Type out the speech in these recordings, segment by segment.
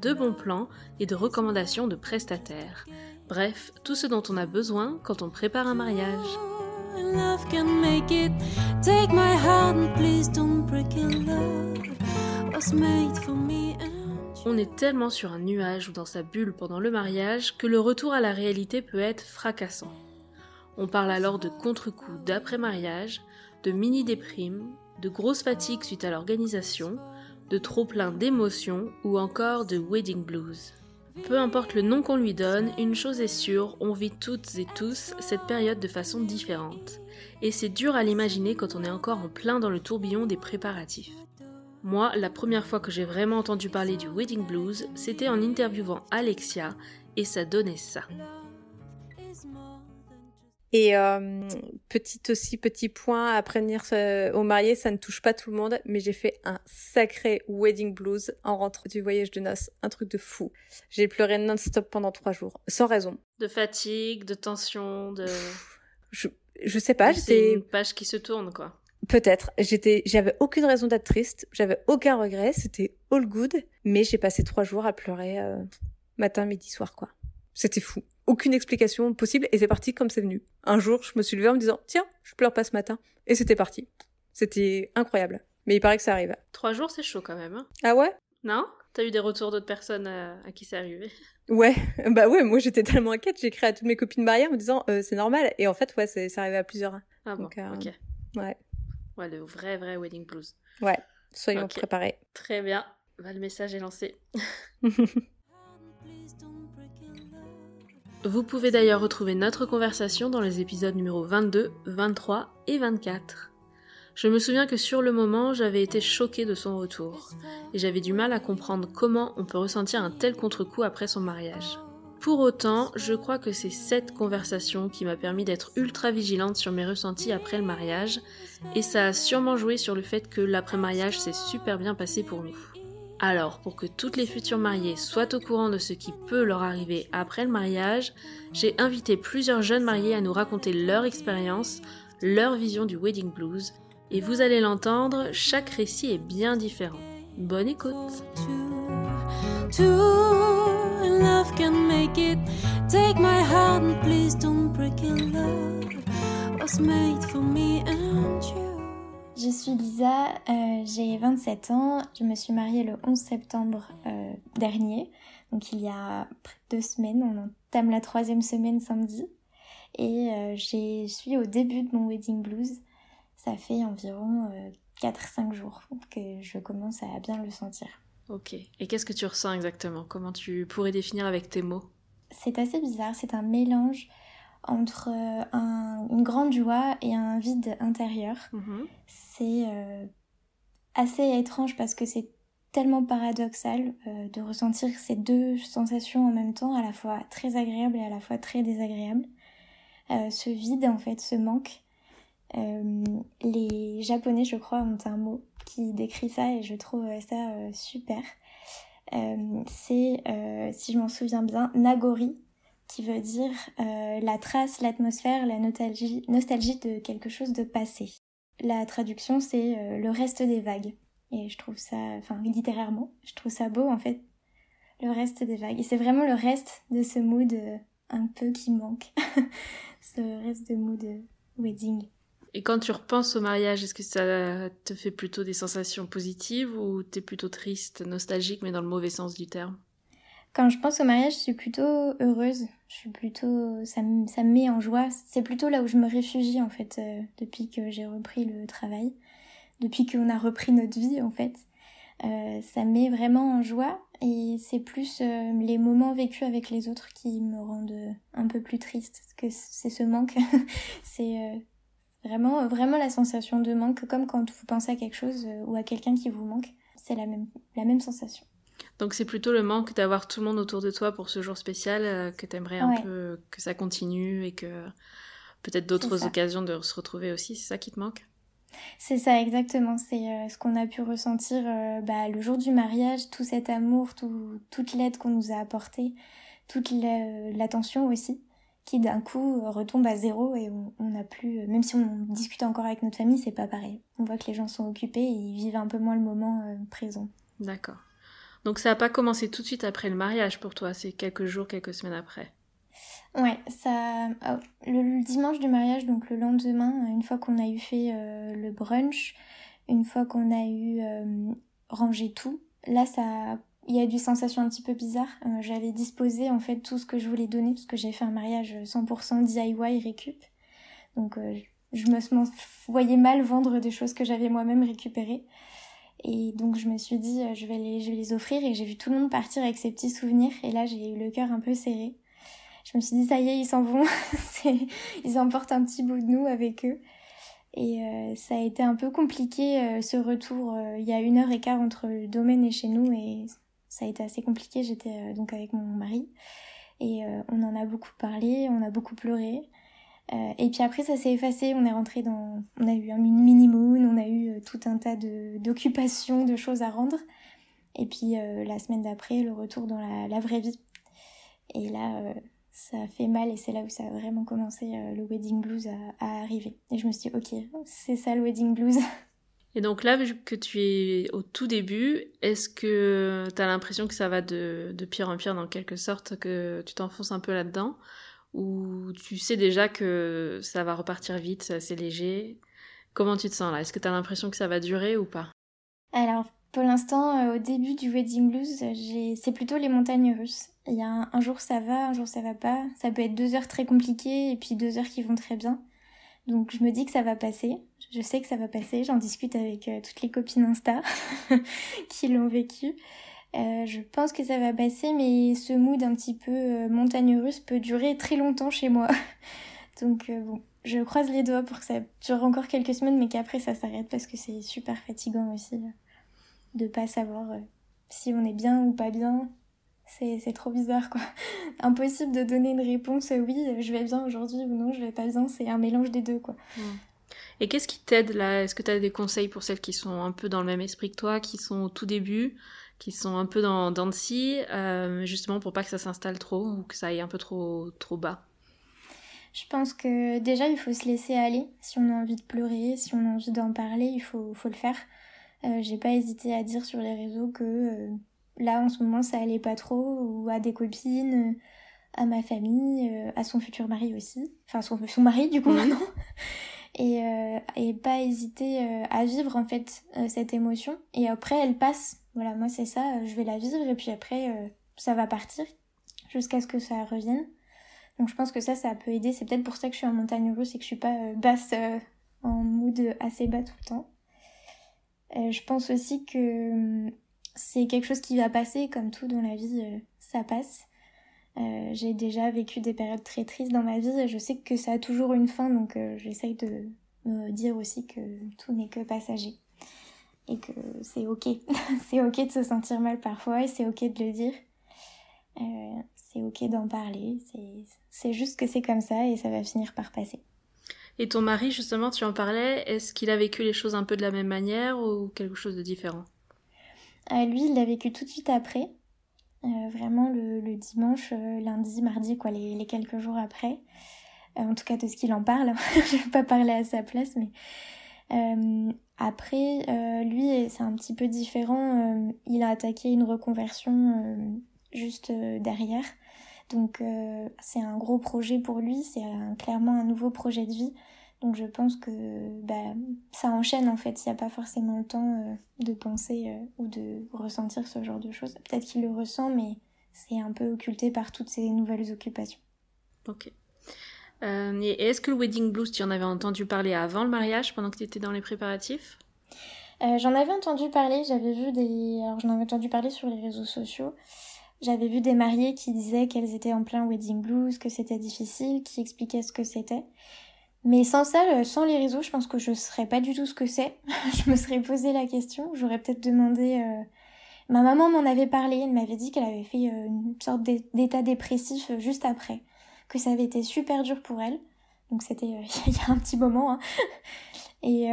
de bons plans et de recommandations de prestataires. Bref, tout ce dont on a besoin quand on prépare un mariage. On est tellement sur un nuage ou dans sa bulle pendant le mariage que le retour à la réalité peut être fracassant. On parle alors de contre-coups d'après-mariage, de mini-déprimes, de grosses fatigues suite à l'organisation, de trop plein d'émotions ou encore de wedding blues. Peu importe le nom qu'on lui donne, une chose est sûre, on vit toutes et tous cette période de façon différente. Et c'est dur à l'imaginer quand on est encore en plein dans le tourbillon des préparatifs. Moi, la première fois que j'ai vraiment entendu parler du wedding blues, c'était en interviewant Alexia, et ça donnait ça. Et euh, petit aussi petit point à prévenir euh, aux mariés, ça ne touche pas tout le monde, mais j'ai fait un sacré wedding blues en rentrant du voyage de noces, un truc de fou. J'ai pleuré non-stop pendant trois jours, sans raison. De fatigue, de tension, de... Je je sais pas, C'est une page qui se tourne, quoi. peut-être, j'étais, j'avais aucune raison d'être triste, j'avais aucun regret, c'était all good, mais j'ai passé trois jours à pleurer euh, matin, midi, soir, quoi. C'était fou. Aucune explication possible et c'est parti comme c'est venu. Un jour, je me suis levée en me disant tiens, je pleure pas ce matin et c'était parti. C'était incroyable. Mais il paraît que ça arrive. Trois jours, c'est chaud quand même. hein. Ah ouais? Non? T'as eu des retours d'autres personnes euh, à qui c'est arrivé? Ouais, bah ouais, moi j'étais tellement inquiète, j'ai écrit à toutes mes copines mariées en me disant euh, c'est normal et en fait ouais, c'est arrivé à plusieurs. Ah bon, Donc, euh, ok. Ouais. Ouais, le vrai, vrai wedding blues. Ouais, soyons préparés. Très bien. Bah, le message est lancé. Vous pouvez d'ailleurs retrouver notre conversation dans les épisodes numéro 22, 23 et 24. Je me souviens que sur le moment, j'avais été choquée de son retour, et j'avais du mal à comprendre comment on peut ressentir un tel contre-coup après son mariage. Pour autant, je crois que c'est cette conversation qui m'a permis d'être ultra vigilante sur mes ressentis après le mariage, et ça a sûrement joué sur le fait que l'après-mariage s'est super bien passé pour nous. Alors, pour que toutes les futures mariées soient au courant de ce qui peut leur arriver après le mariage, j'ai invité plusieurs jeunes mariés à nous raconter leur expérience, leur vision du wedding blues, et vous allez l'entendre, chaque récit est bien différent. Bonne écoute Je suis Lisa, euh, j'ai 27 ans, je me suis mariée le 11 septembre euh, dernier, donc il y a près de deux semaines, on entame la troisième semaine samedi, et euh, je suis au début de mon wedding blues, ça fait environ euh, 4-5 jours que je commence à bien le sentir. Ok. Et qu'est-ce que tu ressens exactement? Comment tu pourrais définir avec tes mots? C'est assez bizarre, c'est un mélange entre euh, un- une grande joie et un vide intérieur. C'est euh, assez étrange parce que c'est tellement paradoxal euh, de ressentir ces deux sensations en même temps, à la fois très agréable et à la fois très désagréable. Euh, ce vide, en fait, ce manque. Les Japonais, je crois, ont un mot qui décrit ça et je trouve ça super. C'est, si je m'en souviens bien, Nagori, qui veut dire euh, la trace, l'atmosphère, la nostalgie, nostalgie de quelque chose de passé. La traduction, c'est euh, le reste des vagues. Et je trouve ça, enfin littérairement, je trouve ça beau en fait, le reste des vagues. Et c'est vraiment le reste de ce mood euh, un peu qui manque, ce reste de mood wedding. Et quand tu repenses au mariage, est-ce que ça te fait plutôt des sensations positives ou t'es plutôt triste, nostalgique, mais dans le mauvais sens du terme? Quand je pense au mariage, je suis plutôt heureuse. Je suis plutôt, ça me, ça me met en joie. C'est plutôt là où je me réfugie en fait euh, depuis que j'ai repris le travail, depuis qu'on a repris notre vie en fait. Euh, ça me met vraiment en joie et c'est plus euh, les moments vécus avec les autres qui me rendent un peu plus triste. Que c'est ce manque, c'est vraiment, vraiment la sensation de manque, comme quand vous pensez à quelque chose ou à quelqu'un qui vous manque. C'est la même, la même sensation. Donc c'est plutôt le manque d'avoir tout le monde autour de toi pour ce jour spécial euh, que tu aimerais un peu que ça continue et que peut-être d'autres occasions de se retrouver aussi, c'est ça qui te manque? C'est ça, exactement. C'est euh, ce qu'on a pu ressentir euh, bah, le jour du mariage, tout cet amour, tout, toute l'aide qu'on nous a apportée, toute l'attention aussi, qui d'un coup retombe à zéro et on n'a plus, même si on discute encore avec notre famille, c'est pas pareil. On voit que les gens sont occupés et ils vivent un peu moins le moment présent. D'accord. Donc ça n'a pas commencé tout de suite après le mariage pour toi, c'est quelques jours, quelques semaines après. Ouais, ça, oh, le, dimanche du mariage, donc le lendemain, une fois qu'on a eu fait euh, le brunch, une fois qu'on a eu euh, rangé tout, là ça, il y a eu des sensations un petit peu bizarres. Euh, j'avais disposé en fait tout ce que je voulais donner parce que j'ai fait un mariage 100% DIY récup, donc je me voyais mal vendre des choses que j'avais moi-même récupérées. Et donc je me suis dit, je vais les, je vais les offrir et j'ai vu tout le monde partir avec ses petits souvenirs. Et là, j'ai eu le cœur un peu serré je me suis dit, ça y est, ils s'en vont. ils emportent un petit bout de nous avec eux. Et euh, ça a été un peu compliqué euh, ce retour. Euh, il y a une heure et quart entre le domaine et chez nous et ça a été assez compliqué. J'étais donc avec mon mari et on en a beaucoup parlé, on a beaucoup pleuré. Et puis après ça s'est effacé, on est rentré dans, on a eu un mini moon, on a eu tout un tas d'occupations, de choses à rendre. Et puis la semaine d'après, le retour dans la, vraie vie. Et là, ça fait mal et c'est là où ça a vraiment commencé euh, le wedding blues à, arriver. Et je me suis dit, ok, c'est ça le wedding blues. Et donc là, vu que tu es au tout début, est-ce que tu as l'impression que ça va de, de, pire en pire dans quelque sorte, que tu t'enfonces un peu là-dedans? Ou tu sais déjà que ça va repartir vite, c'est léger Comment tu te sens là? Est-ce que tu as l'impression que ça va durer ou pas? Alors, pour l'instant, euh, au début du wedding blues, c'est plutôt les montagnes russes. Il y a un, jour ça va, un jour ça va pas. Ça peut être deux heures très compliquées et puis deux heures qui vont très bien. Donc je me dis que ça va passer. Je sais que ça va passer. J'en discute avec euh, toutes les copines Insta qui l'ont vécu. Euh, je pense que ça va passer, mais ce mood un petit peu euh, montagne russe peut durer très longtemps chez moi. Donc bon, je croise les doigts pour que ça dure encore quelques semaines, mais qu'après ça s'arrête parce que c'est super fatigant aussi de pas savoir si on est bien ou pas bien, c'est trop bizarre quoi. Impossible de donner une réponse euh, oui, je vais bien aujourd'hui ou non, je vais pas bien, c'est un mélange des deux quoi. Et qu'est-ce qui t'aide là? Est-ce que tu as des conseils pour celles qui sont un peu dans le même esprit que toi, qui sont au tout début, qui sont un peu dans, dans le euh, justement pour pas que ça s'installe trop ou que ça aille un peu trop, trop bas Je pense que déjà il faut se laisser aller. Si on a envie de pleurer, si on a envie d'en parler, il faut, faut le faire. Euh, J'ai pas hésité à dire sur les réseaux que euh, là en ce moment ça allait pas trop, ou à des copines, à ma famille, euh, à son futur mari aussi, enfin son, son mari du coup maintenant. Et, euh, et pas hésiter euh, à vivre en fait cette émotion et après elle passe voilà moi c'est ça je vais la vivre et puis après ça va partir jusqu'à ce que ça revienne donc je pense que ça ça peut aider c'est peut-être pour ça que je suis en montagne russe et que je suis pas basse en mood assez bas tout le temps je pense aussi que c'est quelque chose qui va passer, comme tout dans la vie, euh, ça passe. Euh, j'ai déjà vécu des périodes très tristes dans ma vie et je sais que ça a toujours une fin, donc euh, j'essaye de me dire aussi que tout n'est que passager. Et que c'est ok. c'est ok de se sentir mal parfois et c'est ok de le dire. c'est ok d'en parler. C'est juste que c'est comme ça et ça va finir par passer. Et ton mari, justement, tu en parlais, est-ce qu'il a vécu les choses un peu de la même manière ou quelque chose de différent? Euh, lui, il l'a vécu tout de suite après. Euh, vraiment le, dimanche, euh, lundi, mardi, quoi, les, quelques jours après. en tout cas, de ce qu'il en parle. Je vais pas parler à sa place, mais après, lui, c'est un petit peu différent. il a attaqué une reconversion juste derrière. Donc c'est un gros projet pour lui, c'est clairement un nouveau projet de vie. Donc je pense que bah, ça enchaîne en fait, il n'y a pas forcément le temps euh, de penser euh, ou de ressentir ce genre de choses. Peut-être qu'il le ressent, mais c'est un peu occulté par toutes ces nouvelles occupations. Ok. Euh, et est-ce que le wedding blues, tu en avais entendu parler avant le mariage, pendant que tu étais dans les préparatifs? J'en avais entendu parler, j'avais vu des... Alors j'en avais entendu parler sur les réseaux sociaux. J'avais vu des mariées qui disaient qu'elles étaient en plein wedding blues, que c'était difficile, qui expliquaient ce que c'était. Mais sans ça, euh, sans les réseaux, je pense que je ne saurais pas du tout ce que c'est. je me serais posé la question. J'aurais peut-être demandé euh, Ma maman m'en avait parlé, elle m'avait dit qu'elle avait fait une sorte d'état dépressif juste après, que ça avait été super dur pour elle. Donc c'était il y a un petit moment. Hein. Et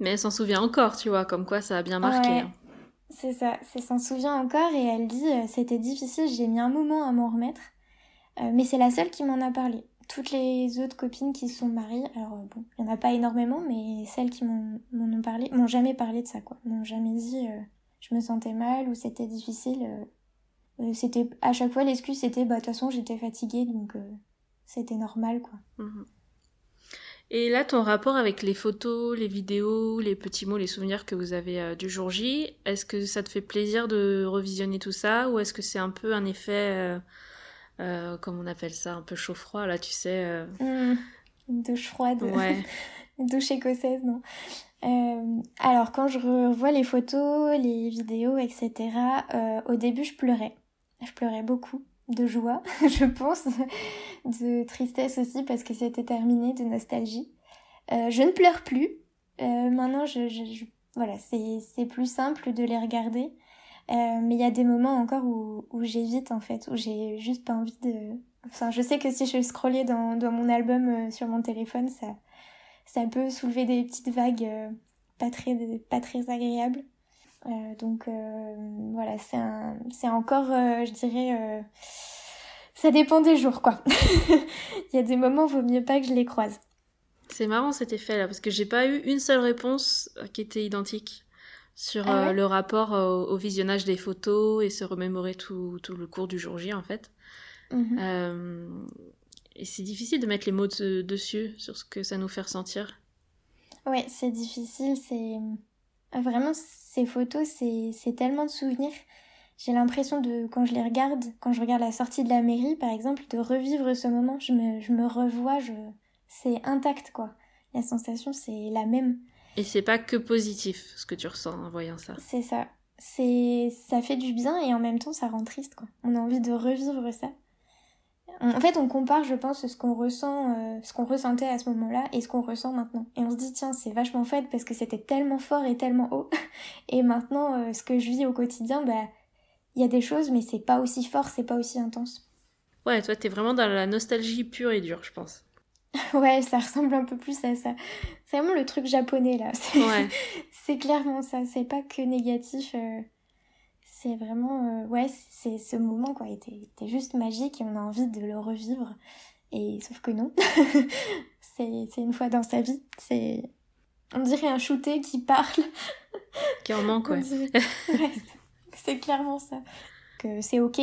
Mais elle s'en souvient encore, tu vois, comme quoi ça a bien marqué. Hein. C'est ça, c'est s'en souvient encore et elle dit c'était difficile, j'ai mis un moment à m'en remettre. mais c'est la seule qui m'en a parlé toutes les autres copines qui sont mariées, alors euh, bon, il n'y en a pas énormément, mais celles qui m'en ont parlé, m'ont jamais parlé de ça, quoi. M'ont jamais dit euh, je me sentais mal ou c'était difficile. Euh, c'était à chaque fois l'excuse c'était bah de toute façon j'étais fatiguée donc c'était normal quoi. Mhm. Et là, ton rapport avec les photos, les vidéos, les petits mots, les souvenirs que vous avez du jour J, est-ce que ça te fait plaisir de revisionner tout ça ou est-ce que c'est un peu un effet euh, comme on appelle ça, un peu chaud-froid, là, tu sais. Euh... Mmh, douche froide. Ouais. douche écossaise, non. Euh, alors, quand je revois les photos, les vidéos, etc., euh, au début, je pleurais. Je pleurais beaucoup de joie, je pense, de tristesse aussi parce que c'était terminé, de nostalgie. je ne pleure plus. maintenant, je, je voilà, c'est plus simple de les regarder. Euh, mais il y a des moments encore où, où j'évite en fait, où j'ai juste pas envie de... Enfin, je sais que si je scrollais dans, dans mon album euh, sur mon téléphone, ça, ça peut soulever des petites vagues euh, pas, très, pas très agréables. Donc voilà, c'est encore, je dirais, ça dépend des jours quoi. Il y a des moments où il vaut mieux pas que je les croise. C'est marrant cet effet là, parce que j'ai pas eu une seule réponse qui était identique sur ah euh, le rapport au, visionnage des photos et se remémorer tout, tout, le cours du jour J en fait. Mhm. Euh, et c'est difficile de mettre les mots dessus sur ce que ça nous fait ressentir. Ouais, c'est difficile. C'est vraiment ces photos, c'est tellement de souvenirs. J'ai l'impression de quand je les regarde, quand je regarde la sortie de la mairie par exemple, de revivre ce moment. Je me, je me revois, je... c'est intact quoi. La sensation c'est la même. Et c'est pas que positif ce que tu ressens en voyant ça. C'est ça. C'est ça fait du bien et en même temps ça rend triste quoi. On a envie de revivre ça. En fait, on compare, je pense, ce qu'on ressent, euh, ce qu'on ressentait à ce moment-là et ce qu'on ressent maintenant. Et on se dit tiens, c'est vachement fait parce que c'était tellement fort et tellement haut. et maintenant, euh, ce que je vis au quotidien, bah, il y a des choses, mais c'est pas aussi fort, c'est pas aussi intense. Ouais, toi, t'es vraiment dans la nostalgie pure et dure, je pense. ouais, ça ressemble un peu plus à ça. C'est vraiment le truc japonais là. C'est clairement ça. C'est pas que négatif. Euh, c'est vraiment. Euh, ouais, c'est ce moment quoi. était, était juste magique et on a envie de le revivre. Et sauf que non. c'est une fois dans sa vie. C'est. On dirait un shooté qui parle. Qui en manque, ouais. c'est clairement ça. Que c'est ok.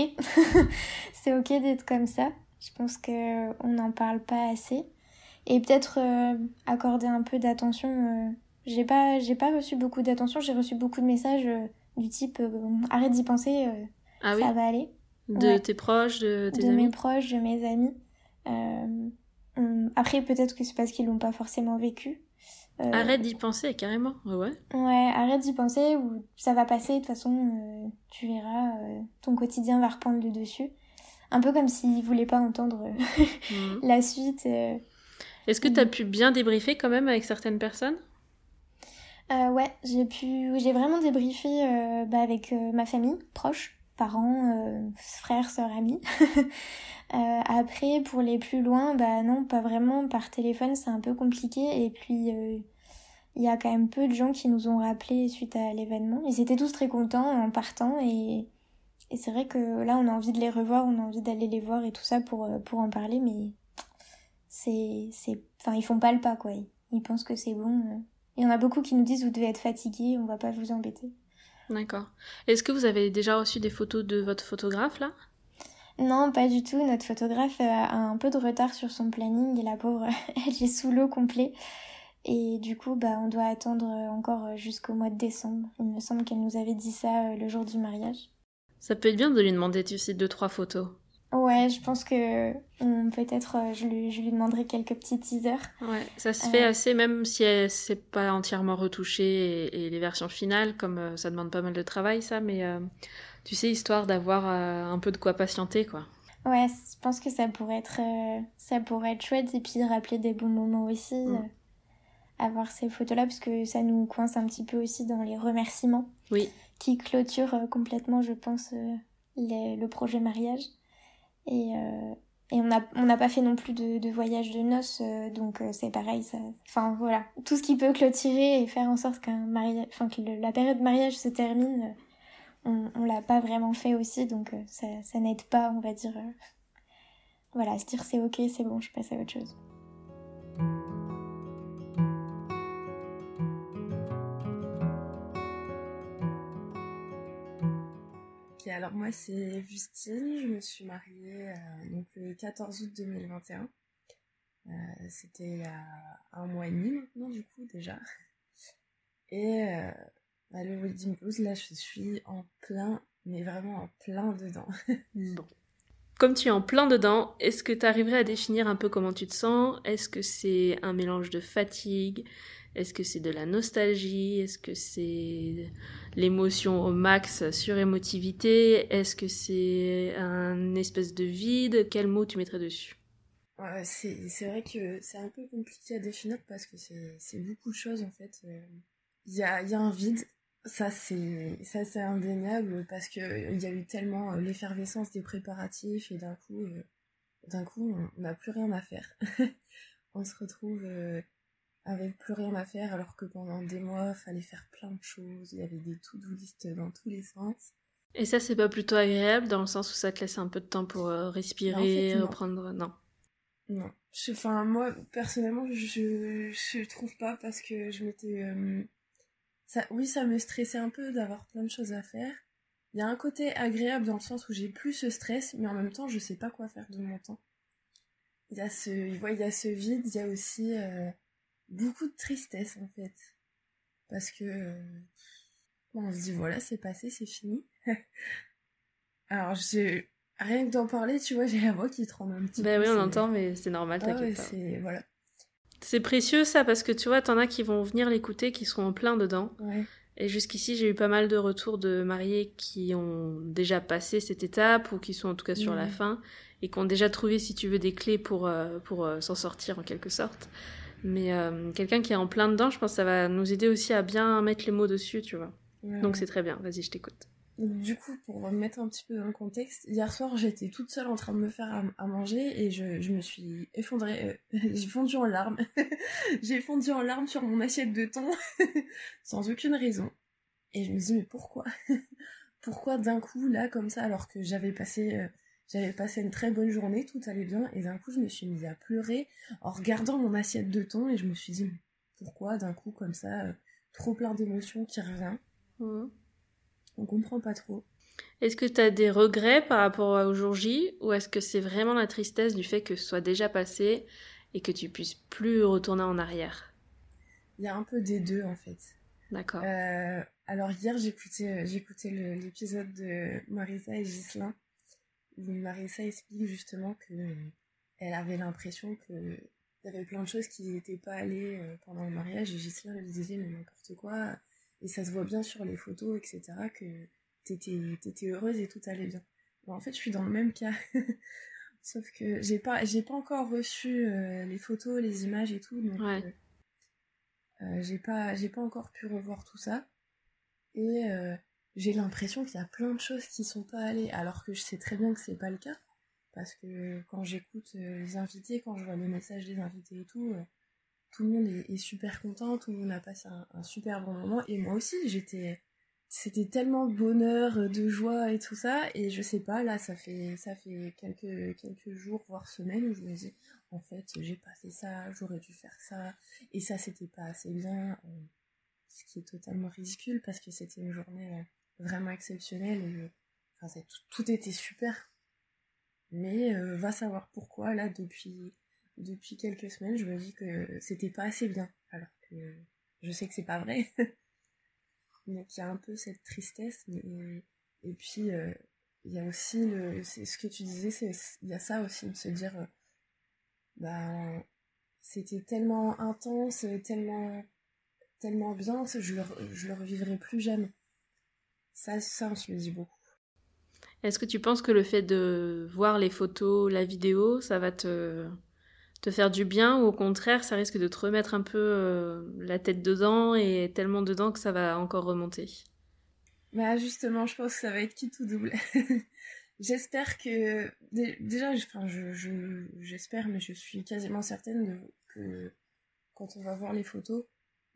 c'est ok d'être comme ça. Je pense qu'on n'en parle pas assez et peut-être euh, accorder un peu d'attention. Euh, j'ai pas, j'ai pas reçu beaucoup d'attention, j'ai reçu beaucoup de messages du type arrête d'y penser, ah ça va aller. De tes proches, de tes de amis mes proches, de mes amis. Après, peut-être que c'est parce qu'ils l'ont pas forcément vécu. Arrête d'y penser, carrément, ouais. Ouais, arrête d'y penser ou ça va passer, de toute façon, tu verras, ton quotidien va reprendre le dessus. Un peu comme s'ils voulaient pas entendre mmh. la suite. Est-ce que tu as pu bien débriefer quand même avec certaines personnes? Euh, Ouais, j'ai pu, j'ai vraiment débriefé euh, bah, avec euh, ma famille proche, parents, frères, sœurs, amis. après, pour les plus loin, bah non, pas vraiment. Par téléphone, c'est un peu compliqué. Et puis, il y a quand même peu de gens qui nous ont rappelé suite à l'événement. Ils étaient tous très contents en partant et, et c'est vrai que là, on a envie de les revoir, on a envie d'aller les voir et tout ça pour, pour en parler, mais c'est c'est enfin ils font pas le pas quoi ils, pensent que c'est bon euh. Il y en a beaucoup qui nous disent vous devez être fatigué on va pas vous embêter d'accord est-ce que vous avez déjà reçu des photos de votre photographe là? Non, pas du tout. Notre photographe a un peu de retard sur son planning et la pauvre, elle est sous l'eau complet. Et du coup, bah, on doit attendre encore jusqu'au mois de décembre. Il me semble qu'elle nous avait dit ça euh, le jour du mariage. Ça peut être bien de lui demander, tu sais, deux, trois photos. Ouais, je pense que peut-être euh, je, lui, je lui demanderai quelques petits teasers. Ouais, ça se fait euh. assez, même si c'est pas entièrement retouché et, les versions finales, comme euh, ça demande pas mal de travail, ça, mais tu sais, histoire d'avoir un peu de quoi patienter, quoi. Ouais, je pense que ça pourrait être, ça pourrait être chouette et puis rappeler des bons moments aussi. Mm. avoir ces photos-là, parce que ça nous coince un petit peu aussi dans les remerciements. Oui. qui clôture complètement, je pense, le projet mariage. Et, et on n'a on pas fait non plus de, de voyage de noces, donc c'est pareil. Ça... Enfin voilà, tout ce qui peut clôturer et faire en sorte qu'un enfin que la période de mariage se termine, on, on l'a pas vraiment fait aussi, donc ça, ça n'aide pas, on va dire. voilà, se dire c'est ok, c'est bon, je passe à autre chose. Alors moi c'est Justine, je me suis mariée euh, donc le 14 août 2021. Euh, c'était il y a un mois et demi maintenant du coup déjà. Et euh, bah, le wedding blues là je suis en plein, mais vraiment en plein dedans. Comme tu es en plein dedans, est-ce que tu arriverais à définir un peu comment tu te sens? Est-ce que c'est un mélange de fatigue? Est-ce que c'est de la nostalgie? Est-ce que c'est l'émotion au max sur émotivité? Est-ce que c'est un espèce de vide? Quel mot tu mettrais dessus? C'est vrai que c'est un peu compliqué à définir parce que c'est beaucoup de choses en fait. Euh, il y a, y a un vide, ça c'est ça c'est indéniable parce que il y a eu tellement euh, l'effervescence des préparatifs et d'un coup euh, d'un coup on n'a plus rien à faire. on se retrouve avec plus rien à faire alors que pendant des mois fallait faire plein de choses, il y avait des to-do list dans tous les sens. Et ça c'est pas plutôt agréable dans le sens où ça te laisse un peu de temps pour euh, respirer, reprendre non. Non. Enfin moi personnellement je je trouve pas parce que je m'étais euh, ça oui ça me stressait un peu d'avoir plein de choses à faire. Il y a un côté agréable dans le sens où j'ai plus ce stress mais en même temps je sais pas quoi faire de mon temps. Il y a ce il y a ce vide, il y a aussi euh, beaucoup de tristesse en fait. Parce que euh, on se dit voilà, c'est passé, c'est fini. Alors j'ai rien que d'en parler, tu vois, j'ai la voix qui tremble un petit ben peu. oui, on entend, mais c'est normal, ah t'inquiète voilà. C'est précieux ça parce que tu vois, t'en as qui vont venir l'écouter, qui seront en plein dedans. Et jusqu'ici, j'ai eu pas mal de retours de mariés qui ont déjà passé cette étape ou qui sont en tout cas sur la fin et qui ont déjà trouvé, si tu veux, des clés pour, euh, pour euh, s'en sortir en quelque sorte. Mais euh, quelqu'un qui est en plein dedans, je pense que ça va nous aider aussi à bien mettre les mots dessus, tu vois. Donc c'est très bien, vas-y, je t'écoute. Du coup, pour mettre un petit peu dans le contexte, hier soir j'étais toute seule en train de me faire à, manger et je, me suis effondrée, euh, j'ai fondu en larmes. j'ai fondu en larmes sur mon assiette de thon sans aucune raison. Et je me dis mais pourquoi? Pourquoi d'un coup là comme ça alors que j'avais passé euh, passé une très bonne journée, tout allait bien, et d'un coup je me suis mise à pleurer en regardant mon assiette de thon, et je me suis dit pourquoi d'un coup comme ça, euh, trop plein d'émotions qui revient. Mmh. On comprend pas trop. Est-ce que tu as des regrets par rapport au jour J, ou est-ce que c'est vraiment la tristesse du fait que ce soit déjà passé et que tu puisses plus retourner en arrière? Il y a un peu des deux en fait. D'accord. Euh, alors hier j'écoutais euh, j'écoutais l'épisode de Marisa et Ghislain où Marissa explique justement que euh, elle avait l'impression que il y avait plein de choses qui n'étaient pas allées pendant le mariage et Gisela lui disait mais n'importe quoi et ça se voit bien sur les photos etc que t'étais étais heureuse et tout allait bien. En fait je suis dans le même cas. Sauf que j'ai pas j'ai pas encore reçu euh, les photos les images et tout donc j'ai pas j'ai pas encore pu revoir tout ça. Et j'ai l'impression qu'il y a plein de choses qui sont pas allées, alors que je sais très bien que c'est pas le cas. Parce que quand j'écoute euh, les invités, quand je vois les messages des invités et tout, euh, tout le monde est, super content, tout le monde a passé un, super bon moment. Et moi aussi, j'étais. C'était tellement de bonheur, de joie et tout ça. Et je sais pas, là, ça fait, ça fait quelques, quelques jours, voire semaines, où je me dis, en fait, j'ai passé ça, j'aurais dû faire ça. Et ça, c'était pas assez bien. Euh, ce qui est totalement ridicule parce que c'était une journée vraiment exceptionnel et enfin, tout, était super. Mais euh, va savoir pourquoi, là, depuis, depuis quelques semaines, je me dis que c'était pas assez bien. Alors que je sais que c'est pas vrai. Donc il y a un peu cette tristesse. Mais, et puis, euh, il y a aussi le, ce que tu disais, il y a ça aussi, de se dire, euh, bah, c'était tellement intense, tellement, tellement bien, je le, je le revivrai plus jamais. Ça, ça, on se le dit beaucoup. Est-ce que tu penses que le fait de voir les photos, la vidéo, ça va te, faire du bien ou au contraire, ça risque de te remettre un peu euh, la tête dedans et tellement dedans que ça va encore remonter Bah justement, je pense que ça va être qui tout double. J'espère que déjà, j'espère, mais je suis quasiment certaine que quand on va voir les photos,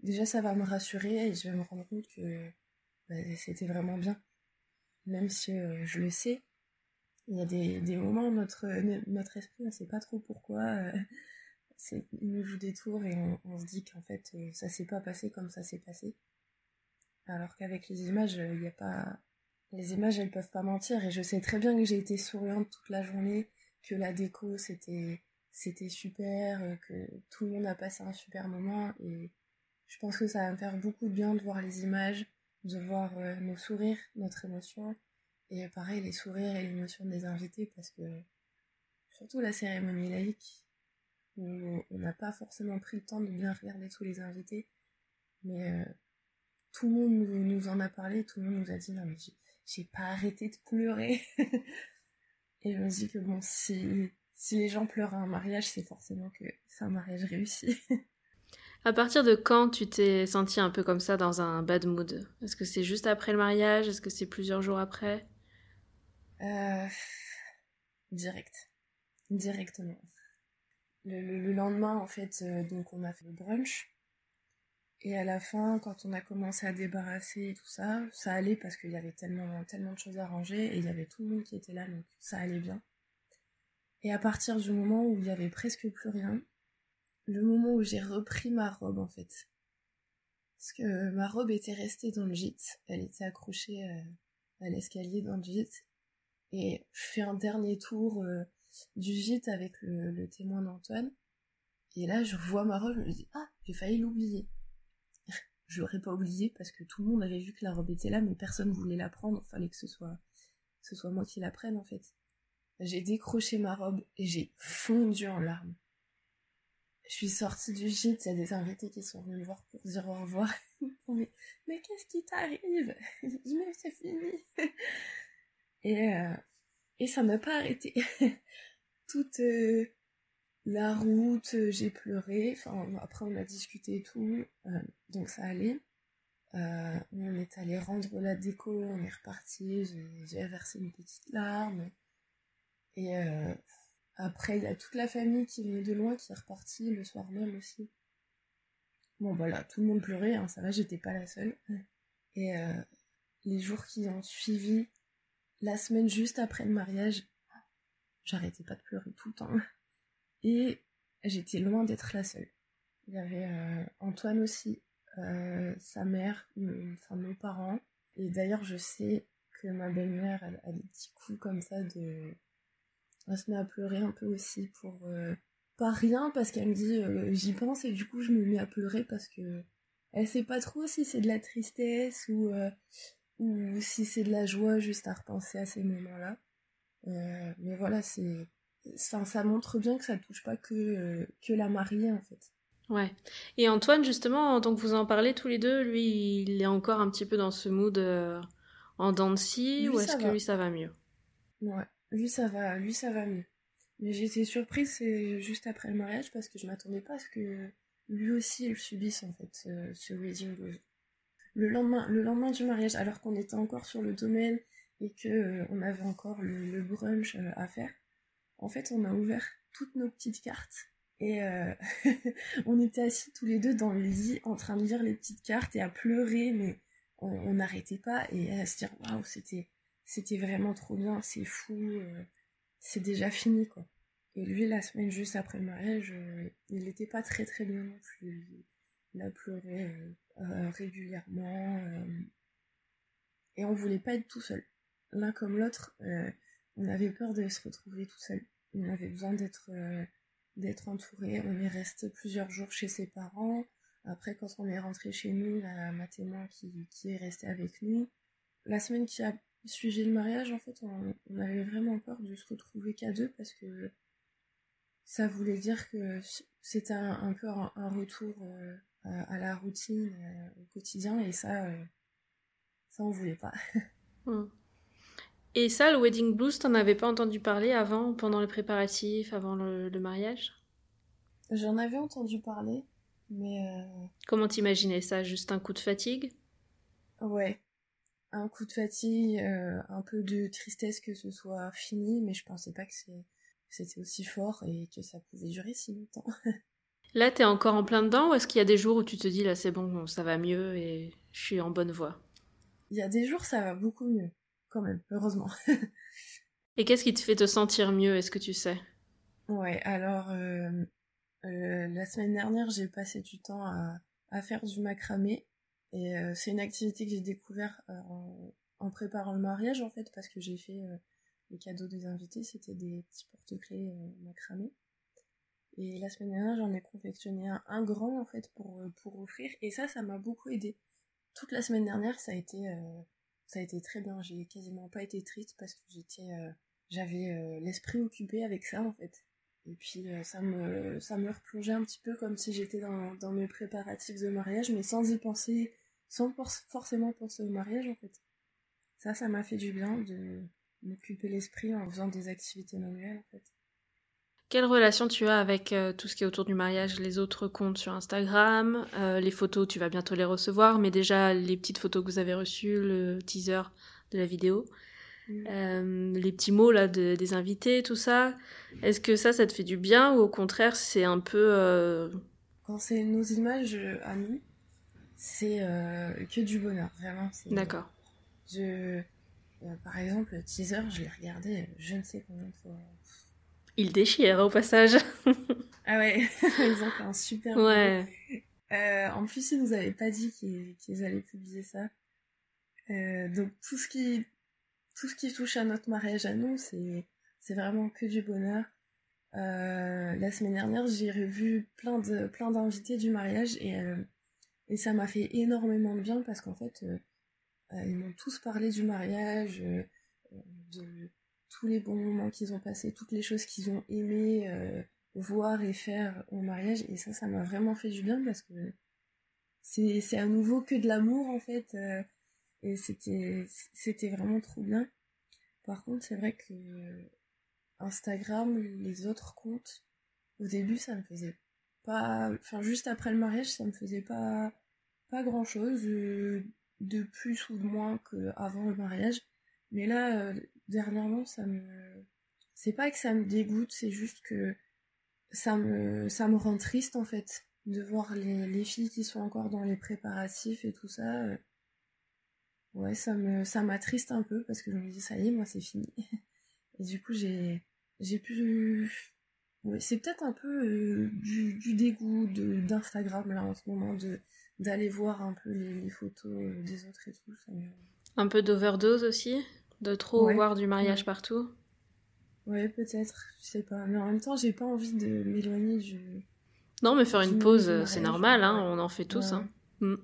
déjà ça va me rassurer et je vais me rendre compte que bah, c'était vraiment bien. Même si euh, je le sais, il y a des, des moments notre notre esprit, on sait pas trop pourquoi. Euh, il nous joue des tours et on, se dit qu'en fait euh, ça s'est pas passé comme ça s'est passé. Alors qu'avec les images, il n'y a pas les images, elles peuvent pas mentir. Et je sais très bien que j'ai été souriante toute la journée, que la déco, c'était, c'était super, euh, que tout le monde a passé un super moment. Et je pense que ça va me faire beaucoup de bien de voir les images, de voir euh, nos sourires, notre émotion. Et pareil, les sourires et l'émotion des invités, parce que surtout la cérémonie laïque, où on n'a pas forcément pris le temps de bien regarder tous les invités. Mais euh, tout le monde nous, en a parlé, tout le monde nous a dit non mais j'ai pas arrêté de pleurer. et je me dis que bon, si, si les gens pleurent à un mariage, c'est forcément que c'est un mariage réussi. à partir de quand tu t'es senti un peu comme ça dans un bad mood? Est-ce que c'est juste après le mariage? Est-ce que c'est plusieurs jours après? Euh, Direct. Directement. Le, lendemain, en fait, euh, donc on a fait le brunch. Et à la fin, quand on a commencé à débarrasser et tout ça, ça allait parce qu'il y avait tellement, tellement de choses à ranger et il y avait tout le monde qui était là, donc ça allait bien. Et à partir du moment où il y avait presque plus rien, le moment où j'ai repris ma robe en fait, parce que ma robe était restée dans le gîte, elle était accrochée euh, à l'escalier dans le gîte, et je fais un dernier tour euh, du gîte avec le, témoin d'Antoine, et là je vois ma robe, je me dis ah j'ai failli l'oublier je l'aurais pas oublié parce que tout le monde avait vu que la robe était là, mais personne voulait la prendre. Il fallait que ce soit, ce soit moi qui la prenne en fait. J'ai décroché ma robe et j'ai fondu en larmes. Je suis sortie du gîte, il y a des invités qui sont venus me voir pour dire au revoir. mais, mais qu'est-ce qui t'arrive? Mais c'est fini. Et, euh, et ça m'a pas arrêté. Toute, euh, la route, euh, j'ai pleuré. Enfin, après, on a discuté et tout. Euh, donc, ça allait. On est allé rendre la déco, on est reparti. J'ai versé une petite larme. Et après, il y a toute la famille qui venait de loin qui est repartie le soir même aussi. Bon, voilà, tout le monde pleurait. Hein, ça va, j'étais pas la seule. Et les jours qui ont suivi, la semaine juste après le mariage, j'arrêtais pas de pleurer tout le temps. Et j'étais loin d'être la seule. Il y avait euh, Antoine aussi, euh, sa mère, enfin nos parents. Et d'ailleurs, je sais que ma belle-mère, elle a des petits coups comme ça de. Elle se met à pleurer un peu aussi pour. Euh, pas rien, parce qu'elle me dit j'y pense et du coup je me mets à pleurer parce que elle sait pas trop si c'est de la tristesse ou, ou si c'est de la joie juste à repenser à ces moments-là. mais voilà, c'est ça, montre bien que ça touche pas que, euh, que la mariée en fait. Ouais. Et Antoine, justement, tant que vous en parlez tous les deux, lui, il est encore un petit peu dans ce mood euh, en dents de ou est-ce que lui ça va mieux? Ouais, lui ça va, lui ça va mieux. Mais été surprise c'est juste après le mariage parce que je m'attendais pas à ce que lui aussi il subisse en fait ce, ce wedding Le lendemain, le lendemain du mariage, alors qu'on était encore sur le domaine et que euh, on avait encore le brunch à faire, en fait, on a ouvert toutes nos petites cartes et euh, on était assis tous les deux dans le lit en train de lire les petites cartes et à pleurer, mais on n'arrêtait pas et à se dire waouh, c'était c'était vraiment trop bien, c'est fou, euh, c'est déjà fini quoi. Et lui, la semaine juste après le mariage, euh, il n'était pas très très bien non plus. Il a pleuré régulièrement et on voulait pas être tout seul. L'un comme l'autre, on avait peur de se retrouver tout seul. On avait besoin d'être euh, d'être entouré. On est resté plusieurs jours chez ses parents. Après, quand on est rentré chez nous, ma témoin qui, qui est restée avec nous. La semaine qui a suivi le mariage, en fait, on, avait vraiment peur de se retrouver qu'à deux parce que ça voulait dire que c'était un, peu un, retour euh, à, la routine, euh, au quotidien, et ça, ça on voulait pas. Hmm. Et ça, le wedding blues, t'en avais pas entendu parler avant, pendant les préparatifs, avant le, mariage? J'en avais entendu parler, mais... Euh... Comment t'imaginais ça? Juste un coup de fatigue? Ouais. un coup de fatigue, un peu de tristesse que ce soit fini, mais je pensais pas que c'était aussi fort et que ça pouvait durer si longtemps. Là, t'es encore en plein dedans ou est-ce qu'il y a des jours où tu te dis là c'est bon, ça va mieux et je suis en bonne voie? Il y a des jours ça va beaucoup mieux, quand même, heureusement. et qu'est-ce qui te fait te sentir mieux, est-ce que tu sais? Ouais, alors euh, euh, la semaine dernière j'ai passé du temps à, faire du macramé et euh, c'est une activité que j'ai découvert en, en, préparant le mariage en fait parce que j'ai fait les cadeaux des invités, c'était des petits porte-clés macramé. Et la semaine dernière, j'en ai confectionné un, grand en fait pour, euh, pour offrir. Et ça, ça m'a beaucoup aidé. Toute la semaine dernière, ça a été, euh, ça a été très bien. J'ai quasiment pas été triste parce que j'étais, euh, j'avais l'esprit occupé avec ça en fait. Et puis ça me, ça me replongeait un petit peu comme si j'étais dans, dans mes préparatifs de mariage, mais sans y penser, sans forcément penser au mariage en fait. Ça, ça m'a fait du bien de m'occuper l'esprit en faisant des activités manuelles en fait. Quelle relation tu as avec euh, tout ce qui est autour du mariage, les autres comptes sur Instagram, euh, les photos, tu vas bientôt les recevoir, mais déjà les petites photos que vous avez reçues, le teaser de la vidéo, mm. euh, les petits mots là des invités, tout ça. Est-ce que ça, ça te fait du bien ou au contraire c'est un peu... Quand c'est nos images à nous, c'est que du bonheur, vraiment. D'accord. Je... par exemple, le teaser, je l'ai regardé je ne sais combien de fois il déchire au passage. ah ouais, ils ont fait un super. Ouais. Euh, en plus, ils nous avaient pas dit qu'ils allaient publier ça. Euh, donc tout ce qui tout ce qui touche à notre mariage à nous, c'est c'est vraiment que du bonheur. Euh, la semaine dernière, j'ai revu plein de plein d'invités du mariage et et ça m'a fait énormément de bien parce qu'en fait, ils m'ont tous parlé du mariage, de tous les bons moments qu'ils ont passés, toutes les choses qu'ils ont aimé euh, voir et faire au mariage. Et ça, ça m'a vraiment fait du bien parce que c'est à nouveau que de l'amour en fait. Euh, et c'était c'était vraiment trop bien. Par contre, c'est vrai que Instagram, les autres comptes, au début, ça me faisait pas. Enfin, juste après le mariage, ça me faisait pas pas grand chose euh, de plus ou de moins qu'avant le mariage. Mais là, dernièrement, ça me. C'est pas que ça me dégoûte, c'est juste que ça me, ça me rend triste en fait de voir les, les filles qui sont encore dans les préparatifs et tout ça. Euh. Ouais, ça me, ça m'attriste un peu parce que je me dis ça y est, moi c'est fini. Et du coup, j'ai, j'ai pu. Ouais, c'est peut-être un peu euh, du, dégoût de, d'Instagram là en ce moment, de, d'aller voir un peu les, photos euh, des autres et tout. Un peu d'overdose aussi? De trop voir du mariage partout Ouais, peut-être, je sais pas. Mais en même temps, j'ai pas envie de m'éloigner du. Non, mais faire une pause, c'est normal, hein, on en fait tous. Hein. Mm.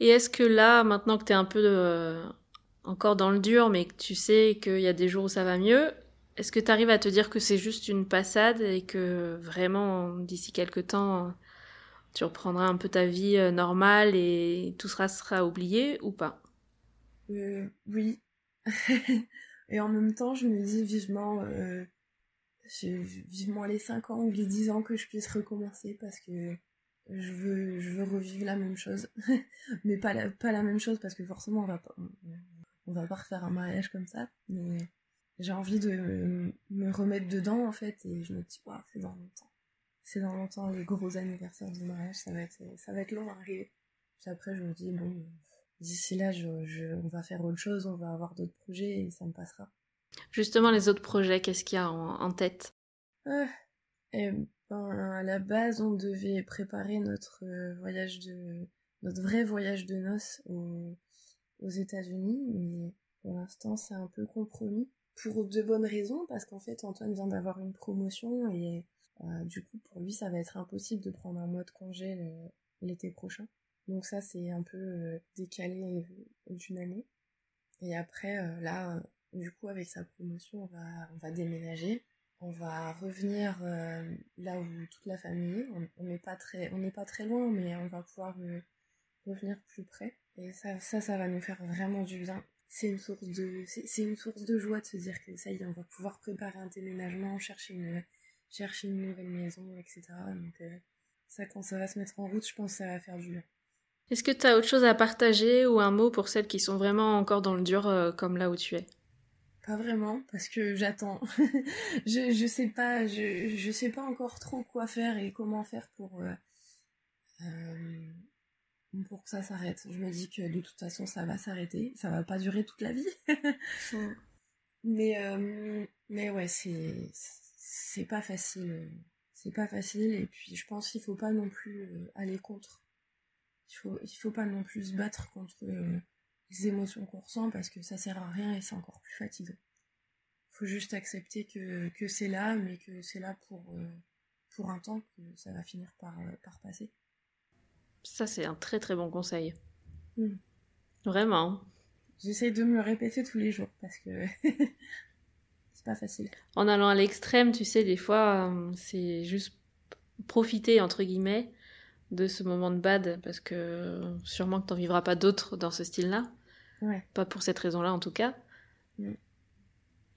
Et est-ce que là, maintenant que t'es un peu euh, encore dans le dur, mais que tu sais qu'il y a des jours où ça va mieux, est-ce que tu arrives à te dire que c'est juste une passade et que vraiment, d'ici quelques temps, tu reprendras un peu ta vie euh, normale et tout sera, sera oublié ou pas? Euh, Oui, et en même temps, je me dis vivement, euh, vivement les 5 ans ou les 10 ans que je puisse recommencer parce que je veux, je veux revivre la même chose. mais pas la, pas la même chose parce que forcément, on va pas, on, va pas refaire un mariage comme ça. Mais j'ai envie de me remettre dedans en fait et je me dis, c'est dans longtemps. C'est dans longtemps les gros anniversaires du mariage, ça va être, ça va être long à arriver. Puis après, je me dis, bon, d'ici là, je, on va faire autre chose, on va avoir d'autres projets et ça me passera. Justement, les autres projets, qu'est-ce qu'il y a en, tête? Ah, eh ben, À la base, on devait préparer notre euh, voyage de notre vrai voyage de noces aux, aux États-Unis, mais pour l'instant, c'est un peu compromis pour de bonnes raisons, parce qu'en fait, Antoine vient d'avoir une promotion et euh, du coup, pour lui, ça va être impossible de prendre un mois de congé l'été prochain. Donc ça, c'est un peu euh, décalé euh, d'une année. Et après, euh, là, du coup, avec sa promotion, on va, déménager. On va revenir là où toute la famille est. On n'est pas très, on n'est pas très loin, mais on va pouvoir revenir plus près. Et ça, ça, ça va nous faire vraiment du bien. C'est une source de, c'est une source de joie de se dire que ça y est, on va pouvoir préparer un déménagement, chercher une, chercher une nouvelle maison, etc. Donc ça, quand ça va se mettre en route, je pense que ça va faire du bien. Est-ce que tu as autre chose à partager ou un mot pour celles qui sont vraiment encore dans le dur euh, comme là où tu es? Pas vraiment, parce que j'attends. je, je sais pas, je, je sais pas encore trop quoi faire et comment faire pour, euh, euh, pour que ça s'arrête. Je me dis que de toute façon ça va s'arrêter, ça va pas durer toute la vie. mais, mais ouais, c'est, c'est pas facile. C'est pas facile et puis je pense qu'il faut pas non plus aller contre il faut, il faut pas non plus se battre contre euh, les émotions qu'on ressent parce que ça sert à rien et c'est encore plus fatigant. Il faut juste accepter que, que c'est là, mais que c'est là pour, euh, pour un temps, que ça va finir par, euh, par passer. Ça, c'est un très très bon conseil. Hmm. Vraiment. J'essaie de me le répéter tous les jours parce que c'est pas facile. En allant à l'extrême, tu sais, des fois, c'est juste profiter, entre guillemets, de ce moment de bad parce que sûrement que t'en vivras pas d'autres dans ce style-là. Pas pour cette raison-là en tout cas. Mm.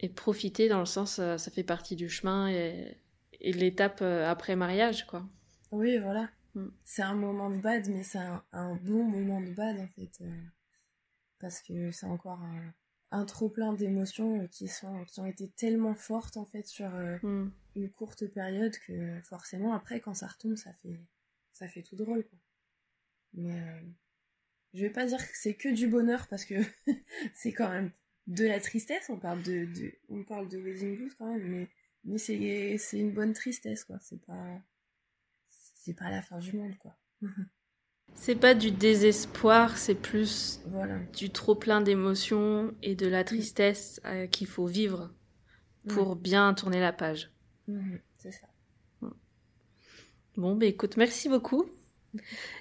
Et profiter dans le sens, euh, ça fait partie du chemin et, et l'étape euh, après mariage, quoi. Oui, voilà. Mm. C'est un moment de bad, mais c'est un, bon moment de bad en fait. Euh, parce que c'est encore un, trop plein d'émotions qui, sont, qui ont été tellement fortes en fait sur mm. une courte période que forcément après quand ça retombe ça fait ça fait tout drôle, quoi. Mais euh, je vais pas dire que c'est que du bonheur parce que c'est quand même de la tristesse. On parle de, on parle de wedding blues quand même, mais mais c'est c'est une bonne tristesse, quoi. C'est pas c'est pas la fin du monde, quoi. C'est pas du désespoir, c'est plus du trop plein d'émotions et de la tristesse euh, qu'il faut vivre pour bien tourner la page. Mhm, c'est ça. Bon, bah écoute, merci beaucoup.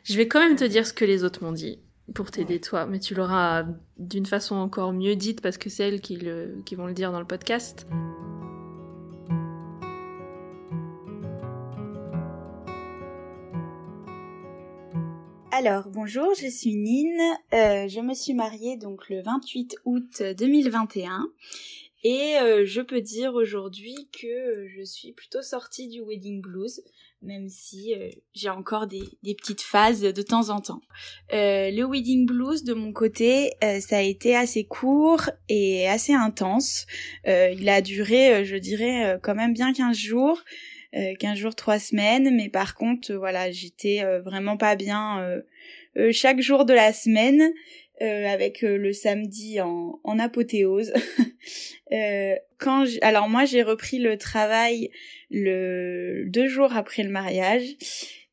Je vais quand même te dire ce que les autres m'ont dit pour t'aider toi, mais tu l'auras d'une façon encore mieux dite parce que c'est elles qui, le, qui vont le dire dans le podcast. Alors, bonjour, je suis Nine. Euh, je me suis mariée donc le 28 août 2021. Et euh, je peux dire aujourd'hui que je suis plutôt sortie du wedding blues même si euh, j'ai encore des, des, petites phases de temps en temps. Euh, le wedding blues de mon côté, euh, ça a été assez court et assez intense. il a duré, je dirais, quand même bien 15 jours. 15 jours, 3 semaines, mais par contre, voilà, j'étais vraiment pas bien chaque jour de la semaine. Avec le samedi en, en apothéose. quand alors moi j'ai repris le travail le deux jours après le mariage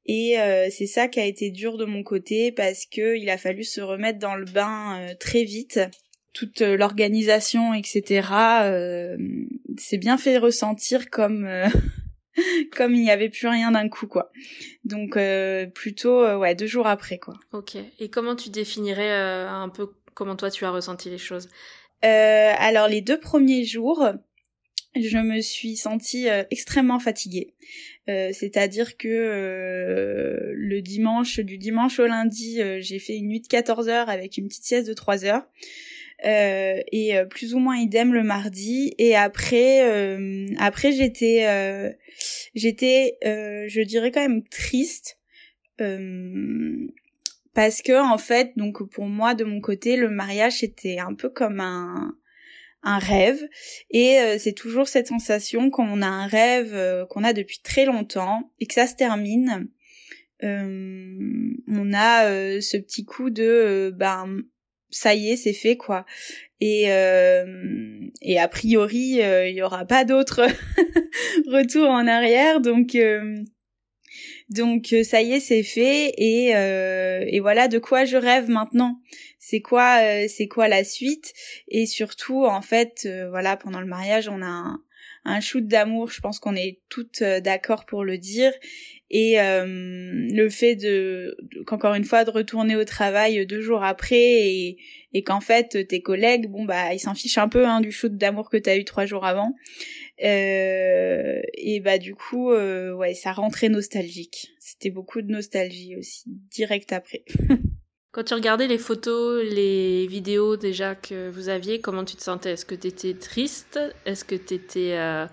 et euh, c'est ça qui a été dur de mon côté parce que il a fallu se remettre dans le bain euh, très vite toute euh, l'organisation etc c'est bien fait ressentir comme comme il n'y avait plus rien d'un coup quoi donc plutôt ouais deux jours après quoi ok et comment tu définirais un peu comment toi tu as ressenti les choses? Alors les deux premiers jours je me suis sentie euh, extrêmement fatiguée. Euh, c'est-à-dire que euh, le dimanche, du dimanche au lundi, j'ai fait une nuit de 14 heures avec une petite sieste de 3 heures. Et plus ou moins idem le mardi. Et après après j'étais j'étais je dirais quand même triste parce que en fait donc pour moi de mon côté le mariage c'était un peu comme un un rêve. Et euh, c'est toujours cette sensation quand on a un rêve euh, qu'on a depuis très longtemps et que ça se termine. Euh, on a ce petit coup de ben ça y est c'est fait quoi. Et et a priori il y aura pas d'autre retour en arrière. Donc donc ça y est, c'est fait. Et, et voilà de quoi je rêve maintenant. C'est quoi euh, c'est quoi la suite? Et surtout en fait euh, voilà pendant le mariage on a un, shoot d'amour je pense qu'on est toutes euh, d'accord pour le dire. Et le fait de, qu'encore une fois de retourner au travail deux jours après et, qu'en fait tes collègues bon bah ils s'en fichent un peu hein, du shoot d'amour que t'as eu trois jours avant. Et bah du coup ouais ça rentrait nostalgique. C'était beaucoup de nostalgie aussi direct après Quand tu regardais les photos, les vidéos déjà que vous aviez, comment tu te sentais? Est-ce que tu étais triste? Est-ce que tu étais euh,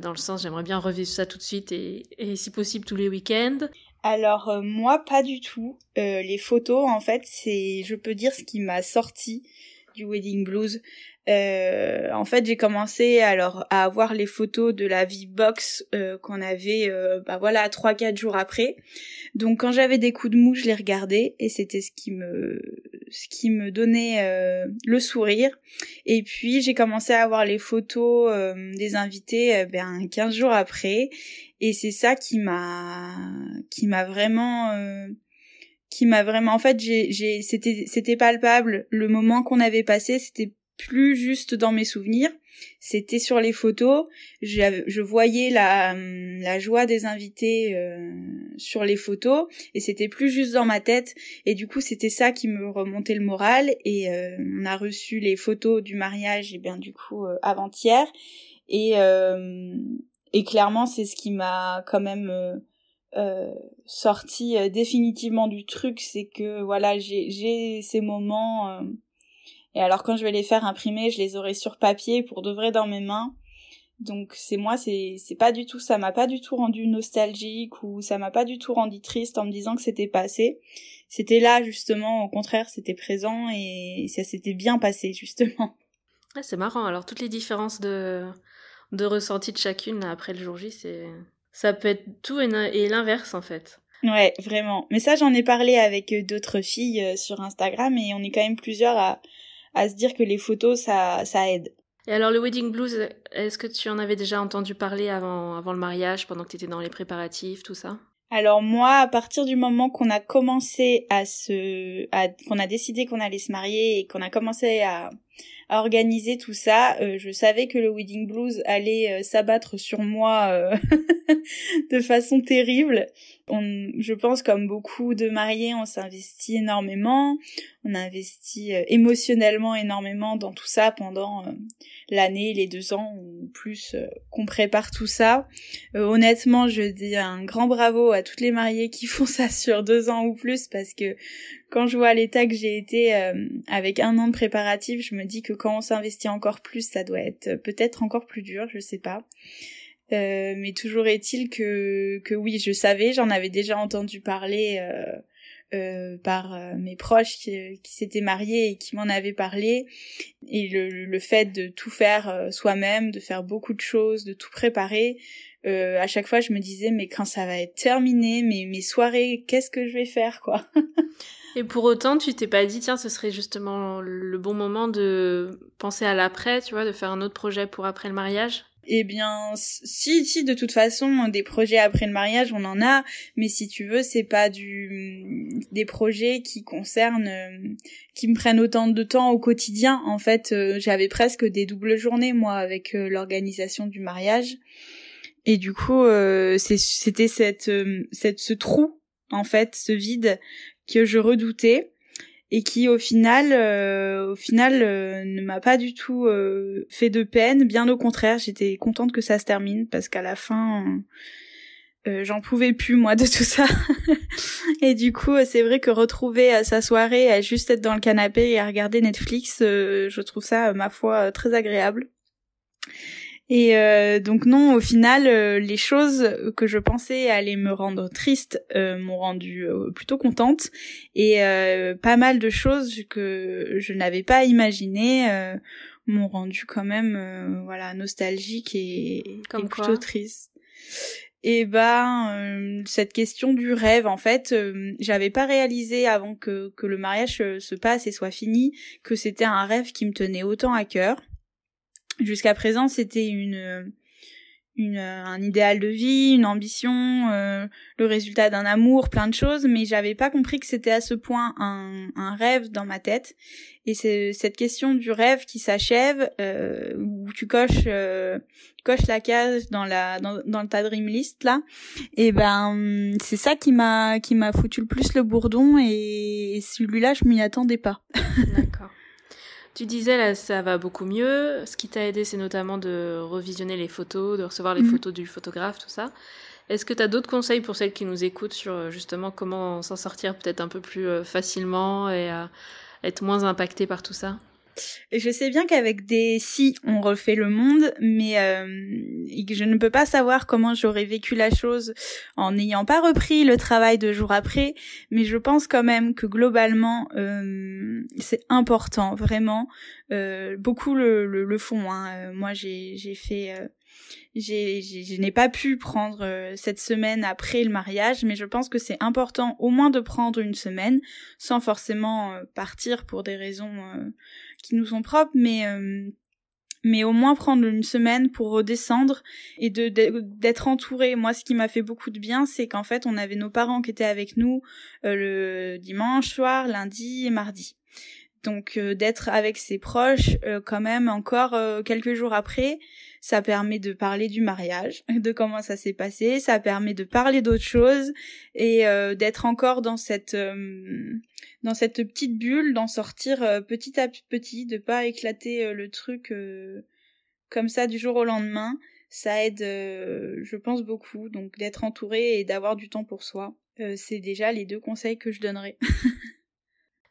dans le sens j'aimerais bien revivre ça tout de suite et, si possible tous les week-ends? Alors euh, moi pas du tout. Euh, les photos en fait c'est je peux dire ce qui m'a sorti du wedding blues. Euh, en fait, j'ai commencé alors à avoir les photos de la vie box euh, qu'on avait, euh, bah voilà, trois quatre jours après. Donc quand j'avais des coups de mou, je les regardais et c'était ce qui me, ce qui me donnait euh, le sourire. Et puis j'ai commencé à avoir les photos des invités, ben 15 jours après. Et c'est ça qui m'a, qui m'a vraiment qui m'a vraiment en fait j'ai c'était c'était palpable le moment qu'on avait passé c'était plus juste dans mes souvenirs, c'était sur les photos. Je, voyais la, la joie des invités euh, sur les photos et c'était plus juste dans ma tête. Et du coup, c'était ça qui me remontait le moral. Et euh, on a reçu les photos du mariage, et bien du coup euh, avant-hier. Et clairement, c'est ce qui m'a quand même sorti définitivement du truc, c'est que voilà, j'ai ces moments et alors quand je vais les faire imprimer, je les aurai sur papier pour de vrai dans mes mains. Donc c'est moi, c'est pas du tout, ça m'a pas du tout rendu nostalgique ou ça m'a pas du tout rendu triste en me disant que c'était passé. C'était là justement, au contraire, c'était présent et ça s'était bien passé justement. c'est marrant. Alors toutes les différences de de ressenti de chacune après le jour J, c'est ça peut être tout et l'inverse en fait. Ouais, vraiment. Mais ça, j'en ai parlé avec d'autres filles euh, sur Instagram et on est quand même plusieurs à à se dire que les photos, ça, ça aide. Et alors le wedding blues, est-ce que tu en avais déjà entendu parler avant, avant le mariage, pendant que tu étais dans les préparatifs, tout ça? Alors moi, à partir du moment qu'on a commencé à se, qu'on a décidé qu'on allait se marier et qu'on a commencé à, à organiser tout ça, euh, je savais que le wedding blues allait euh, s'abattre sur moi euh, de façon terrible. Je pense comme beaucoup de mariés, on s'investit énormément, on investit émotionnellement énormément dans tout ça pendant l'année, les deux ans ou plus qu'on prépare tout ça. honnêtement, je dis un grand bravo à toutes les mariées qui font ça sur deux ans ou plus parce que quand je vois l'état que j'ai été avec un an de préparatif, je me dis que quand on s'investit encore plus, ça doit être peut-être encore plus dur, je sais pas. Euh, mais toujours est-il que que oui, je savais, j'en avais déjà entendu parler euh, euh, par mes proches qui, qui s'étaient mariés et qui m'en avaient parlé. Et le, le fait de tout faire soi-même, de faire beaucoup de choses, de tout préparer, à chaque fois je me disais mais quand ça va être terminé, mes mes soirées, qu'est-ce que je vais faire quoi? Et pour autant, tu t'es pas dit, tiens, ce serait justement le bon moment de penser à l'après, tu vois, de faire un autre projet pour après le mariage? Eh bien, si, si, de toute façon, des projets après le mariage, on en a, mais si tu veux, c'est pas du, des projets qui concernent, qui me prennent autant de temps au quotidien. En fait, euh, j'avais presque des doubles journées, moi, avec euh, l'organisation du mariage. Et du coup, euh, c'était cette, cette, ce trou, en fait, ce vide que je redoutais et qui au final euh, au final euh, ne m'a pas du tout euh, fait de peine. Bien au contraire j'étais contente que ça se termine parce qu'à la fin j'en pouvais plus moi de tout ça. Et du coup c'est vrai que retrouver sa soirée à juste être dans le canapé et à regarder Netflix je trouve ça ma foi très agréable et euh, donc non, au final, euh, les choses que je pensais allaient me rendre triste euh, m'ont rendu plutôt contente. Et pas mal de choses que je n'avais pas imaginées m'ont rendu quand même voilà nostalgique et, Comme plutôt triste. Et ben cette question du rêve en fait, j'avais pas réalisé avant que que le mariage se passe et soit fini que c'était un rêve qui me tenait autant à cœur. Jusqu'à présent, c'était une, une, un idéal de vie, une ambition, euh, le résultat d'un amour, plein de choses, mais j'avais pas compris que c'était à ce point un, un rêve dans ma tête. Et c'est cette question du rêve qui s'achève, euh, où tu coches, euh, coches la case dans la dans, dans ta dream list là. Et ben c'est ça qui m'a qui m'a foutu le plus le bourdon et, et celui-là je m'y attendais pas. D'accord. Tu disais là, ça va beaucoup mieux. Ce qui t'a aidé, c'est notamment de revisionner les photos, de recevoir les mhm. photos du photographe, tout ça. Est-ce que tu as d'autres conseils pour celles qui nous écoutent sur euh, justement comment s'en sortir peut-être un peu plus euh, facilement et être moins impacté par tout ça? Je sais bien qu'avec des si, on refait le monde, mais euh, je ne peux pas savoir comment j'aurais vécu la chose en n'ayant pas repris le travail deux jours après. Mais je pense quand même que globalement, euh, c'est important, vraiment. Euh, beaucoup le, le, font. Hein. Moi, j'ai fait j'ai, je n'ai pas pu prendre euh, cette semaine après le mariage, mais je pense que c'est important au moins de prendre une semaine, sans forcément euh, partir pour des raisons euh, qui nous sont propres, mais mais au moins prendre une semaine pour redescendre et d'être entouré. Moi, ce qui m'a fait beaucoup de bien, c'est qu'en fait, on avait nos parents qui étaient avec nous le dimanche soir, lundi et mardi. Donc d'être avec ses proches quand même encore quelques jours après, ça permet de parler du mariage, de comment ça s'est passé, ça permet de parler d'autres choses et euh, d'être encore dans cette euh, dans cette petite bulle, d'en sortir euh, petit à petit, de pas éclater le truc comme ça du jour au lendemain. Ça aide, je pense beaucoup, donc d'être entouré et d'avoir du temps pour soi. c'est déjà les deux conseils que je donnerais.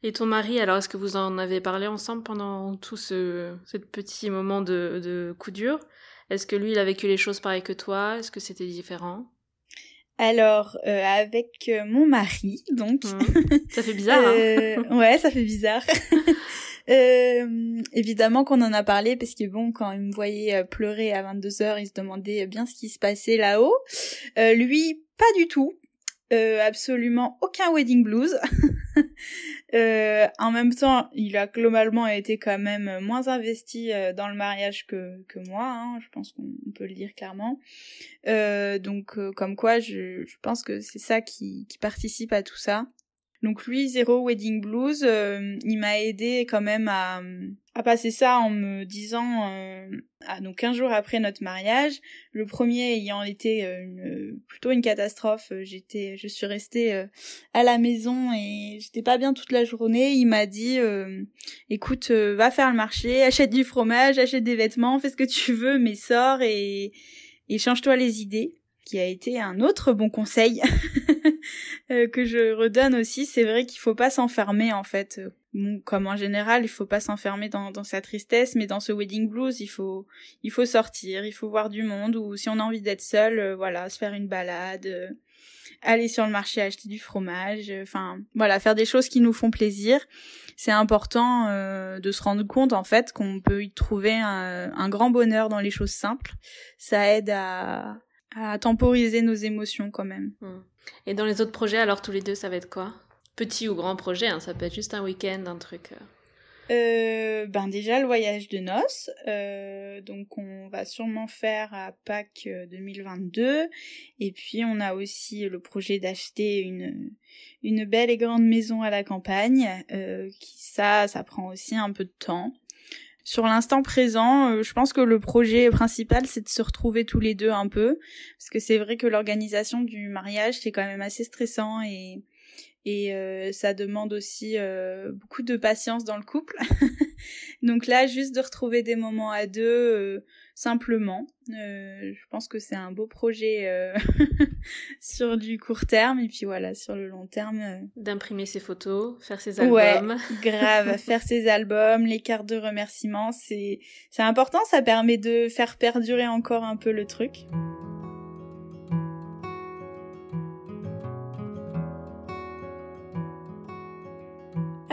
Et ton mari, alors est-ce que vous en avez parlé ensemble pendant tout ce, petit moment de, de coup dur? Est-ce que lui, il a vécu les choses pareilles que toi? Est-ce que c'était différent? Alors, euh, avec euh, mon mari, donc. Mmh. Ça fait bizarre, hein euh, Ouais, ça fait bizarre. évidemment qu'on en a parlé, parce que bon, quand il me voyait pleurer à 22h, il se demandait bien ce qui se passait là-haut. lui, pas du tout. Absolument aucun wedding blues. Euh, en même temps, il a globalement été quand même moins investi euh, dans le mariage que, moi, hein, je pense qu'on peut le dire clairement. Euh, donc comme quoi, je, pense que c'est ça qui participe à tout ça. Donc lui, Zero Wedding Blues, euh, il m'a aidé quand même à, à passer ça en me disant, euh, donc 15 jours après notre mariage, le premier ayant été euh, plutôt une catastrophe, j'étais, je suis restée à la maison et j'étais pas bien toute la journée. Il m'a dit, écoute, va faire le marché, achète du fromage, achète des vêtements, fais ce que tu veux, mais sors et change-toi les idées qui a été un autre bon conseil euh, que je redonne aussi. C'est vrai qu'il faut pas s'enfermer en fait. Comme en général, il faut pas s'enfermer dans, sa tristesse, mais dans ce wedding blues, il faut il faut sortir, il faut voir du monde. Ou si on a envie d'être seul, euh, voilà, se faire une balade, euh, aller sur le marché acheter du fromage. Enfin, voilà, faire des choses qui nous font plaisir. C'est important de se rendre compte en fait qu'on peut y trouver un grand bonheur dans les choses simples. Ça aide à à temporiser nos émotions quand même. Hmm. Et dans les autres projets, alors tous les deux, ça va être quoi? Petit ou grand projet, hein, ça peut être juste un week-end, un truc. Euh. Euh, ben déjà le voyage de noces, euh, donc on va sûrement faire à Pâques 2022, et puis on a aussi le projet d'acheter une une belle et grande maison à la campagne, qui ça ça prend aussi un peu de temps. Sur l'instant présent, euh, je pense que le projet principal, c'est de se retrouver tous les deux un peu, parce que c'est vrai que l'organisation du mariage, c'est quand même assez stressant et et euh, ça demande aussi euh, beaucoup de patience dans le couple. Donc là, juste de retrouver des moments à deux, simplement. Euh, je pense que c'est un beau projet euh, sur du court terme et puis voilà sur le long terme. Euh, D'imprimer ses photos, faire ses albums. Ouais, grave, faire ses albums, les cartes de remerciement, c'est c'est important. Ça permet de faire perdurer encore un peu le truc.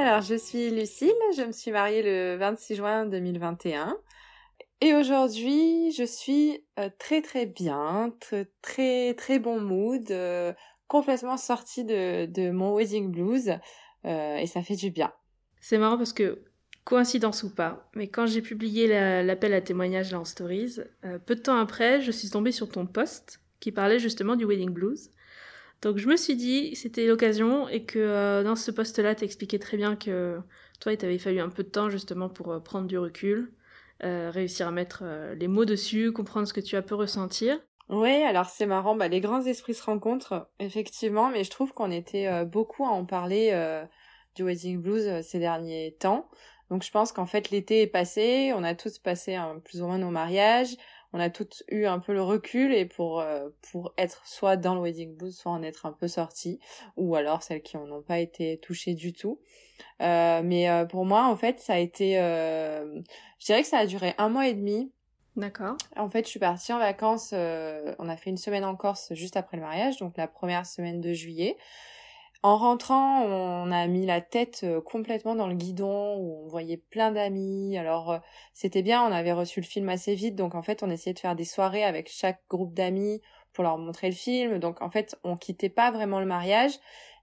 Alors, je suis Lucille, je me suis mariée le 26 juin 2021. Et aujourd'hui, je suis euh, très très bien, très très, bon mood, euh, complètement sortie de, mon wedding blues euh, et ça fait du bien. C'est marrant parce que, coïncidence ou pas, mais quand j'ai publié l'appel à témoignage là en stories, peu de temps après, je suis tombée sur ton post qui parlait justement du wedding blues. Donc je me suis dit c'était l'occasion et que dans ce post-là, t'expliquais très bien que toi, il t'avait fallu un peu de temps justement pour prendre du recul euh, réussir à mettre euh, les mots dessus, comprendre ce que tu as pu ressentir. Oui, alors c'est marrant, bah, les grands esprits se rencontrent, effectivement, mais je trouve qu'on était euh, beaucoup à en parler du Wedding Blues ces derniers temps. Donc je pense qu'en fait l'été est passé, on a tous passé plus ou moins nos mariages, on a toutes eu un peu le recul et pour euh, pour être soit dans le wedding blues, soit en être un peu sorti, ou alors celles qui n'ont pas été touchées du tout. Euh, mais euh, pour moi, en fait, ça a été, je dirais que ça a duré un mois et demi. D'accord. En fait, je suis partie en vacances. on a fait une semaine en Corse juste après le mariage, donc la première semaine de juillet. En rentrant, on a mis la tête euh, complètement dans le guidon, où on voyait plein d'amis. Alors, euh, c'était bien, on avait reçu le film assez vite, donc en fait, on essayait de faire des soirées avec chaque groupe d'amis pour leur montrer le film. Donc, en fait, on quittait pas vraiment le mariage,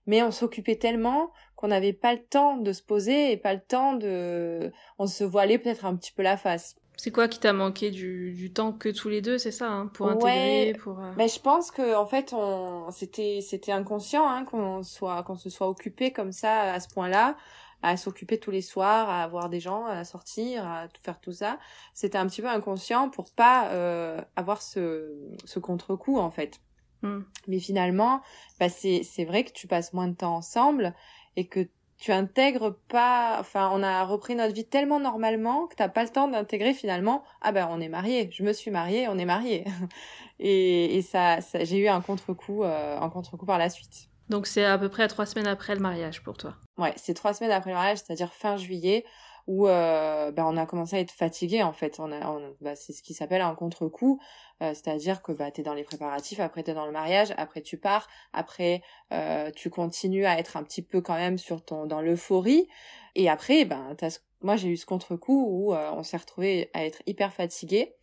mais on s'occupait tellement qu'on n'avait pas le temps de se poser et pas le temps de... On se voilait peut-être un petit peu la face. C'est quoi qui t'a manqué du, du, temps que tous les deux, c'est ça, hein, pour intégrer, pour. Euh mais je pense que en fait, on c'était c'était inconscient hein, qu'on soit qu'on se soit occupé comme ça à ce point-là, à s'occuper tous les soirs, à avoir des gens, à sortir, à faire tout ça. C'était un petit peu inconscient pour pas euh, avoir ce ce contre-coup en fait. Mmh. Mais finalement, bah c'est c'est vrai que tu passes moins de temps ensemble et que tu intègres pas, enfin, on a repris notre vie tellement normalement que t'as pas le temps d'intégrer finalement, ah ben, on est marié, je me suis mariée, on est marié. et, et ça, ça j'ai eu un contre-coup, euh, un contre-coup par la suite. Donc c'est à peu près trois semaines après le mariage pour toi. Ouais, c'est trois semaines après le mariage, c'est-à-dire fin juillet où euh, bah, on a commencé à être fatigué en fait. On a, bah, c'est ce qui s'appelle un contre-coup, euh, c'est-à-dire que bah, tu es dans les préparatifs, après tu es dans le mariage, après tu pars, après euh, tu continues à être un petit peu quand même sur ton dans l'euphorie, et après, ben, moi j'ai eu ce contre-coup où euh, on s'est retrouvé à être hyper fatigué.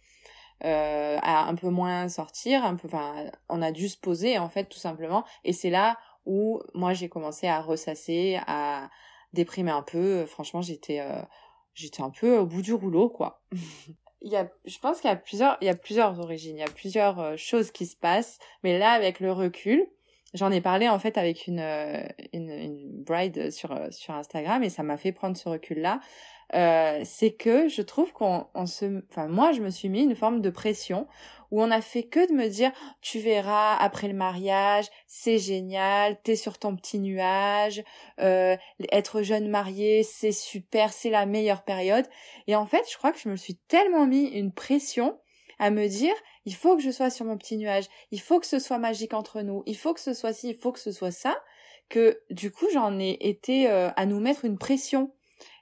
Euh, à un peu moins sortir, un peu, on a dû se poser en fait tout simplement, et c'est là où moi j'ai commencé à ressasser, à, déprimée un peu. Euh, franchement, j'étais euh, j'étais un peu au bout du rouleau, quoi. il y a, je pense qu'il y a plusieurs, il y a plusieurs origines, il y a plusieurs euh, choses qui se passent. Mais là, avec le recul, j'en ai parlé en fait avec une, une, une bride sur, sur Instagram et ça m'a fait prendre ce recul-là. Euh, c'est que je trouve qu'on on se, enfin moi je me suis mis une forme de pression où on a fait que de me dire tu verras après le mariage c'est génial t'es sur ton petit nuage euh, être jeune marié c'est super c'est la meilleure période. Et en fait je crois que je me suis tellement mis une pression à me dire il faut que je sois sur mon petit nuage il faut que ce soit magique entre nous il faut que ce soit ci il faut que ce soit ça que du coup j'en ai été euh, à nous mettre une pression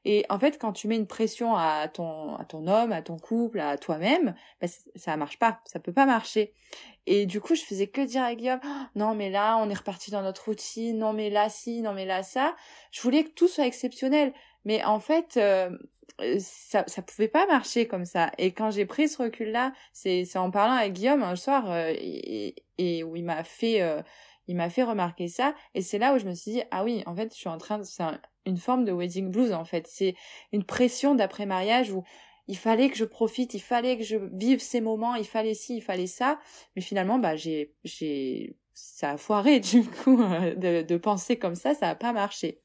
et en fait, quand tu mets une pression à ton, à ton homme, à ton couple, à toi-même, bah, ça marche pas, ça peut pas marcher. Et du coup, je faisais que dire à Guillaume, «Oh, non mais là, on est reparti dans notre routine, non mais là si, non mais là ça. Je voulais que tout soit exceptionnel, mais en fait, euh, ça, ça pouvait pas marcher comme ça. Et quand j'ai pris ce recul-là, c'est, en parlant avec Guillaume un soir euh, et, et, où il m'a fait, euh, il m'a fait remarquer ça. Et c'est là où je me suis dit, ah oui, en fait, je suis en train de, une forme de wedding blues en fait. C'est une pression d'après mariage où il fallait que je profite, il fallait que je vive ces moments, il fallait ci, il fallait ça. Mais finalement, bah j'ai j'ai ça a foiré du coup de, de penser comme ça, ça a pas marché.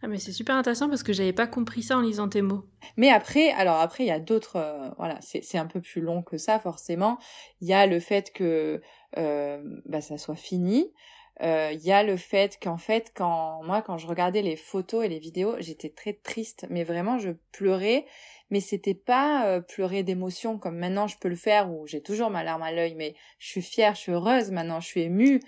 Ah mais c'est super intéressant parce que j'avais pas compris ça en lisant tes mots. Mais après, alors après il y a d'autres, euh, voilà, c'est c'est un peu plus long que ça forcément. Il y a le fait que euh, bah ça soit fini il euh, y a le fait qu'en fait quand moi quand je regardais les photos et les vidéos j'étais très triste. Mais vraiment je pleurais. Mais c'était pas euh, pleurer d'émotion comme maintenant je peux le faire où j'ai toujours ma larme à l'œil. Mais je suis fière je suis heureuse maintenant je suis émue.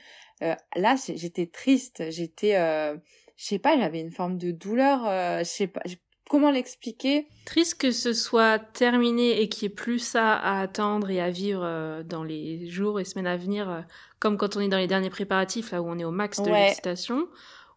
Euh, là j'étais triste. J'étais je sais pas j'avais une forme de douleur je sais pas comment l'expliquer? Triste que ce soit terminé et qu'il n'y ait plus ça à attendre et à vivre dans les jours et semaines à venir comme quand on est dans les derniers préparatifs, là où on est au max de l'excitation,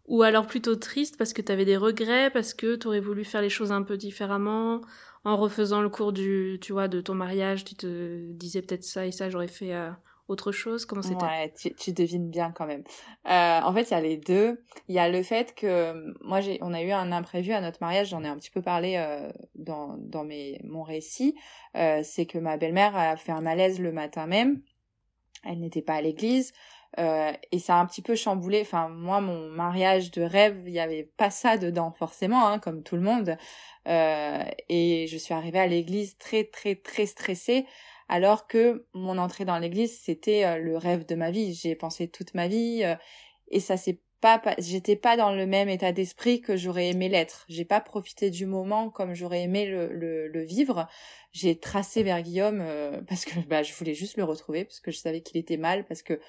ou alors plutôt triste parce que tu avais des regrets, parce que tu aurais voulu faire les choses un peu différemment, en refaisant le cours du, tu vois, de ton mariage, tu te disais peut-être ça et ça, j'aurais fait euh, autre chose. Comment c'était Ouais, tu, devines bien quand même. Euh, en fait, il y a les deux. Il y a le fait que moi, j'ai, on a eu un imprévu à notre mariage. J'en ai un petit peu parlé euh, dans dans mes mon récit. c'est que ma belle-mère a fait un malaise le matin même elle n'était pas à l'église. Euh, et ça a un petit peu chamboulé. Enfin, moi, mon mariage de rêve, il y avait pas ça dedans forcément, hein, comme tout le monde. Euh, et je suis arrivée à l'église très, très, très stressée, alors que mon entrée dans l'église, c'était euh, le rêve de ma vie. J'ai pensé toute ma vie, et ça s'est pas, j'étais pas dans le même état d'esprit que j'aurais aimé l'être. J'ai pas profité du moment comme j'aurais aimé le, le, le vivre. J'ai tracé vers Guillaume euh, parce que bah, je voulais juste le retrouver parce que je savais qu'il était mal parce que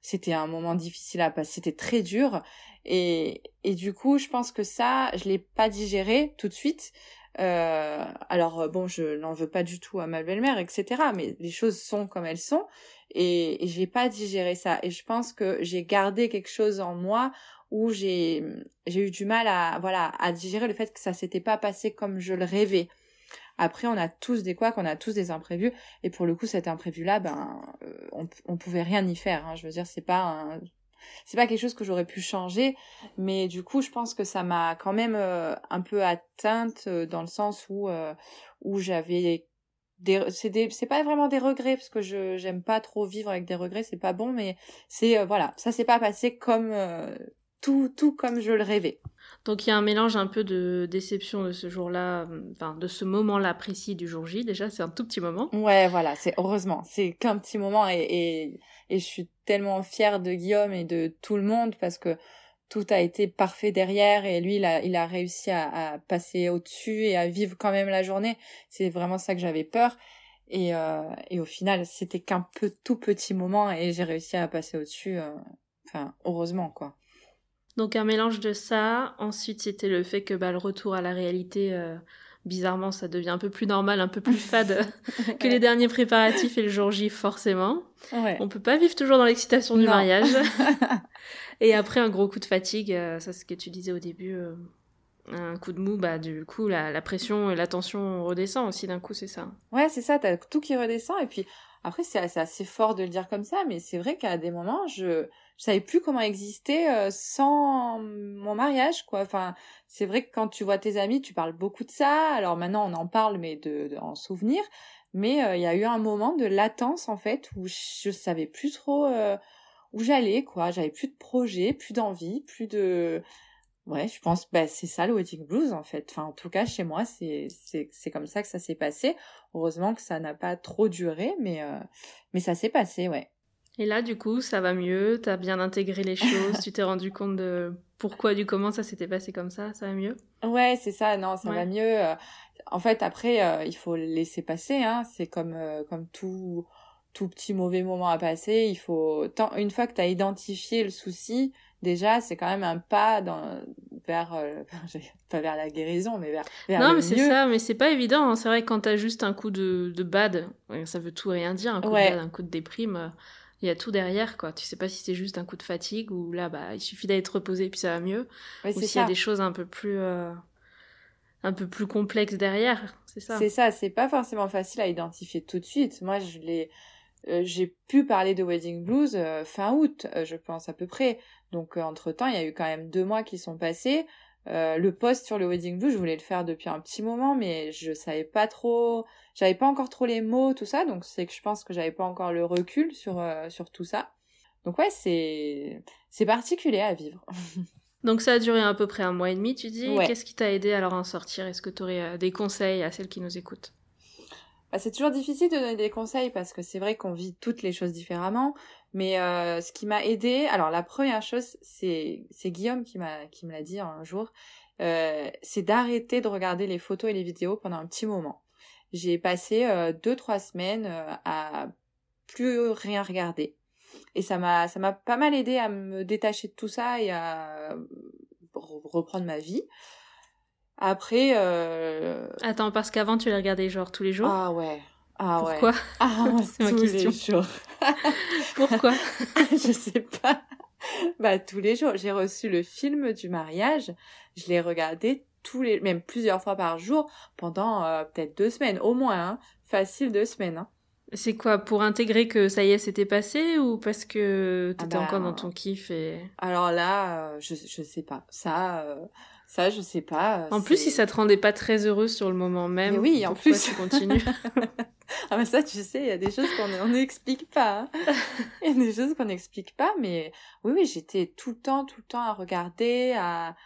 c'était un moment difficile à passer, c'était très dur et et du coup je pense que ça je l'ai pas digéré tout de suite. Euh, alors bon, je n'en veux pas du tout à ma belle-mère, etc. Mais les choses sont comme elles sont et, et j'ai pas digéré ça. Et je pense que j'ai gardé quelque chose en moi où j'ai eu du mal à voilà à digérer le fait que ça s'était pas passé comme je le rêvais. Après, on a tous des quoi, qu'on a tous des imprévus. Et pour le coup, cet imprévu-là, ben, euh, on, on pouvait rien y faire. Hein. Je veux dire, c'est pas un, c'est pas quelque chose que j'aurais pu changer, mais du coup, je pense que ça m'a quand même euh, un peu atteinte euh, dans le sens où où j'avais c'est pas vraiment des regrets parce que je j'aime pas trop vivre avec des regrets c'est pas bon mais c'est euh, voilà. Ça s'est pas passé comme euh, tout tout comme je le rêvais donc il y a un mélange un peu de déception de ce jour-là enfin de ce moment-là précis du jour J déjà c'est un tout petit moment ouais voilà c'est heureusement c'est qu'un petit moment et, et et je suis tellement fière de Guillaume et de tout le monde parce que tout a été parfait derrière et lui il a, il a réussi à, à passer au-dessus et à vivre quand même la journée. C'est vraiment ça que j'avais peur. Et, euh, et au final, c'était qu'un peu tout petit moment et j'ai réussi à passer au-dessus. Euh, enfin, heureusement quoi. Donc un mélange de ça. Ensuite, c'était le fait que bah, le retour à la réalité, euh, bizarrement, ça devient un peu plus normal, un peu plus fade que les derniers préparatifs et le jour J, forcément. Ouais. On peut pas vivre toujours dans l'excitation du mariage. Et après, un gros coup de fatigue, euh, ça c'est ce que tu disais au début, euh, un coup de mou, bah du coup, la, la pression et la tension redescend aussi d'un coup, c'est ça Ouais, c'est ça, t'as tout qui redescend. Et puis après, c'est assez, assez fort de le dire comme ça, mais c'est vrai qu'à des moments, je je savais plus comment exister euh, sans mon mariage quoi. Enfin c'est vrai que quand tu vois tes amis tu parles beaucoup de ça. Alors maintenant on en parle mais de, en souvenir. Mais il y a eu un moment de latence en fait où je savais plus trop où j'allais quoi. J'avais plus de projet plus d'envie plus de ouais je pense bah c'est ça le wedding blues en fait. Enfin en tout cas chez moi c'est c'est c'est comme ça que ça s'est passé. Heureusement que ça n'a pas trop duré mais euh, mais ça s'est passé ouais et là du coup ça va mieux t'as bien intégré les choses tu t'es rendu compte de pourquoi du comment ça s'était passé comme ça ça va mieux? Ouais c'est ça non ça va mieux en fait après euh, il faut le laisser passer hein c'est comme euh, comme tout tout petit mauvais moment à passer, il faut tant une fois que tu as identifié le souci, déjà c'est quand même un pas dans vers euh, pas vers la guérison mais vers, vers non mais c'est ça mais c'est pas évident hein. c'est vrai que quand t'as juste un coup de, de bad ça veut tout rien dire un coup de bad un coup de déprime euh, il y a tout derrière quoi. Tu sais pas si c'est juste un coup de fatigue ou là bah il suffit d'être reposé et puis ça va mieux. Ou s'il y a des choses un peu plus euh, un peu plus complexes derrière c'est ça. C'est ça c'est pas forcément facile à identifier tout de suite. Moi je l'ai euh, j'ai pu parler de Wedding Blues euh, fin août, je pense à peu près. Donc entre temps, il y a eu quand même deux mois qui sont passés. Le post sur le Wedding Blues, je voulais le faire depuis un petit moment, mais je savais pas trop, j'avais pas encore trop les mots, tout ça. Donc c'est que je pense que j'avais pas encore le recul sur sur tout ça. Donc ouais, c'est c'est particulier à vivre. Donc ça a duré à peu près un mois et demi, tu dis. Qu'est-ce qui t'a aidé alors à en sortir? Est-ce que tu aurais des conseils à celles qui nous écoutent? Bah, c'est toujours difficile de donner des conseils parce que c'est vrai qu'on vit toutes les choses différemment. Mais euh, ce qui m'a aidé, alors la première chose, c'est Guillaume qui m'a qui me l'a dit un jour, euh, c'est d'arrêter de regarder les photos et les vidéos pendant un petit moment. J'ai passé euh, deux trois semaines euh, à plus rien regarder et ça m'a ça m'a pas mal aidé à me détacher de tout ça et à reprendre ma vie. Après. Euh... Attends, parce qu'avant tu les regardais genre tous les jours. Ah ouais. Ah Pourquoi Ah, c'est ma question. Les jours. Pourquoi Je sais pas. Bah tous les jours. J'ai reçu le film du mariage. Je l'ai regardé tous les, même plusieurs fois par jour pendant euh, peut-être deux semaines, au moins. Hein. Facile deux semaines. Hein. C'est quoi pour intégrer que ça y est, c'était passé ou parce que t'étais ah bah, encore dans ton kiff et Alors là, euh, je je sais pas. Ça, euh, ça, je sais pas. En plus, si ça te rendait pas très heureuse sur le moment même, oui, en plus, tu continues. ah mais ça, tu sais, il y a des choses qu'on n'explique pas. Hein. Il y a des choses qu'on n'explique pas, mais oui, oui, j'étais tout le temps, tout le temps à regarder, à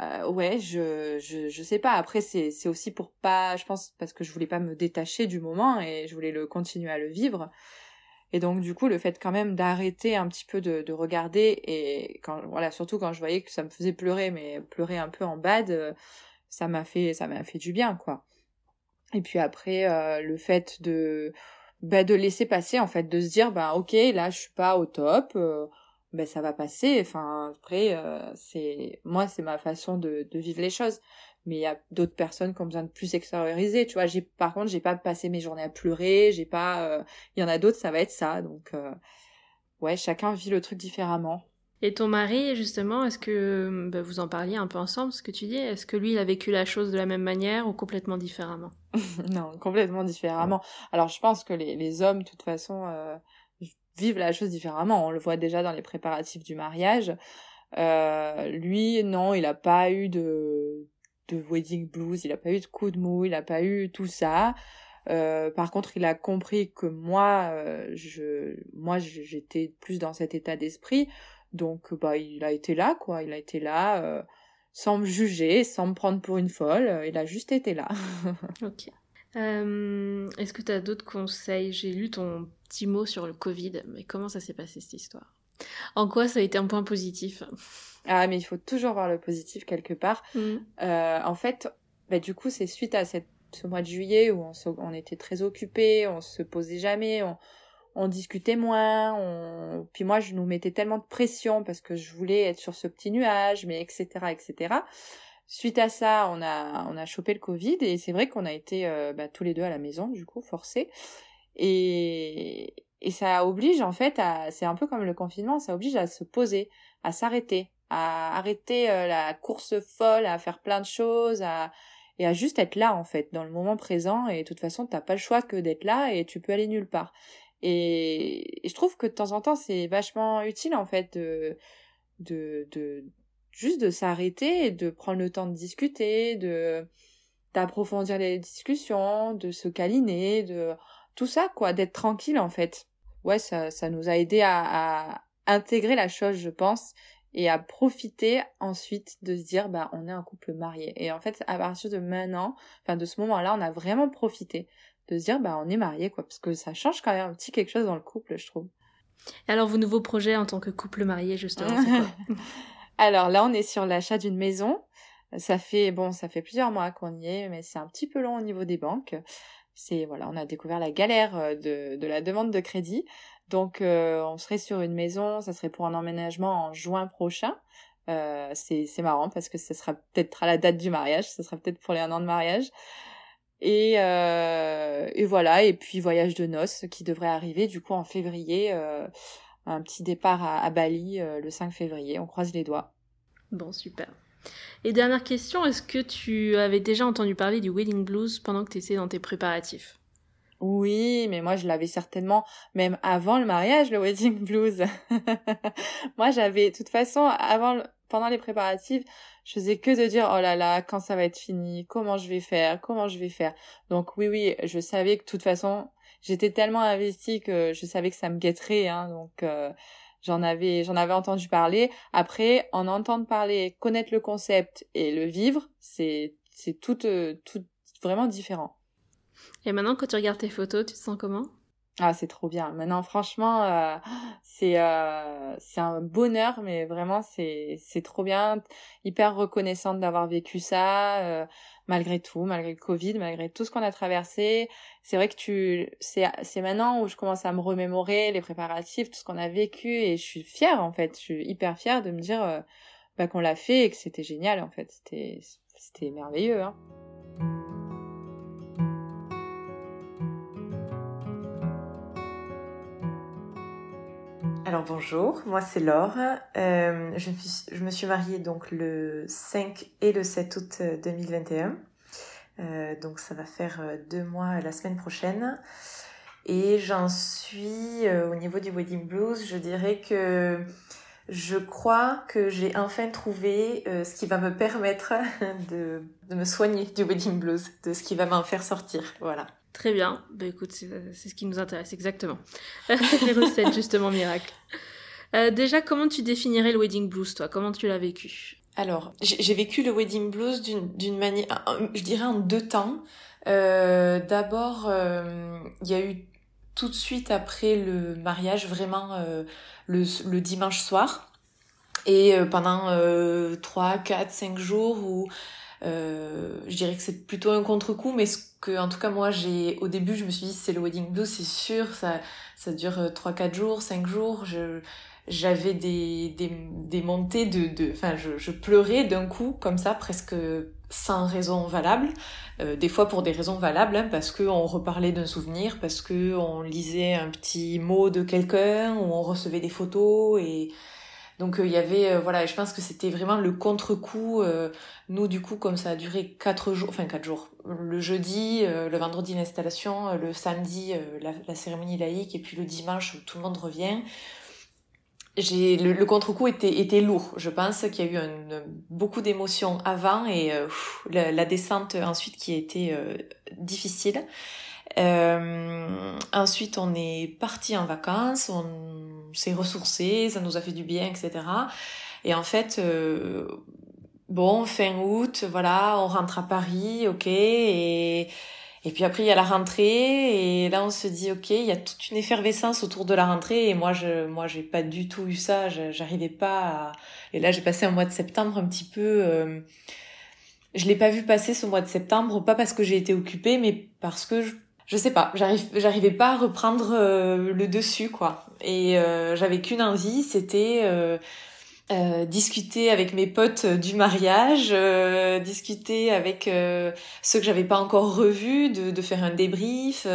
euh, ouais, je, je je sais pas. Après, c'est c'est aussi pour pas, je pense, parce que je voulais pas me détacher du moment et je voulais le continuer à le vivre. Et donc du coup, le fait quand même d'arrêter un petit peu de, de, regarder et quand voilà, surtout quand je voyais que ça me faisait pleurer, mais pleurer un peu en bad, euh, ça m'a fait ça m'a fait du bien quoi. Et puis après, euh, le fait de bah, de laisser passer en fait, de se dire bah ok là je suis pas au top, euh, ben ça va passer. Enfin après euh, c'est moi c'est ma façon de vivre les choses mais il y a d'autres personnes qui ont besoin de plus extérioriser tu vois. J'ai par contre j'ai pas passé mes journées à pleurer j'ai pas euh, il y en a d'autres ça va être ça. Donc euh, ouais chacun vit le truc différemment. Et ton mari justement est-ce que bah, vous en parliez un peu ensemble ce que tu dis? Est-ce que lui il a vécu la chose de la même manière ou complètement différemment? Non complètement différemment. Alors je pense que les, les hommes de toute façon euh, vivent la chose différemment. On le voit déjà dans les préparatifs du mariage. Euh, lui, non, il a pas eu de, de wedding blues, il a pas eu de coup de mou, il a pas eu tout ça. Euh, par contre, il a compris que moi, euh, je, moi, j'étais plus dans cet état d'esprit, donc bah, il a été là, quoi. Il a été là, euh, sans me juger, sans me prendre pour une folle. Il a juste été là. ok. Est-ce que tu as d'autres conseils? J'ai lu ton petit mot sur le Covid, mais comment ça s'est passé cette histoire? En quoi ça a été un point positif? Ah, mais il faut toujours voir le positif quelque part. Mm. Euh, en fait, bah, du coup, c'est suite à cette, ce mois de juillet où on, on était très occupés, on se posait jamais, on, on discutait moins, on... puis moi je nous mettais tellement de pression parce que je voulais être sur ce petit nuage, mais etc. etc. Suite à ça, on a on a chopé le Covid et c'est vrai qu'on a été euh, bah, tous les deux à la maison du coup forcés et et ça oblige en fait à c'est un peu comme le confinement, ça oblige à se poser, à s'arrêter, à arrêter euh, la course folle, à faire plein de choses, à et à juste être là en fait dans le moment présent. Et de toute façon t'as pas le choix que d'être là et tu peux aller nulle part. Et, je trouve que de temps en temps c'est vachement utile en fait de de, juste de s'arrêter de prendre le temps de discuter de d'approfondir les discussions de se câliner de tout ça quoi d'être tranquille en fait. Ouais ça ça nous a aidé à, à intégrer la chose je pense et à profiter ensuite de se dire bah on est un couple marié. Et en fait à partir de maintenant enfin de ce moment là on a vraiment profité de se dire bah on est marié quoi. Parce que ça change quand même un petit quelque chose dans le couple je trouve. Alors vos nouveaux projets en tant que couple marié justement c'est quoi? Alors là on est sur l'achat d'une maison. Ça fait bon ça fait plusieurs mois qu'on y est mais c'est un petit peu long au niveau des banques. C'est voilà on a découvert la galère euh, de, de la demande de crédit donc euh, on serait sur une maison, ça serait pour un emménagement en juin prochain. Euh, c'est marrant parce que ce sera peut-être à la date du mariage, ce sera peut-être pour les un an de mariage. Et, euh, voilà, et puis voyage de noces qui devrait arriver du coup en février, un petit départ à, à Bali le 5 février, on croise les doigts. Bon, super. Et dernière question, est-ce que tu avais déjà entendu parler du wedding blues pendant que tu étais dans tes préparatifs? Oui, mais moi je l'avais certainement même avant le mariage, le wedding blues. moi j'avais, de toute façon, avant, pendant les préparatifs, je faisais que de dire oh là là, quand ça va être fini, comment je vais faire, comment je vais faire. Donc oui, oui, je savais que de toute façon, j'étais tellement investie que je savais que ça me guetterait, hein, donc euh, j'en avais, j'en avais entendu parler. Après, en entendre parler, connaître le concept et le vivre, c'est, c'est tout, euh, tout vraiment différent. Et maintenant, quand tu regardes tes photos, tu te sens comment? Ah, c'est trop bien. Maintenant, franchement, euh, c'est euh, c'est un bonheur, mais vraiment, c'est trop bien. Hyper reconnaissante d'avoir vécu ça, euh, malgré tout, malgré le Covid, malgré tout ce qu'on a traversé. C'est vrai que tu, c'est c'est maintenant où je commence à me remémorer les préparatifs, tout ce qu'on a vécu, et je suis fière en fait. Je suis hyper fière de me dire bah, qu'on l'a fait et que c'était génial en fait. C'était c'était merveilleux. Hein. Bonjour, moi c'est Laure. Euh, je, je, me suis mariée donc le 5 et le 7 août 2021. Euh, donc ça va faire euh, deux mois la semaine prochaine. Et j'en suis au niveau du wedding blues, je dirais que je crois que j'ai enfin trouvé ce qui va me permettre de, de me soigner du wedding blues, de ce qui va m'en faire sortir. Voilà. Très bien. Bah écoute, c'est ce qui nous intéresse exactement. Les recettes, justement, miracle. Euh, déjà, comment tu définirais le wedding blues, toi? Comment tu l'as vécu? Alors, j'ai vécu le wedding blues d'une manière, je dirais en deux temps. Euh, D'abord, euh, il y a eu tout de suite après le mariage, vraiment le, le, dimanche soir. Et pendant 3, 4, 5 jours où je dirais que c'est plutôt un contre-coup, mais ce que, en tout cas, moi, j'ai, au début, je me suis dit, c'est le wedding blues, c'est sûr, ça, ça dure 3-4 jours, 5 jours, je, j'avais des, des, des montées de, enfin, je, je pleurais d'un coup, comme ça, presque sans raison valable, euh, des fois pour des raisons valables, hein, parce que on reparlait d'un souvenir, parce que on lisait un petit mot de quelqu'un, ou on recevait des photos, et donc euh, il y avait, euh, voilà, je pense que c'était vraiment le contre-coup. nous, du coup, comme ça a duré quatre jours, enfin quatre jours, le jeudi, le vendredi l'installation, le samedi la, cérémonie laïque, et puis le dimanche tout le monde revient j'ai le, contre-coup était, lourd. Je pense qu'il y a eu beaucoup d'émotions avant et euh, la, descente ensuite qui a été euh, difficile. Euh, ensuite, on est parti en vacances, s'est ressourcé, ça nous a fait du bien, etc. Et en fait, euh, bon, fin août, voilà, on rentre à Paris, ok, et et puis après, il y a la rentrée, et là, on se dit, ok, il y a toute une effervescence autour de la rentrée, et moi, je, moi, j'ai pas du tout eu ça, j'arrivais pas à... Et là, j'ai passé un mois de septembre un petit peu... Euh... Je l'ai pas vu passer ce mois de septembre, pas parce que j'ai été occupée, mais parce que je, je sais pas, j'arrivais pas à reprendre euh, le dessus, quoi. Et euh, j'avais qu'une envie, c'était euh, euh, discuter avec mes potes du mariage, euh, discuter avec euh, ceux que j'avais pas encore revus, de, de faire un débrief.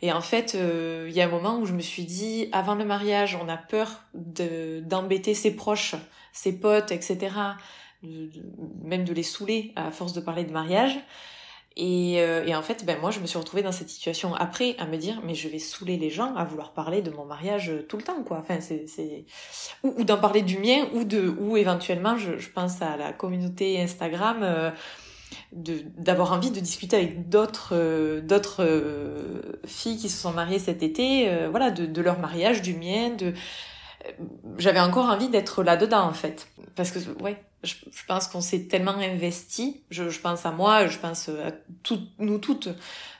et en fait, il y a un moment où je me suis dit, avant le mariage, on a peur de, d'embêter ses proches, ses potes, etc. même de les saouler à force de parler de mariage. Et, euh, et, en fait, ben moi, je me suis retrouvée dans cette situation après à me dire, mais je vais saouler les gens à vouloir parler de mon mariage tout le temps, quoi. Enfin, c'est, ou, ou d'en parler du mien, ou de, ou éventuellement, je, je pense à la communauté Instagram, euh, d'avoir envie de discuter avec d'autres, euh, d'autres euh, filles qui se sont mariées cet été, voilà, de, de leur mariage, du mien, de j'avais encore envie d'être là-dedans en fait. Parce que, ouais, je, pense qu'on s'est tellement investi. Je, pense à moi, je pense à nous toutes.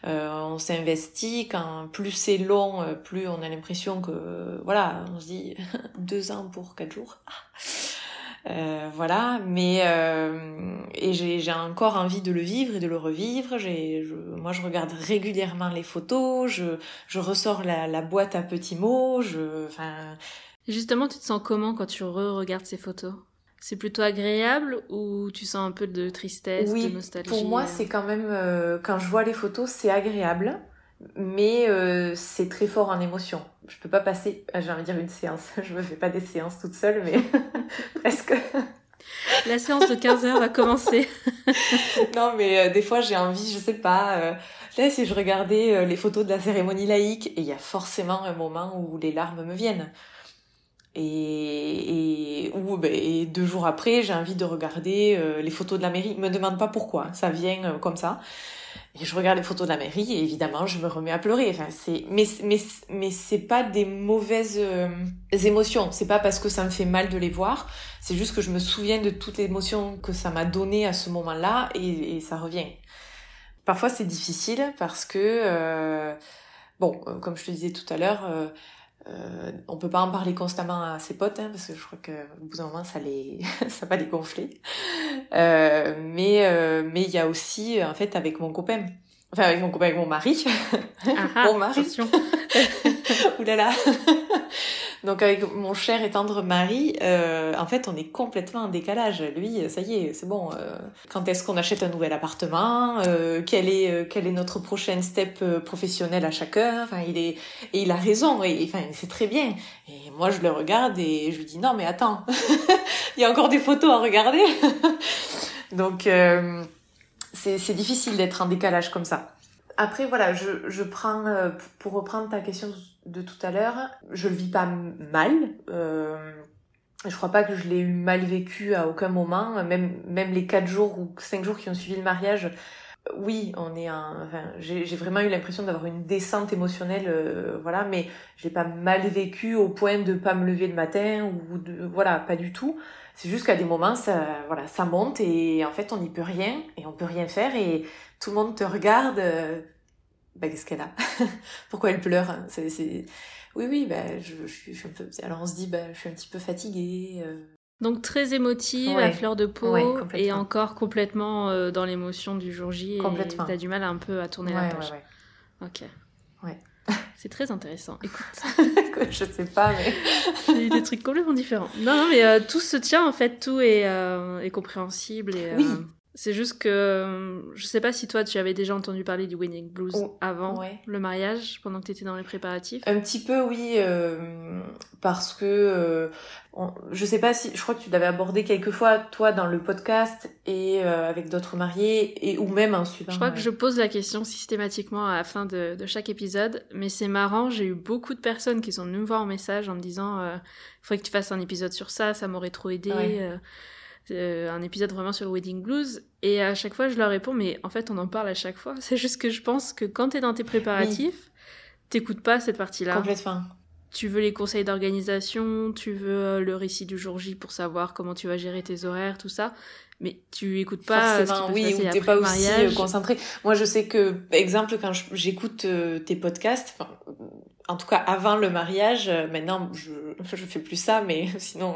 Euh, on s'est investi. Quand plus c'est long, euh, plus on a l'impression que, voilà, on se dit deux ans pour quatre jours. Euh, voilà, mais et j'ai encore envie de le vivre et de le revivre. Moi, je regarde régulièrement les photos, je, ressors la, boîte à petits mots, Justement, tu te sens comment quand tu re-regardes ces photos? C'est plutôt agréable ou tu sens un peu de tristesse, de nostalgie Pour moi, euh c'est quand même euh, quand je vois les photos, c'est agréable, mais euh, c'est très fort en émotion. Je peux pas passer, ah, j'ai envie de dire une séance. Je me fais pas des séances toute seule, mais presque. La séance de 15 heures va commencer. non, mais des fois j'ai envie, je sais pas. là, si je regardais les photos de la cérémonie laïque, et il y a forcément un moment où les larmes me viennent. Et, et, ou, ben, et deux jours après, j'ai envie de regarder euh, les photos de la mairie. Me demande pas pourquoi, ça vient euh, comme ça. Et je regarde les photos de la mairie et évidemment, je me remets à pleurer. Enfin, c'est, mais, mais, mais c'est pas des mauvaises euh, émotions. C'est pas parce que ça me fait mal de les voir. C'est juste que je me souviens de toute l'émotion que ça m'a donné à ce moment-là et, et, ça revient. Parfois, c'est difficile parce que, bon, comme je te disais tout à l'heure, euh, on peut pas en parler constamment à ses potes hein, parce que je crois que au bout d'un moment ça les ça va les gonfler. Euh, mais euh, mais il y a aussi en fait avec mon copain, enfin avec mon avec mon mari, ah, mon mari. Oulala. Donc avec mon cher et tendre mari, euh, en fait, on est complètement en décalage. Lui, ça y est, c'est bon. Euh, quand est-ce qu'on achète un nouvel appartement euh, Quel est euh, quel est notre prochain step professionnel à chacun Enfin, il est et il a raison. Et enfin, c'est très bien. Et moi, je le regarde et je lui dis non, mais attends, il y a encore des photos à regarder. Donc c'est difficile d'être en décalage comme ça. Après, voilà, je, prends, pour reprendre ta question de tout à l'heure, je le vis pas mal. Euh, je crois pas que je l'ai eu mal vécu à aucun moment. Même, même les quatre jours ou cinq jours qui ont suivi le mariage, oui, on est un. J'ai vraiment eu l'impression d'avoir une descente émotionnelle, euh, voilà, mais j'ai pas mal vécu au point de pas me lever le matin ou de, voilà, pas du tout. C'est juste qu'à des moments, ça, voilà, ça monte et en fait, on n'y peut rien et on peut rien faire et tout le monde te regarde. Euh, bah, qu'est-ce qu'elle a? Pourquoi elle pleure? Hein c'est, Oui, oui, bah, je, je, suis un peu... Alors on se dit, bah, je suis un petit peu fatiguée. Euh. Donc très émotive, à fleur de peau, et encore complètement euh, dans l'émotion du jour J. Complètement. Et t'as du mal un peu à tourner la page. Ok. Ouais. C'est très intéressant. Écoute. je sais pas, mais. J'ai eu des trucs complètement différents. Non, non, mais euh, tout se tient en fait, tout est, est compréhensible. Et, oui. C'est juste que je sais pas si toi tu avais déjà entendu parler du Wedding Blues oh, avant le mariage, pendant que tu étais dans les préparatifs. Un petit peu oui, euh, parce que euh, je sais pas si je crois que tu l'avais abordé quelques fois toi dans le podcast et euh, avec d'autres mariés et ou même ensuite. Je crois que je pose la question systématiquement à la fin de, chaque épisode, mais c'est marrant, j'ai eu beaucoup de personnes qui sont venues me voir en message en me disant il faudrait que tu fasses un épisode sur ça, ça m'aurait trop aidé. Euh, un épisode vraiment sur le wedding blues. Et à chaque fois, je leur réponds, mais en fait, on en parle à chaque fois. C'est juste que je pense que quand tu es dans tes préparatifs, t'écoutes pas cette partie-là. Complètement. Tu veux les conseils d'organisation, tu veux euh, le récit du jour J pour savoir comment tu vas gérer tes horaires, tout ça. Mais tu écoutes pas Forcément, oui, ou t'es pas aussi euh, concentré. Moi, je sais que, exemple, quand j'écoute tes podcasts, en tout cas avant le mariage, euh, maintenant je je fais plus ça, mais sinon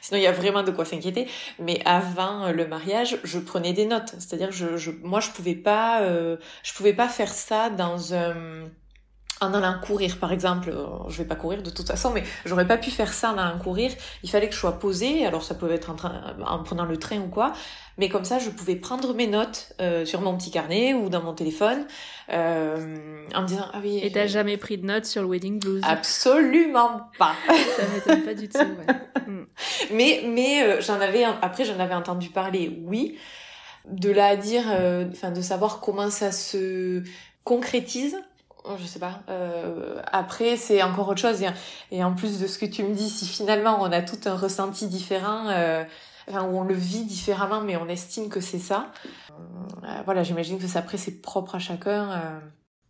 sinon il y a vraiment de quoi s'inquiéter. Mais avant le mariage, je prenais des notes, c'est-à-dire je, je moi je pouvais pas euh, je pouvais pas faire ça dans un en allant courir par exemple, euh, je vais pas courir de toute façon, mais j'aurais pas pu faire ça en allant courir. Il fallait que je sois posée, alors ça pouvait être en, train, en prenant le train ou quoi, mais comme ça je pouvais prendre mes notes euh, sur mon petit carnet ou dans mon téléphone euh, en me disant ah oui. Et t'as jamais pris de notes sur le wedding blues? Absolument pas. ça m'étonne pas du tout. Ouais. Mm. Mais mais j'en avais après j'en avais entendu parler, oui. De là à dire, enfin de savoir comment ça se concrétise je sais pas. Euh, après, c'est encore autre chose. Et, en plus de ce que tu me dis, si finalement on a tout un ressenti différent, euh, enfin, où on le vit différemment, mais on estime que c'est ça. Euh, voilà, j'imagine que ça après c'est propre à chacun. Euh.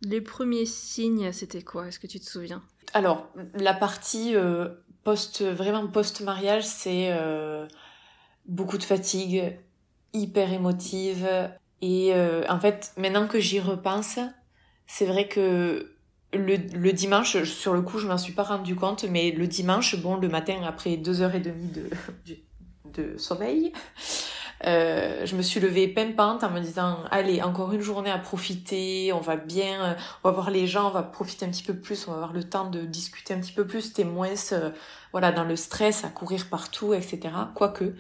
Les premiers signes, c'était quoi? Est-ce que tu te souviens? Alors, la partie euh, post, vraiment post-mariage, c'est beaucoup de fatigue, hyper émotive. Et en fait, maintenant que j'y repense, c'est vrai que le, dimanche, sur le coup, je m'en suis pas rendu compte, mais le dimanche, bon, le matin, après deux heures et demie de, de, sommeil, euh, je me suis levée pimpante en me disant, allez, encore une journée à profiter, on va bien, on va voir les gens, on va profiter un petit peu plus, on va avoir le temps de discuter un petit peu plus, t'es moins, euh, voilà, dans le stress, à courir partout, etc. Quoique.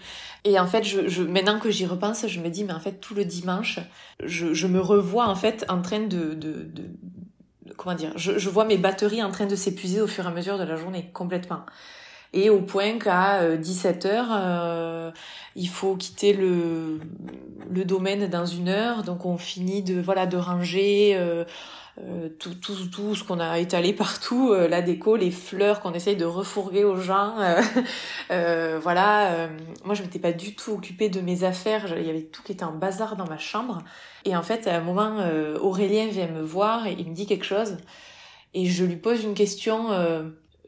Et en fait, je, je maintenant que j'y repense, je me dis, mais en fait, tout le dimanche, je, je me revois, en fait, en train de, de, de comment dire, je, je vois mes batteries en train de s'épuiser au fur et à mesure de la journée, complètement et au point qu'à 17h, euh, euh, il faut quitter le, le domaine dans une heure, donc on finit de voilà de ranger euh, tout, tout, tout ce qu'on a étalé partout, la déco, les fleurs qu'on essaye de refourguer aux gens. voilà, moi je m'étais pas du tout occupée de mes affaires, il y avait tout qui était en bazar dans ma chambre. Et en fait, à un moment, Aurélien vient me voir et il me dit quelque chose. Et je lui pose une question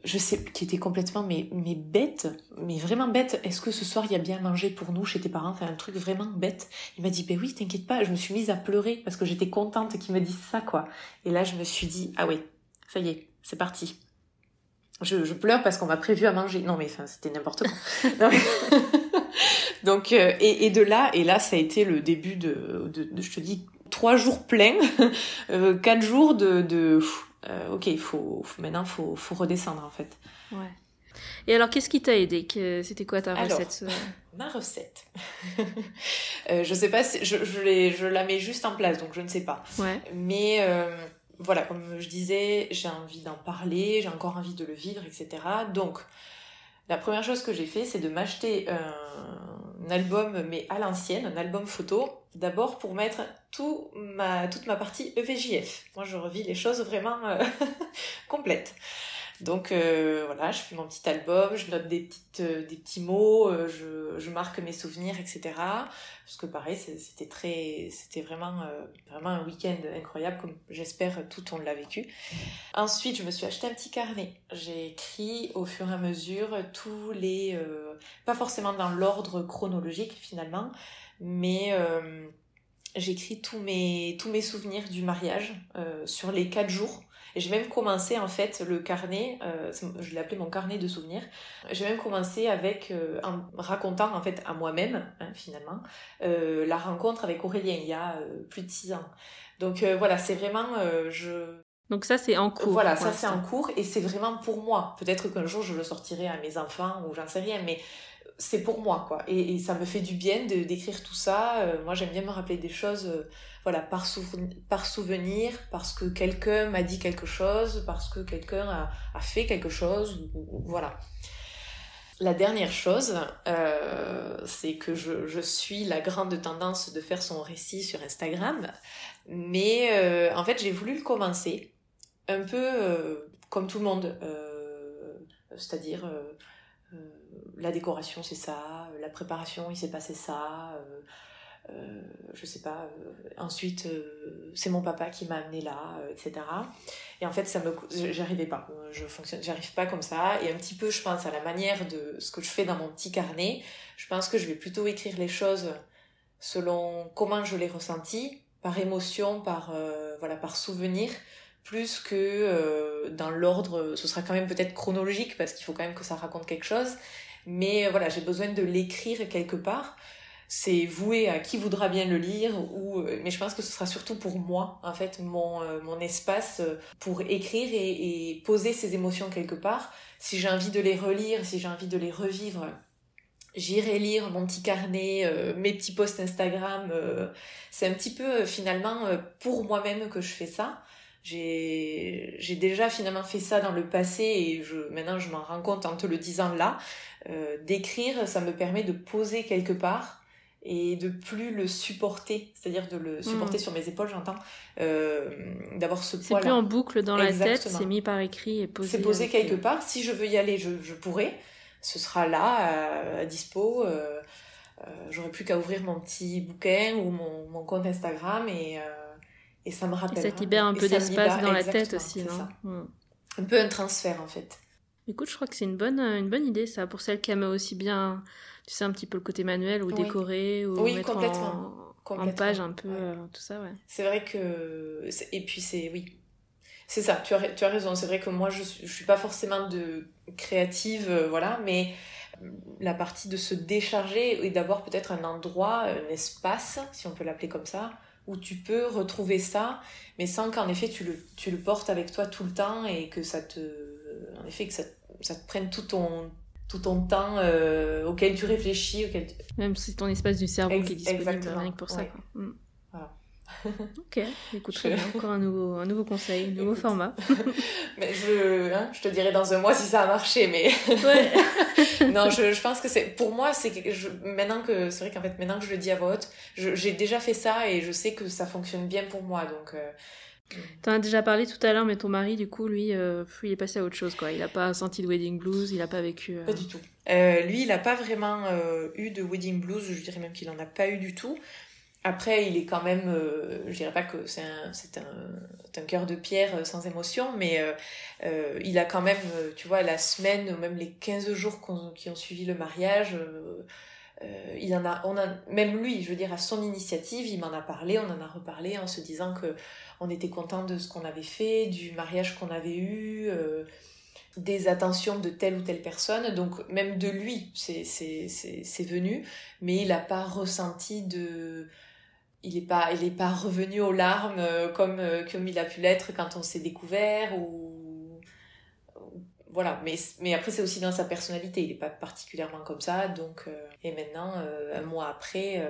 je sais, qui était complètement mais, mais bête, mais vraiment bête. Est-ce que ce soir il y a bien mangé pour nous chez tes parents? Enfin un truc vraiment bête. Il m'a dit ben oui, t'inquiète pas. Je me suis mise à pleurer parce que j'étais contente qu'il me dise ça quoi. Et là je me suis dit ah ouais, ça y est, c'est parti. Je, je, pleure parce qu'on m'a prévu à manger. Non mais enfin c'était n'importe quoi. Donc euh, et, et, de là et là ça a été le début de, de, je te dis trois jours pleins, euh, quatre jours de, de euh, ok, il faut, maintenant, il faut, faut, redescendre en fait. Ouais. Et alors, qu'est-ce qui t'a aidé? C'était quoi ta recette Ma recette. euh, je sais pas, si, je, je, je, la mets juste en place, donc je ne sais pas. Ouais. Mais euh, voilà, comme je disais, j'ai envie d'en parler, j'ai encore envie de le vivre, etc. Donc, la première chose que j'ai fait, c'est de m'acheter un album, mais à l'ancienne, un album photo, d'abord pour mettre tout ma, toute ma partie EVJF. Moi, je revis les choses vraiment euh, complètes. Donc euh, voilà, je fais mon petit album, je note des, petites, euh, des petits mots, euh, je, je, marque mes souvenirs, etc. Parce que pareil, c'était très, c'était vraiment, vraiment un week-end incroyable, comme j'espère tout on l'a vécu. Ensuite, je me suis acheté un petit carnet. J'ai écrit au fur et à mesure tous les, pas forcément dans l'ordre chronologique finalement, mais j'écris tous mes, tous mes souvenirs du mariage sur les quatre jours. Et j'ai même commencé en fait le carnet, euh, je l'ai appelé mon carnet de souvenirs. J'ai même commencé avec euh, en racontant en fait à moi-même hein, finalement euh, la rencontre avec Aurélien il y a plus de six ans. Donc voilà, c'est vraiment je donc ça c'est en cours. Voilà, ça c'est en cours et c'est vraiment pour moi. Peut-être qu'un jour je le sortirai à mes enfants ou j'en sais rien, mais c'est pour moi quoi. Et, ça me fait du bien de d'écrire tout ça. moi j'aime bien me rappeler des choses voilà, par, par souvenir, parce que quelqu'un m'a dit quelque chose, parce que quelqu'un a, fait quelque chose, voilà. La dernière chose, euh, c'est que je, suis la grande tendance de faire son récit sur Instagram, mais euh, en fait j'ai voulu le commencer un peu euh, comme tout le monde, c'est-à-dire la décoration c'est ça, la préparation il s'est passé ça, euh, je sais pas, euh, ensuite euh, c'est mon papa qui m'a amené là, etc. Et en fait, ça me, j'arrivais pas, je fonctionne, j'arrive pas comme ça. Et un petit peu, je pense à la manière de ce que je fais dans mon petit carnet. Je pense que je vais plutôt écrire les choses selon comment je les ressentis, par émotion, par voilà, par souvenir, plus que dans l'ordre. Ce sera quand même peut-être chronologique parce qu'il faut quand même que ça raconte quelque chose. Mais voilà, j'ai besoin de l'écrire quelque part. C'est voué à qui voudra bien le lire ou euh, mais je pense que ce sera surtout pour moi en fait mon euh, mon espace euh, pour écrire et, poser ces émotions quelque part. Si j'ai envie de les relire si j'ai envie de les revivre j'irai lire mon petit carnet mes petits posts Instagram c'est un petit peu finalement pour moi-même que je fais ça j'ai déjà finalement fait ça dans le passé et je maintenant je m'en rends compte en te le disant là d'écrire ça me permet de poser quelque part et de plus le supporter, c'est-à-dire de le supporter hmm. sur mes épaules, j'entends, euh, d'avoir ce poids-là. C'est plus en boucle dans la tête, c'est mis par écrit et posé. C'est posé quelque part. Si je veux y aller, je, je pourrais. Ce sera là, à, dispo. Euh, euh, J'aurais plus qu'à ouvrir mon petit bouquin ou mon, mon compte Instagram et, euh, et ça me rappelle. ça te libère un peu d'espace dans la tête aussi, non hmm. Un peu un transfert en fait. Écoute, je crois que c'est une bonne, une bonne idée ça, pour celle qui aime aussi bien tu sais, un petit peu le côté manuel ou décoré ou mettre En, page un peu, euh, tout ça, ouais. C'est vrai que. Et puis, c'est. Oui. C'est ça, tu as, tu as raison. C'est vrai que moi, je ne suis pas forcément de créative, euh, voilà, mais la partie de se décharger et d'avoir peut-être un endroit, un espace, si on peut l'appeler comme ça, où tu peux retrouver ça, mais sans qu'en effet tu le, tu le portes avec toi tout le temps et que ça te. En effet, que ça, ça te prenne tout ton, tout ton temps euh, auquel tu réfléchis. Auquel Même si ton espace du cerveau qui est disponible rien que pour ça. Quoi. Mm. Voilà. ok, écoute, bien. Encore un nouveau, un nouveau conseil, un nouveau format. mais je, hein, je te dirai dans un mois si ça a marché, mais. ouais. non, je, je, pense que c'est. Pour moi, c'est je, maintenant que. C'est vrai qu'en fait, maintenant que je le dis à voix haute, j'ai déjà fait ça et je sais que ça fonctionne bien pour moi. Donc. Euh, T'en as déjà parlé tout à l'heure, mais ton mari, du coup, lui, euh, il est passé à autre chose, quoi. Il n'a pas senti de wedding blues, il n'a pas vécu. Euh, pas du tout. Euh, lui, il n'a pas vraiment eu de wedding blues, je dirais même qu'il n'en a pas eu du tout. Après, il est quand même, je dirais pas que c'est un, cœur de pierre sans émotion, mais il a quand même, tu vois, la semaine, même les 15 jours qui ont suivi le mariage, il en a, on a, même lui, je veux dire, à son initiative, il m'en a parlé, on en a reparlé en se disant que on était content de ce qu'on avait fait, du mariage qu'on avait eu, euh, des attentions de telle ou telle personne. Donc même de lui, c'est venu, mais il n'a pas ressenti de... Il n'est pas, pas revenu aux larmes euh, comme, euh, comme il a pu l'être quand on s'est découvert ou voilà. Mais mais après c'est aussi dans sa personnalité. Il n'est pas particulièrement comme ça. Donc et maintenant un mois après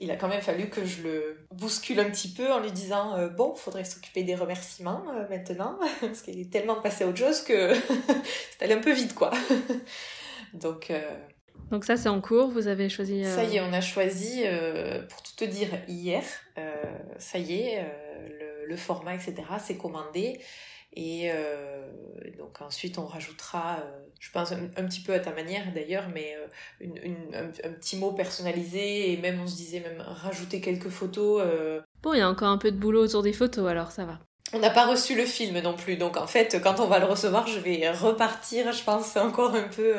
il a quand même fallu que je le bouscule un petit peu en lui disant euh, bon, faudrait s'occuper des remerciements euh, maintenant. Parce qu'il est tellement passé à autre chose que c'est allé un peu vite quoi. Donc euh, donc ça c'est en cours, vous avez choisi Ça y est, on a choisi pour tout te dire hier, ça y est, le, le, format etc. c'est commandé et euh, donc ensuite on rajoutera, euh, je pense un, petit peu à ta manière d'ailleurs, mais euh, une, une, un, petit mot personnalisé et même on se disait même rajouter quelques photos. Bon, il y a encore un peu de boulot autour des photos alors ça va. On n'a pas reçu le film non plus, donc en fait quand on va le recevoir je vais repartir, je pense encore un peu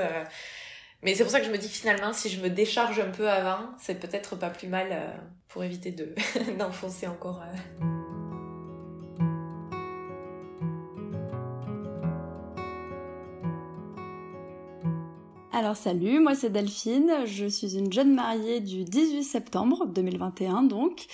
Mais c'est pour ça que je me dis finalement, si je me décharge un peu avant, c'est peut-être pas plus mal euh, pour éviter de d'enfoncer encore. Alors salut, moi c'est Delphine, je suis une jeune mariée du 18 septembre 2021 donc.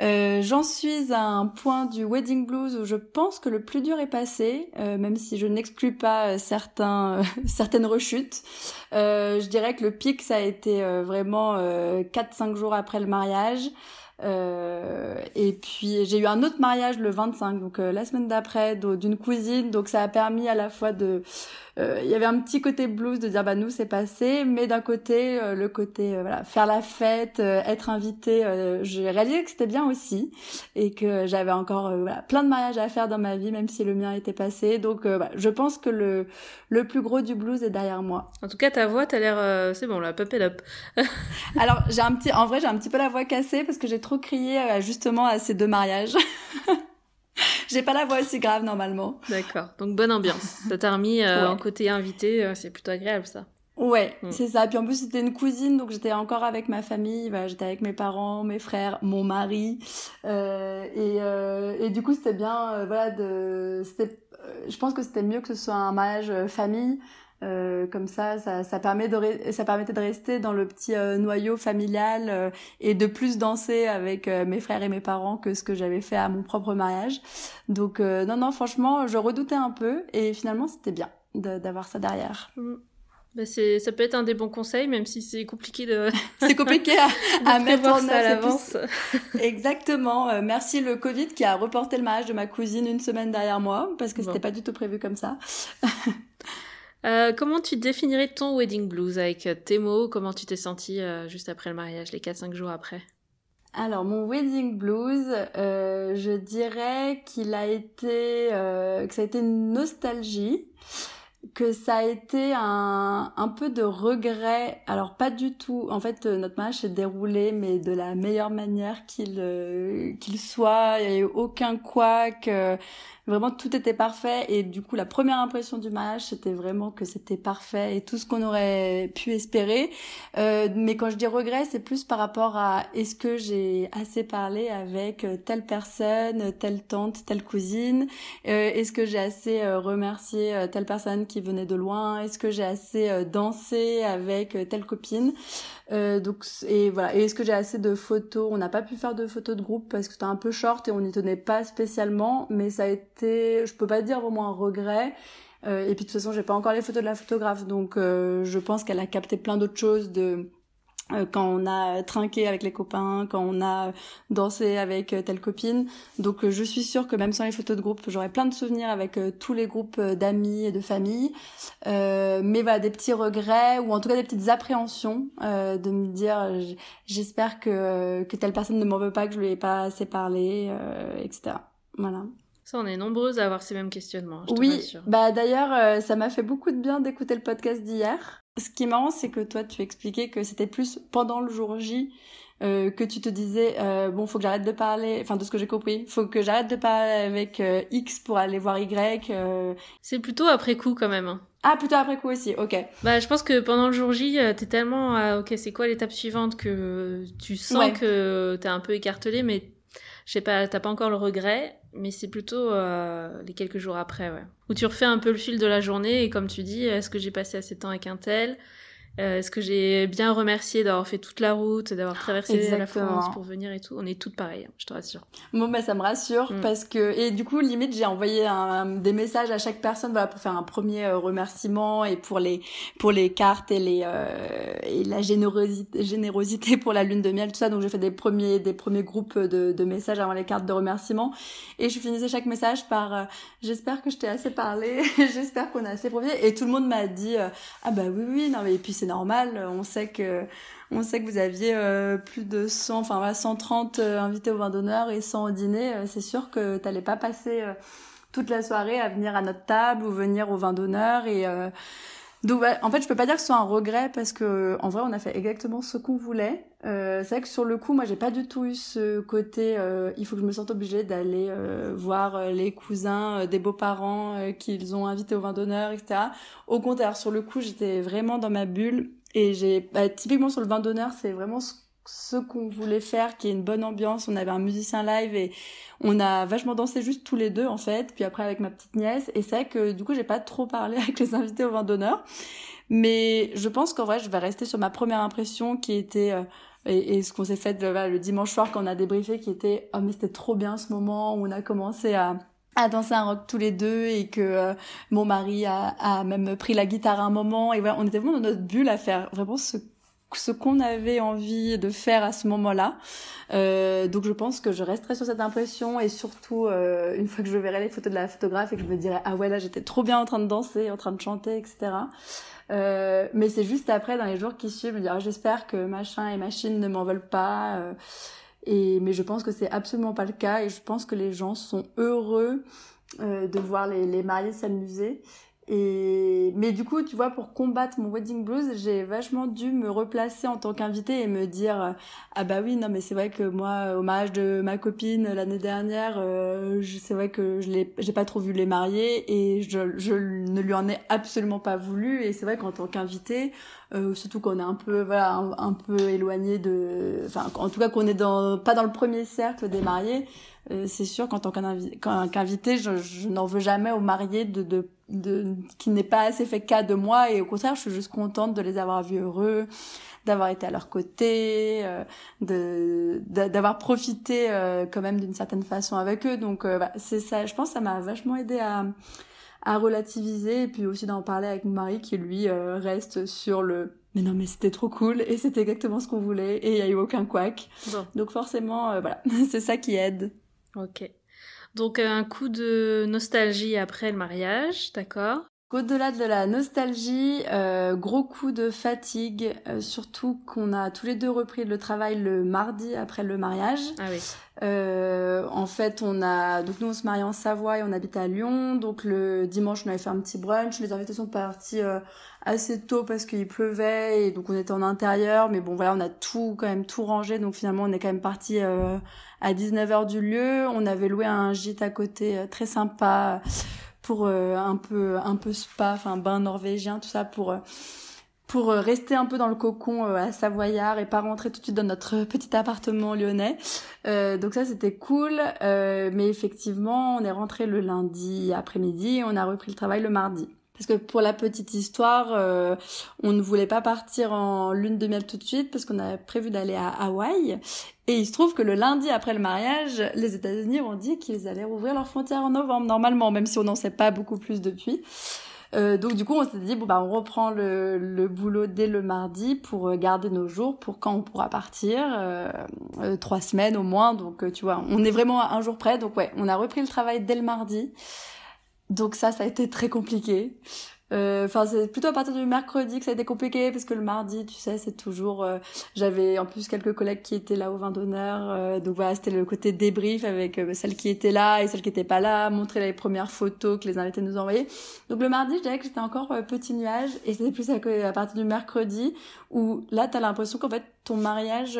Euh, J'en suis à un point du wedding blues où je pense que le plus dur est passé, euh, même si je n'exclus pas euh, certains, certaines rechutes. je dirais que le pic ça a été vraiment 4-5 jours après le mariage. Et puis j'ai eu un autre mariage le 25, donc la semaine d'après, d'une cousine. Donc ça a permis à la fois de il y avait un petit côté blues de dire bah nous c'est passé, mais d'un côté euh, le côté euh, voilà faire la fête, être invité, j'ai réalisé que c'était bien aussi et que j'avais encore voilà, plein de mariages à faire dans ma vie même si le mien était passé. Donc bah, je pense que le le plus gros du blues est derrière moi. En tout cas ta voix t'as l'air c'est bon là pop it up. Alors j'ai un petit en vrai j'ai un petit peu la voix cassée parce que j'ai trop crié justement à ces deux mariages. J'ai pas la voix aussi grave normalement. D'accord. Donc bonne ambiance. Ça t'a remis euh, en côté invité, euh, c'est plutôt agréable ça. Ouais, mm. c'est ça. Puis en plus c'était une cousine, donc j'étais encore avec ma famille. J'étais avec mes parents, mes frères, mon mari, euh, et, euh, et du coup c'était bien. Euh, voilà, de, c'était, je pense que c'était mieux que ce soit un mariage famille euh, comme ça, ça, ça, permet de ça permettait de rester dans le petit euh, noyau familial euh, et de plus danser avec mes frères et mes parents que ce que j'avais fait à mon propre mariage. Donc non, non, franchement, je redoutais un peu et finalement c'était bien d'avoir ça derrière. Mm. Bah c'est, ça peut être un des bons conseils, même si c'est compliqué de. c'est compliqué à, mettre en à l'avance. Exactement. merci le Covid qui a reporté le mariage de ma cousine une semaine derrière moi parce que c'était pas du tout prévu comme ça. Euh, comment tu définirais ton wedding blues avec euh, tes mots Comment tu t'es sentie euh, juste après le mariage, les 4-5 jours après? Alors mon wedding blues, je dirais qu'il a été que ça a été une nostalgie, que ça a été un, un peu de regret. Alors pas du tout. En fait, notre mariage s'est déroulé, mais de la meilleure manière qu'il soit. Il n'y a eu aucun couac. Vraiment, tout était parfait. Et du coup, la première impression du mariage, c'était vraiment que c'était parfait et tout ce qu'on aurait pu espérer. Euh, mais quand je dis regret, c'est plus par rapport à est-ce que j'ai assez parlé avec telle personne, telle tante, telle cousine? Euh, Est-ce que j'ai assez euh, remercié telle personne qui venait de loin? Est-ce que j'ai assez dansé avec telle copine? Euh, donc et voilà. Et est-ce que j'ai assez de photos? On n'a pas pu faire de photos de groupe parce que c'était un peu short et on n'y tenait pas spécialement. Mais ça a été, je peux pas dire vraiment un regret. Euh, et puis de toute façon, j'ai pas encore les photos de la photographe, donc euh, je pense qu'elle a capté plein d'autres choses de quand on a trinqué avec les copains, quand on a dansé avec euh, telle copine. Donc euh, je suis sûre que même sans les photos de groupe, j'aurai plein de souvenirs avec tous les groupes d'amis et de famille. Euh, mais voilà, des petits regrets ou en tout cas des petites appréhensions euh, de me dire j'espère que, que telle personne ne m'en veut pas, que je lui ai pas assez parlé, etc. Voilà. Ça, on est nombreuses à avoir ces mêmes questionnements. Je oui, bah d'ailleurs, ça m'a fait beaucoup de bien d'écouter le podcast d'hier. Ce qui est marrant, c'est que toi, tu expliquais que c'était plus pendant le jour J euh, que tu te disais euh, bon, faut que j'arrête de parler. Enfin, de ce que j'ai compris, faut que j'arrête de parler avec euh, X pour aller voir Y. Euh. C'est plutôt après coup quand même. Hein. Ah, plutôt après coup aussi, ok. Bah, je pense que pendant le jour J, t'es tellement, ok, c'est quoi l'étape suivante que tu sens que t'es un peu écartelé, mais je sais pas, t'as pas encore le regret, mais c'est plutôt euh, les quelques jours après, ouais. Où tu refais un peu le fil de la journée et comme tu dis, est-ce que j'ai passé assez de temps avec un tel? Euh, Est-ce que j'ai bien remercié d'avoir fait toute la route, d'avoir traversé la France pour venir et tout On est toutes pareilles, hein, je te rassure. Bon, bah ça me rassure mm. parce que et du coup limite j'ai envoyé un, des messages à chaque personne voilà pour faire un premier euh, remerciement et pour les pour les cartes et les euh, et la générosité générosité pour la lune de miel tout ça donc j'ai fait des premiers des premiers groupes de, de messages avant les cartes de remerciement et je finissais chaque message par euh, j'espère que je t'ai assez parlé j'espère qu'on a assez profité et tout le monde m'a dit ah bah oui oui non mais et puis c'est normal. On sait que on sait que vous aviez euh, plus de 100, enfin voilà, 130 euh, invités au vin d'honneur et 100 au dîner. Euh, c'est sûr que t'allais pas passer toute la soirée à venir à notre table ou venir au vin d'honneur et donc en fait je peux pas dire que ce soit un regret parce que en vrai on a fait exactement ce qu'on voulait. c'est vrai que sur le coup moi j'ai pas du tout eu ce côté il faut que je me sente obligée d'aller voir les cousins des beaux-parents qu'ils ont invités au vin d'honneur etc. Au contraire sur le coup j'étais vraiment dans ma bulle Et j'ai, bah, typiquement sur le vin d'honneur, c'est vraiment ce, qu'on voulait faire, qui est une bonne ambiance. On avait un musicien live et on a vachement dansé juste tous les deux, en fait. Puis après avec ma petite nièce. Et c'est vrai que, du coup, j'ai pas trop parlé avec les invités au vin d'honneur. Mais je pense qu'en vrai, je vais rester sur ma première impression qui était, euh, et, ce qu'on s'est fait le dimanche soir quand on a débriefé, qui était, oh mais c'était trop bien ce moment où on a commencé à, à danser un rock tous les deux et que euh, mon mari a, a, même pris la guitare un moment et voilà on était vraiment dans notre bulle à faire vraiment ce ce qu'on avait envie de faire à ce moment-là. Euh, donc je pense que je resterai sur cette impression et surtout euh, une fois que je verrai les photos de la photographe et que je me dirai ah ouais là j'étais trop bien en train de danser, en train de chanter, etc. Euh, mais c'est juste après dans les jours qui suivent, me dire ah, j'espère que machin et machine ne m'en veulent pas. Euh, et, mais je pense que c'est absolument pas le cas et je pense que les gens sont heureux euh, de voir les, les mariés s'amuser. Et mais du coup, tu vois, pour combattre mon wedding blues, j'ai vachement dû me replacer en tant qu'invité et me dire ah bah oui non mais c'est vrai que moi au mariage de ma copine l'année dernière, euh, c'est vrai que je l'ai j'ai pas trop vu les mariés et je je ne lui en ai absolument pas voulu. Et c'est vrai qu'en tant qu'invité, euh, surtout qu'on est un peu voilà un, peu éloigné de enfin en tout cas qu'on est dans pas dans le premier cercle des mariés euh, c'est sûr qu'en tant qu'invité je, je n'en veux jamais aux mariés de, de, de qui n'est pas assez fait cas de moi et au contraire je suis juste contente de les avoir vus heureux d'avoir été à leur côté euh, de d'avoir profité euh, quand même d'une certaine façon avec eux donc bah, c'est ça je pense ça m'a vachement aidé à à relativiser et puis aussi d'en parler avec mon mari qui lui euh, reste sur le mais non mais c'était trop cool et c'était exactement ce qu'on voulait et il y a eu aucun couac. Donc forcément euh, voilà, c'est ça qui aide. OK. Donc un coup de nostalgie après le mariage, d'accord? Au-delà de la nostalgie, euh, gros coup de fatigue, euh, surtout qu'on a tous les deux repris le travail le mardi après le mariage. Ah oui. Euh, en fait, on a donc nous on se marie en Savoie et on habite à Lyon. Donc le dimanche on avait fait un petit brunch. Les invitations sont parties assez tôt parce qu'il pleuvait et donc on était en intérieur. Mais bon voilà, on a tout quand même tout rangé. Donc finalement on est quand même parti à 19h du lieu. On avait loué un gîte à côté très sympa pour euh, un peu un peu spa, enfin bain norvégien, tout ça pour euh, pour euh, rester un peu dans le cocon à Savoyard et pas rentrer tout de suite dans notre petit appartement lyonnais. donc ça c'était cool, mais effectivement on est rentré le lundi après-midi et on a repris le travail le mardi. Parce que pour la petite histoire, euh, on ne voulait pas partir en lune de miel tout de suite parce qu'on avait prévu d'aller à Hawaï. Et il se trouve que le lundi après le mariage, les États-Unis ont dit qu'ils allaient rouvrir leurs frontières en novembre normalement, même si on n'en sait pas beaucoup plus depuis. Euh, donc du coup, on s'est dit bon bah on reprend le, le, boulot dès le mardi pour euh, garder nos jours pour quand on pourra partir, euh, euh trois semaines au moins. Donc tu vois, on est vraiment à un jour près. Donc ouais, on a repris le travail dès le mardi. Donc ça, ça a été très compliqué. Euh, enfin, c'est plutôt à partir du mercredi que ça a été compliqué parce que le mardi, tu sais, c'est toujours. Euh, j'avais en plus quelques collègues qui étaient là au vin d'honneur, euh, donc voilà, c'était le côté débrief avec celles qui étaient là et celles qui étaient pas là, montrer les premières photos que les invités nous envoyaient. Donc le mardi, je dirais que j'étais encore petit nuage et c'était plus à, à, partir du mercredi où là, t'as l'impression qu'en fait ton mariage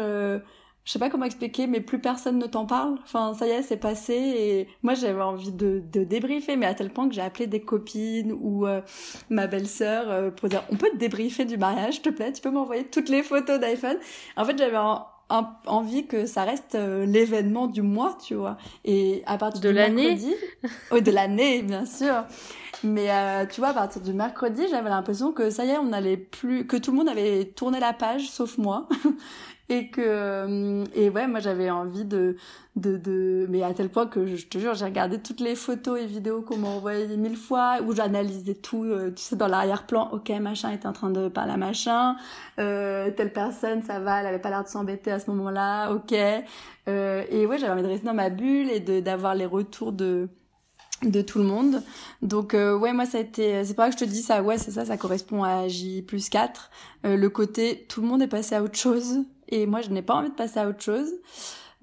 je sais pas comment expliquer, mais plus personne ne t'en parle. Enfin, ça y est, c'est passé. Et moi, j'avais envie de, de débriefer, mais à tel point que j'ai appelé des copines ou euh, ma belle-sœur euh, pour dire, on peut te débriefer du mariage, s'il te plaît? Tu peux m'envoyer toutes les photos d'iPhone? En fait, j'avais envie que ça reste euh, l'événement du mois, tu vois. Et à partir de l'année, oui, de l'année, bien sûr. Mais tu vois, à partir du mercredi, j'avais l'impression que ça y est, on allait plus, que tout le monde avait tourné la page, sauf moi et que euh, et ouais moi j'avais envie de de de mais à tel point que je te jure j'ai regardé toutes les photos et vidéos qu'on m'a envoyées mille fois où j'analysais tout euh, tu sais dans l'arrière-plan. Ok machin était en train de parler à machin. Euh, telle personne ça va elle avait pas l'air de s'embêter à ce moment-là. Ok. Euh, et ouais j'avais envie de rester dans ma bulle et de d'avoir les retours de de tout le monde. Donc euh, ouais, moi ça a été c'est pas que je te dis ça, ouais, c'est ça ça correspond à J plus 4, euh, le côté tout le monde est passé à autre chose et moi je n'ai pas envie de passer à autre chose.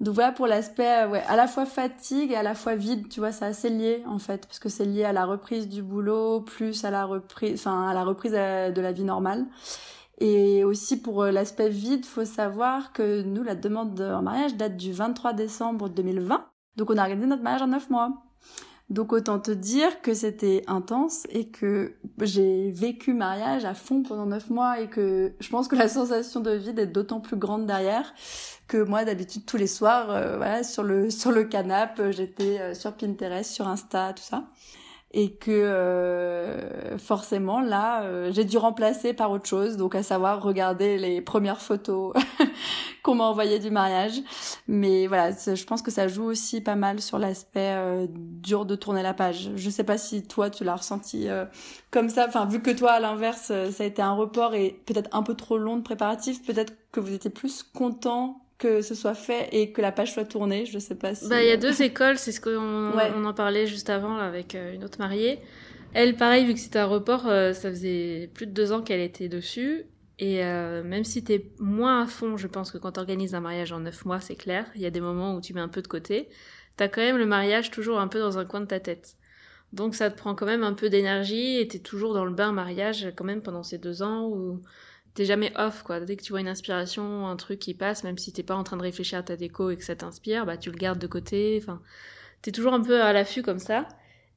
Donc voilà pour l'aspect ouais, à la fois fatigue et à la fois vide, tu vois, c'est assez lié en fait parce que c'est lié à la reprise du boulot plus à la reprise enfin à la reprise de la vie normale. Et aussi pour euh, l'aspect vide, faut savoir que nous la demande en mariage date du 23 décembre 2020. Donc on a organisé notre mariage en 9 mois. Donc autant te dire que c'était intense et que j'ai vécu mariage à fond pendant neuf mois et que je pense que la sensation de vide est d'autant plus grande derrière que moi d'habitude tous les soirs, euh, voilà, sur le sur le canapé, j'étais euh, sur Pinterest, sur Insta, tout ça et que euh, forcément là euh, j'ai dû remplacer par autre chose donc à savoir regarder les premières photos qu'on m'a envoyées du mariage. Mais voilà je pense que ça joue aussi pas mal sur l'aspect euh, dur de tourner la page. Je sais pas si toi tu l'as ressenti comme ça. Enfin vu que toi à l'inverse ça a été un report et peut-être un peu trop long de préparatifs peut-être que vous étiez plus content que ce soit fait et que la page soit tournée. Je sais pas si. Bah, il y a deux écoles, c'est ce qu'on on en parlait juste avant là, avec euh, une autre mariée. Elle, pareil, vu que c'était un report, euh, ça faisait plus de deux ans qu'elle était dessus. Et euh, même si t'es moins à fond, je pense que quand t'organises un mariage en neuf mois, c'est clair. Il y a des moments où tu mets un peu de côté. T'as quand même le mariage toujours un peu dans un coin de ta tête. Donc ça te prend quand même un peu d'énergie et t'es toujours dans le bain mariage quand même pendant ces deux ans où t'es jamais off quoi. Dès que tu vois une inspiration, un truc qui passe, même si t'es pas en train de réfléchir à ta déco et que ça t'inspire, bah tu le gardes de côté. Enfin, t'es toujours un peu à l'affût comme ça.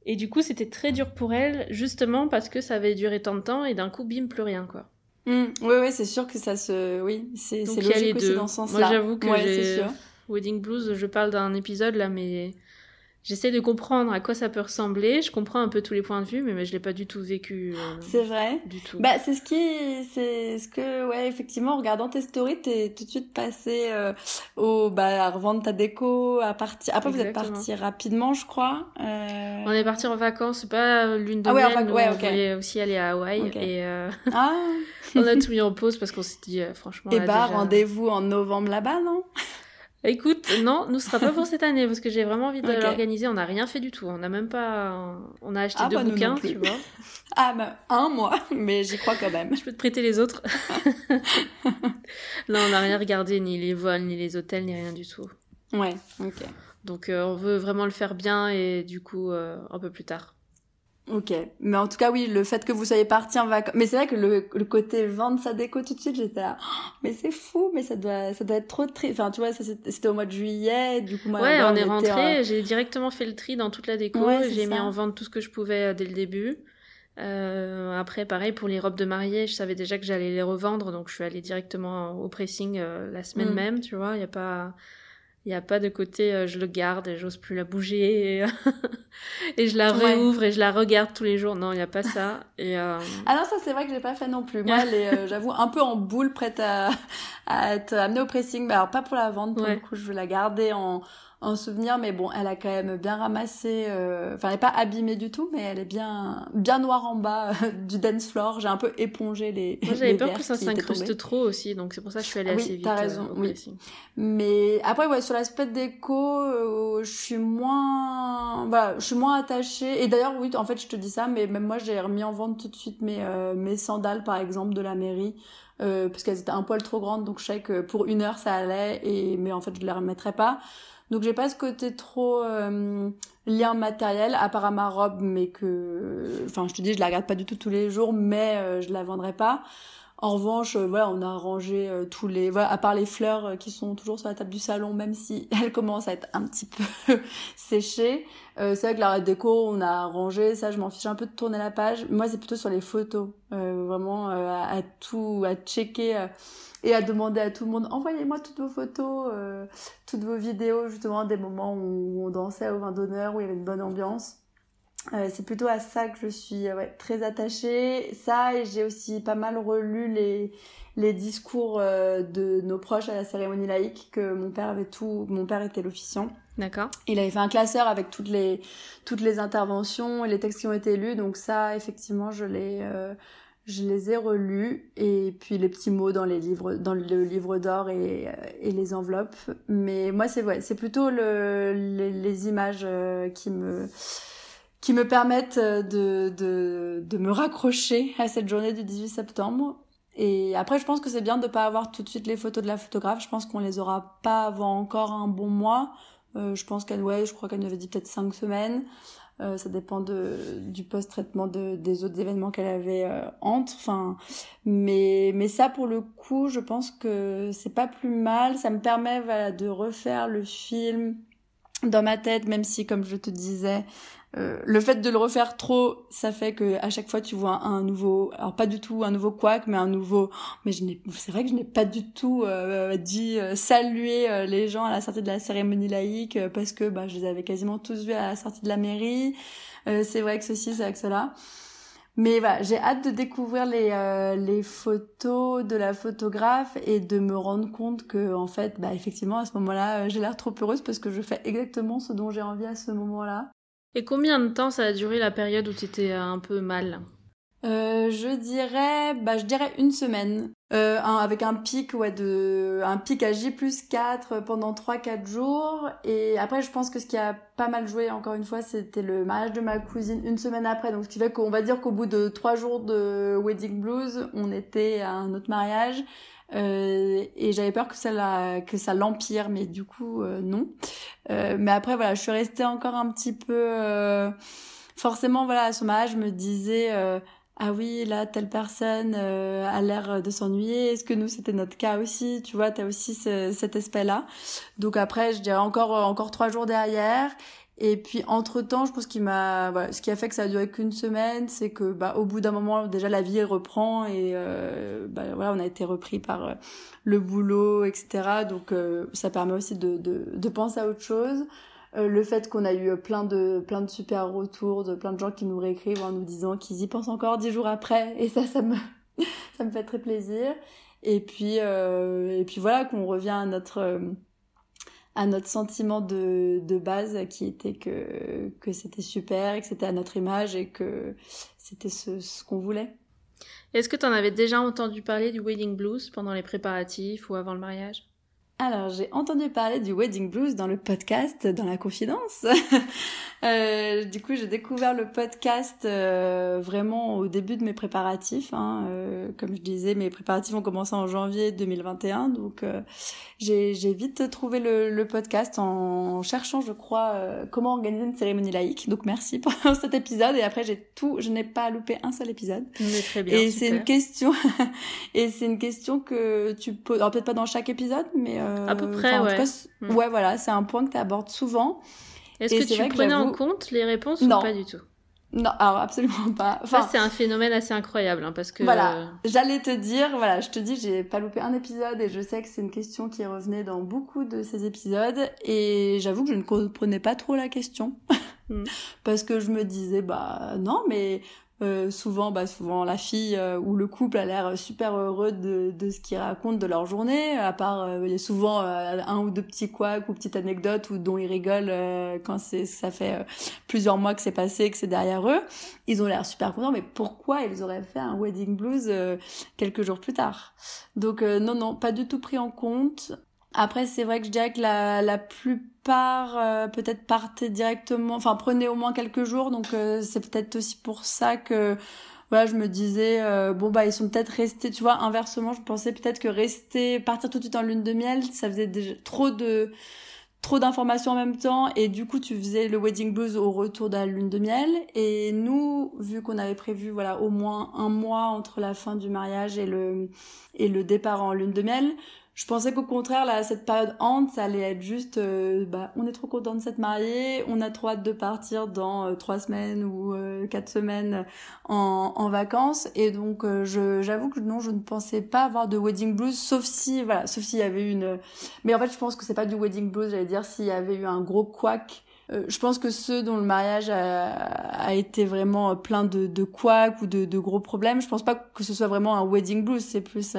Et du coup, c'était très dur pour elle, justement parce que ça avait duré tant de temps et d'un coup, bim, plus rien quoi. Mmh. oui, oui, c'est sûr que ça se, oui, c'est logique aussi dans ce sens-là. Moi, j'avoue que ouais, Wedding Blues, je parle d'un épisode là, mais J'essaie de comprendre à quoi ça peut ressembler. Je comprends un peu tous les points de vue, mais, mais je l'ai pas du tout vécu. Euh, c'est vrai. Du tout. Bah, c'est ce qui, c'est ce que, ouais, effectivement, en regardant tes stories, t'es tout de suite passé euh, au, bah, à revendre ta déco, à partir. Après, vous êtes parti rapidement, je crois. Euh... On est parti en vacances, pas l'une de ah, ouais, miel, ouais, on voulait aussi aller à Hawaï et euh... ah. on a tout mis en pause parce qu'on s'est dit, franchement. Et bah, rendez-vous en novembre là-bas, non? Écoute, non, nous sera pas pour cette année parce que j'ai vraiment envie de l'organiser. On n'a rien fait du tout. On n'a même pas. On a acheté ah, deux bah, bouquins, tu vois. Ah, bah, un mois, mais j'y crois quand même. Je peux te prêter les autres. non, on n'a rien regardé, ni les vols, ni les hôtels, ni rien du tout. Ouais, ok. Donc, euh, on veut vraiment le faire bien et du coup, euh, un peu plus tard. Ok, mais en tout cas oui, le fait que vous soyez parti en vacances, mais c'est vrai que le, le côté vendre sa déco tout de suite, j'étais là, oh, mais c'est fou, mais ça doit, ça doit être trop triste. Enfin, tu vois, c'était au mois de juillet, du coup moi. Ouais, on, est rentré, j'ai directement fait le tri dans toute la déco, j'ai mis en vente tout ce que je pouvais euh, dès le début. Euh, après, pareil pour les robes de mariée, je savais déjà que j'allais les revendre, donc je suis allée directement au pressing euh, la semaine mm. même, tu vois. Il y a pas, il n'y a pas de côté euh, je le garde et j'ose plus la bouger et, et je la réouvre et je la regarde tous les jours. Non, il n'y a pas ça. Et, euh... Ah non, ça c'est vrai que j'ai pas fait non plus. Moi, elle est, euh, j'avoue, un peu en boule, prête à, à être amenée au pressing. Mais alors pas pour la vente, pour le coup, je veux la garder en, en souvenir, mais bon, elle a quand même bien ramassé. Euh, enfin, elle est pas abîmée du tout, mais elle est bien, bien noire en bas euh, du dance floor. J'ai un peu épongé les. Moi, j'avais peur que ça s'incruste trop aussi, donc c'est pour ça que je suis allée ah assez oui, vite. T'as raison, oui. Mais après, ouais, sur l'aspect déco, je suis moins, voilà, je suis moins attachée. Et d'ailleurs, oui, en fait, je te dis ça, mais même moi, j'ai remis en vente tout de suite mes mes sandales, par exemple, de la mairie. Euh, parce qu'elles étaient un poil trop grandes donc je sais que pour une heure ça allait et mais en fait je les remettrais pas donc j'ai pas ce côté trop euh, lien matériel, à part à ma robe, mais que, enfin je te dis, je la regarde pas du tout tous les jours, mais euh, je la vendrai pas. En revanche, euh, voilà, on a rangé euh, tous les, voilà, à part les fleurs qui sont toujours sur la table du salon, même si elles commencent à être un petit peu séchées. c'est vrai que la déco, on a rangé, ça, je m'en fiche un peu de tourner la page. Moi, c'est plutôt sur les photos, vraiment à, tout, à checker et à demander à tout le monde envoyez-moi toutes vos photos, euh, toutes vos vidéos justement des moments où on dansait au vin d'honneur, où il y avait une bonne ambiance. Euh, c'est plutôt à ça que je suis ouais, très attachée. Ça et j'ai aussi pas mal relu les les discours euh, de nos proches à la cérémonie laïque que mon père avait tout. Mon père était l'officiant. D'accord. Il avait fait un classeur avec toutes les toutes les interventions et les textes qui ont été lus. Donc ça, effectivement, je l'ai euh, je les ai relus et puis les petits mots dans les livres dans le livre d'or et, et les enveloppes mais moi c'est ouais c'est plutôt le, les, les, images euh, qui me qui me permettent de, de, de me raccrocher à cette journée du 18 septembre et après je pense que c'est bien de pas avoir tout de suite les photos de la photographe je pense qu'on les aura pas avant encore un bon mois euh, je pense qu'elle ouais je crois qu'elle nous avait dit peut-être cinq semaines euh, ça dépend de, du post-traitement de, des autres événements qu'elle avait euh, entre. Enfin, mais, mais ça, pour le coup, je pense que c'est pas plus mal. Ça me permet voilà, de refaire le film dans ma tête, même si, comme je te disais, euh, le fait de le refaire trop, ça fait que à chaque fois tu vois un, nouveau, alors pas du tout un nouveau quack, mais un nouveau. Mais je n'ai, c'est vrai que je n'ai pas du tout euh, dit euh, saluer les gens à la sortie de la cérémonie laïque parce que bah je les avais quasiment tous vus à la sortie de la mairie. c'est vrai que ceci, c'est vrai que cela. Mais voilà, j'ai hâte de découvrir les, les photos de la photographe et de me rendre compte que en fait, bah effectivement à ce moment-là, j'ai l'air trop heureuse parce que je fais exactement ce dont j'ai envie à ce moment-là. Et combien de temps ça a duré la période où tu étais euh, un peu mal? Euh, je dirais, bah, je dirais une semaine, euh, avec un pic, ouais, de, un pic à J plus 4 pendant 3-4 jours. Et après, je pense que ce qui a pas mal joué, encore une fois, c'était le mariage de ma cousine une semaine après. Donc, ce qui fait qu'on va dire qu'au bout de 3 jours de wedding blues, on était à un autre mariage. Euh, et j'avais peur que ça que l'empire, mais du coup euh, non. Euh, mais après voilà, je suis restée encore un petit peu. forcément voilà, à son âge, je me disais ah oui là telle personne a l'air de s'ennuyer. Est-ce que nous c'était notre cas aussi? Tu vois, t'as aussi cet aspect là. Donc après, je dirais encore encore trois jours derrière. Et puis entre temps, je pense qu'il m'a, voilà, ce qui a fait que ça a duré qu'une semaine, c'est que bah au bout d'un moment déjà la vie reprend et euh, bah, voilà on a été repris par euh, le boulot etc. Donc euh, ça permet aussi de, de, de penser à autre chose. Euh, le fait qu'on a eu plein de plein de super retours de plein de gens qui nous réécrivent en nous disant qu'ils y pensent encore dix jours après et ça ça me ça me fait très plaisir. Et puis et puis voilà qu'on revient à notre à notre sentiment de, de base qui était que, que c'était super et que c'était à notre image et que c'était ce, ce qu'on voulait. Est-ce que tu en avais déjà entendu parler du wedding blues pendant les préparatifs ou avant le mariage? Alors, j'ai entendu parler du Wedding Blues dans le podcast, dans la confidence. euh, du coup, j'ai découvert le podcast euh, vraiment au début de mes préparatifs. Hein. Euh, comme je disais, mes préparatifs ont commencé en janvier 2021. Donc, euh, j'ai vite trouvé le, le, podcast en cherchant, je crois, euh, comment organiser une cérémonie laïque. Donc, merci pour cet épisode. Et après, j'ai tout, je n'ai pas loupé un seul épisode. Mais très bien. Et c'est une question, et c'est une question que tu peux, alors peut-être pas dans chaque épisode, mais à peu près, ouais. Mm. Ouais, voilà, c'est un point que tu abordes souvent. Est-ce que tu prenais en compte les réponses ou pas du tout? Non, alors absolument pas. Enfin, c'est un phénomène assez incroyable, hein, parce que. Voilà, j'allais te dire, voilà, je te dis, j'ai pas loupé un épisode et je sais que c'est une question qui revenait dans beaucoup de ces épisodes et j'avoue que je ne comprenais pas trop la question. Mm. parce que je me disais, bah non, mais euh, souvent, bah, souvent la fille euh, ou le couple a l'air super heureux de, de ce qu'ils racontent de leur journée. À part, euh, il y a souvent un ou deux petits couacs ou petites anecdotes ou dont ils rigolent quand c'est ça fait plusieurs mois que c'est passé, que c'est derrière eux. Ils ont l'air super contents, mais pourquoi ils auraient fait un wedding blues quelques jours plus tard? Donc non, non, pas du tout pris en compte. Après, c'est vrai que je dirais que la, la plupart euh, peut-être partaient directement, enfin prenaient au moins quelques jours, donc euh, c'est peut-être aussi pour ça que voilà, je me disais euh, bon bah ils sont peut-être restés, tu vois, inversement, je pensais peut-être que rester partir tout de suite en lune de miel, ça faisait déjà trop de trop d'informations en même temps. Et du coup tu faisais le wedding blues au retour de la lune de miel. Et nous vu qu'on avait prévu voilà au moins un mois entre la fin du mariage et le et le départ en lune de miel je pensais qu'au contraire, là, cette période hante, ça allait être juste, euh, bah, on est trop content de s'être marié, on a trop hâte de partir dans euh, trois semaines ou euh, quatre semaines en, vacances. Et donc, je, j'avoue que non, je ne pensais pas avoir de wedding blues, sauf si, voilà, sauf s'il y avait une. Mais en fait, je pense que c'est pas du wedding blues. J'allais dire s'il y avait eu un gros quack. je pense que ceux dont le mariage a, a été vraiment plein de, de ou de, de, gros problèmes, je pense pas que ce soit vraiment un wedding blues. C'est plus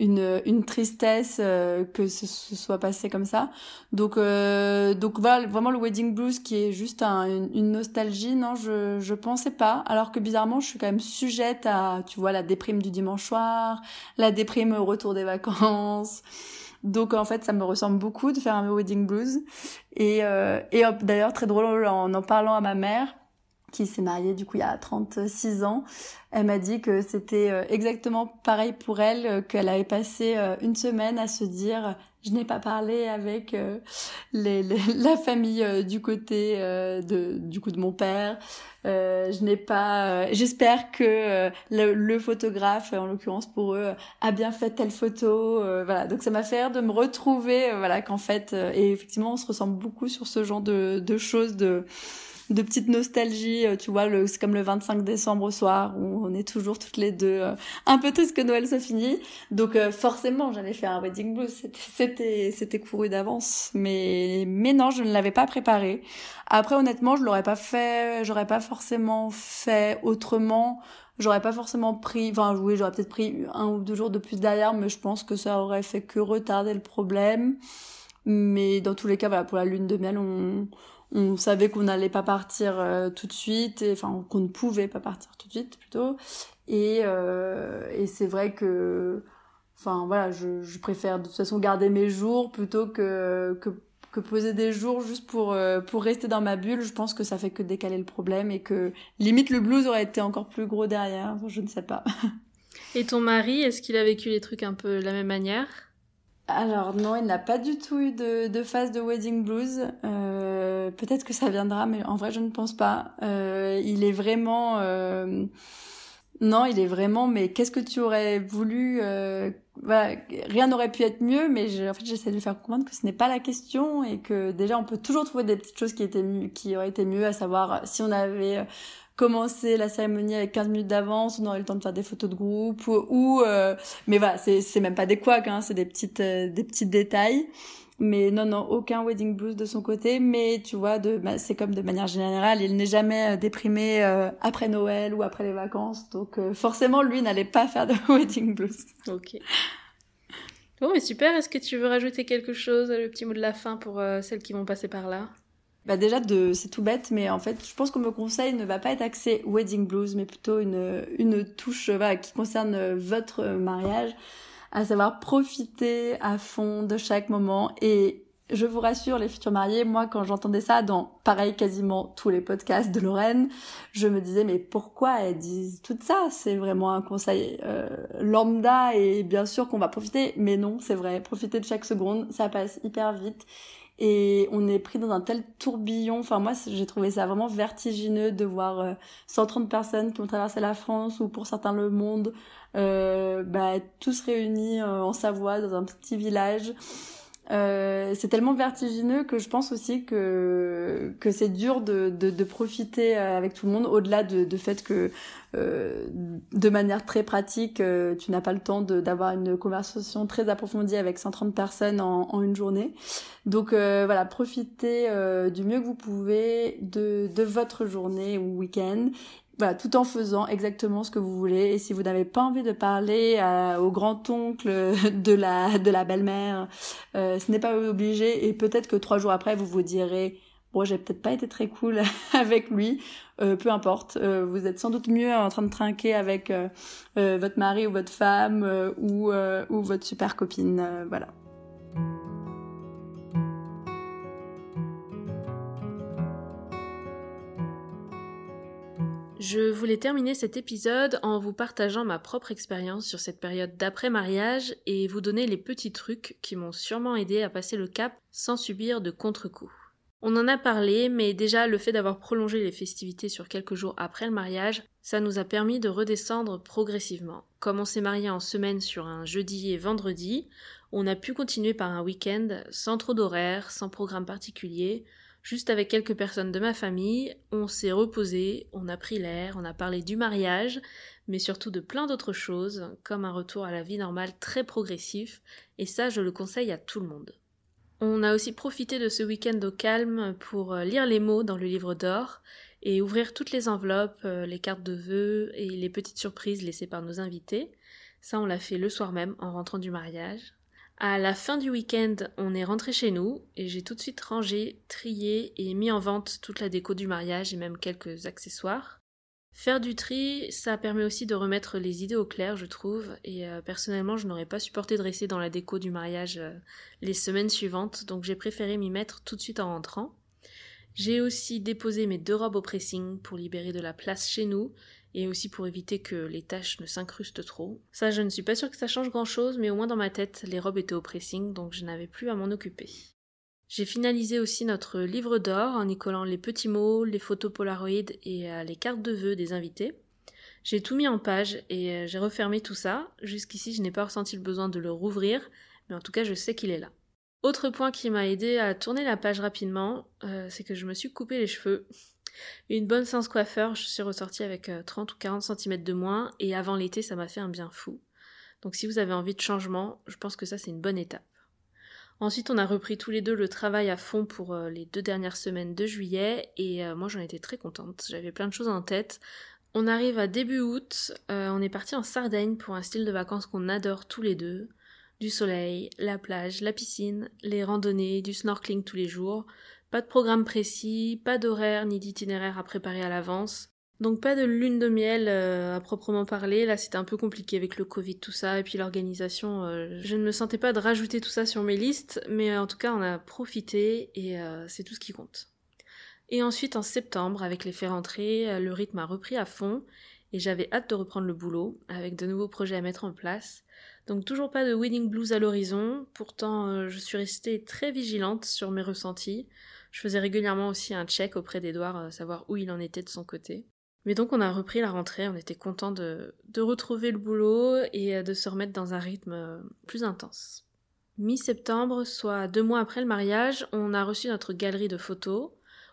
une, une tristesse euh, que ce, soit passé comme ça. Donc, euh, donc voilà, vraiment le wedding blues qui est juste un, une, nostalgie, non, je, je pensais pas. Alors que bizarrement, je suis quand même sujette à, tu vois, la déprime du dimanche soir, la déprime au retour des vacances. Donc en fait, ça me ressemble beaucoup de faire un wedding blues. Et, euh, et d'ailleurs, très drôle, en en parlant à ma mère, qui s'est mariée du coup il y a 36 ans. Elle m'a dit que c'était euh, exactement pareil pour elle, euh, qu'elle avait passé euh, une semaine à se dire je n'ai pas parlé avec la famille du côté de du coup de mon père. je n'ai pas. J'espère que le, le, photographe, en l'occurrence pour eux, a bien fait telle photo. voilà. Donc ça m'a fait rire de me retrouver. voilà qu'en fait, et effectivement, on se ressemble beaucoup sur ce genre de, de choses de de petite nostalgie. Euh, tu vois, c'est comme le 25 décembre au soir où on est toujours toutes les deux euh, un peu triste que Noël se finit. Donc forcément, j'allais faire un wedding blues. C'était, c'était, c'était couru d'avance. Mais, mais non, je ne l'avais pas préparé. Après, honnêtement, je l'aurais pas fait, j'aurais pas forcément fait autrement j'aurais pas forcément pris, enfin oui, j'aurais peut-être pris un ou deux jours de plus derrière, mais je pense que ça aurait fait que retarder le problème. Mais dans tous les cas, voilà, pour la lune de miel, on, on savait qu'on n'allait pas partir euh, tout de suite, et, enfin qu'on ne pouvait pas partir tout de suite plutôt. Et, euh, et c'est vrai que, enfin voilà, je, je préfère de toute façon garder mes jours plutôt que, que, que poser des jours juste pour, euh, pour rester dans ma bulle. Je pense que ça fait que décaler le problème et que limite le blues aurait été encore plus gros derrière. Je ne sais pas. Et ton mari, est-ce qu'il a vécu les trucs un peu de la même manière? Alors non, il n'a pas du tout eu de, de phase de wedding blues. Euh, Peut-être que ça viendra, mais en vrai je ne pense pas. Euh, il est vraiment... Euh... Non, il est vraiment, mais qu'est-ce que tu aurais voulu euh, voilà, Rien n'aurait pu être mieux, mais en fait j'essaie de lui faire comprendre que ce n'est pas la question et que déjà on peut toujours trouver des petites choses qui, étaient qui auraient été mieux, à savoir si on avait commencer la cérémonie avec 15 minutes d'avance, on aurait le temps de faire des photos de groupe ou, euh, mais voilà, c'est c'est même pas des couacs, hein, c'est des petites euh, des petits détails. Mais non, non, aucun wedding blues de son côté. Mais tu vois, de, bah, c'est comme de manière générale, il n'est jamais euh, déprimé après Noël ou après les vacances. Donc forcément, lui n'allait pas faire de wedding blues. Ok. Bon, mais super. Est-ce que tu veux rajouter quelque chose, le petit mot de la fin pour celles qui vont passer par là? Bah déjà de c'est tout bête mais en fait je pense qu'on me conseille ne va pas être axé wedding blues mais plutôt une une touche voilà, qui concerne votre mariage à savoir profiter à fond de chaque moment. Et je vous rassure les futurs mariés moi quand j'entendais ça dans pareil quasiment tous les podcasts de Lorraine je me disais mais pourquoi elles disent tout ça? C'est vraiment un conseil euh, lambda et bien sûr qu'on va profiter mais non c'est vrai profiter de chaque seconde ça passe hyper vite et on est pris dans un tel tourbillon. Enfin moi j'ai trouvé ça vraiment vertigineux de voir 130 euh, personnes qui ont traversé la France ou pour certains le monde, euh, bah, tous réunis euh, en Savoie dans un petit village. Euh, c'est tellement vertigineux que je pense aussi que que c'est dur de, de, profiter avec tout le monde au-delà de, de fait que euh, de manière très pratique euh, tu n'as pas le temps d'avoir une conversation très approfondie avec 130 personnes en, en une journée. Donc voilà profitez du mieux que vous pouvez de, de votre journée ou week-end voilà, tout en faisant exactement ce que vous voulez. Et si vous n'avez pas envie de parler au grand-oncle de la, de la belle-mère, euh, ce n'est pas obligé. Et peut-être que trois jours après, vous vous direz, bon, j'ai peut-être pas été très cool avec lui. Euh, peu importe. Euh, vous êtes sans doute mieux en train de trinquer avec votre mari ou votre femme ou, ou votre super copine. voilà. Je voulais terminer cet épisode en vous partageant ma propre expérience sur cette période d'après-mariage et vous donner les petits trucs qui m'ont sûrement aidé à passer le cap sans subir de contre-coups. On en a parlé, mais déjà le fait d'avoir prolongé les festivités sur quelques jours après le mariage, ça nous a permis de redescendre progressivement. Comme on s'est marié en semaine sur un jeudi et vendredi, on a pu continuer par un week-end sans trop d'horaires, sans programme particulier, Juste avec quelques personnes de ma famille, on s'est reposé, on a pris l'air, on a parlé du mariage, mais surtout de plein d'autres choses, comme un retour à la vie normale très progressif, et ça je le conseille à tout le monde. On a aussi profité de ce week-end au calme pour euh, lire les mots dans le livre d'or et ouvrir toutes les enveloppes, euh, les cartes de vœux et les petites surprises laissées par nos invités. Ça on l'a fait le soir même en rentrant du mariage. À la fin du week-end, on est rentré chez nous et j'ai tout de suite rangé, trié et mis en vente toute la déco du mariage et même quelques accessoires. Faire du tri, ça permet aussi de remettre les idées au clair, je trouve, et euh, personnellement, je n'aurais pas supporté de rester dans la déco du mariage euh, les semaines suivantes, donc j'ai préféré m'y mettre tout de suite en rentrant. J'ai aussi déposé mes deux robes au pressing pour libérer de la place chez nous et aussi pour éviter que les taches ne s'incrustent trop. Ça, je ne suis pas sûre que ça change grand chose, mais au moins dans ma tête, les robes étaient au pressing, donc je n'avais plus à m'en occuper. J'ai finalisé aussi notre livre d'or en y collant les petits mots, les photos Polaroid et euh, les cartes de vœux des invités. J'ai tout mis en page et euh, j'ai refermé tout ça. Jusqu'ici, je n'ai pas ressenti le besoin de le rouvrir, mais en tout cas, je sais qu'il est là. Autre point qui m'a aidé à tourner la page rapidement, euh, c'est que je me suis coupé les cheveux. Une bonne séance coiffeur, je suis ressortie avec 30 ou 40 cm de moins et avant l'été, ça m'a fait un bien fou. Donc si vous avez envie de changement, je pense que ça c'est une bonne étape. Ensuite, on a repris tous les deux le travail à fond pour euh, les deux dernières semaines de juillet et euh, moi j'en étais très contente. J'avais plein de choses en tête. On arrive à début août, euh, on est parti en Sardaigne pour un style de vacances qu'on adore tous les deux. Du soleil, la plage, la piscine, les randonnées, du snorkeling tous les jours. Pas de programme précis, pas d'horaire ni d'itinéraire à préparer à l'avance. Donc pas de lune de miel euh, à proprement parler, là c'était un peu compliqué avec le Covid tout ça et puis l'organisation, euh, je ne me sentais pas de rajouter tout ça sur mes listes, mais en tout cas on a profité et euh, c'est tout ce qui compte. Et ensuite en septembre avec les faits rentrés, le rythme a repris à fond et j'avais hâte de reprendre le boulot avec de nouveaux projets à mettre en place. Donc toujours pas de wedding blues à l'horizon, pourtant je suis restée très vigilante sur mes ressentis. Je faisais régulièrement aussi un check auprès d'Edouard, savoir où il en était de son côté. Mais donc on a repris la rentrée, on était content de, de retrouver le boulot et euh, de se remettre dans un rythme euh, plus intense. Mi-septembre, soit deux mois après le mariage, on a reçu notre galerie de photos.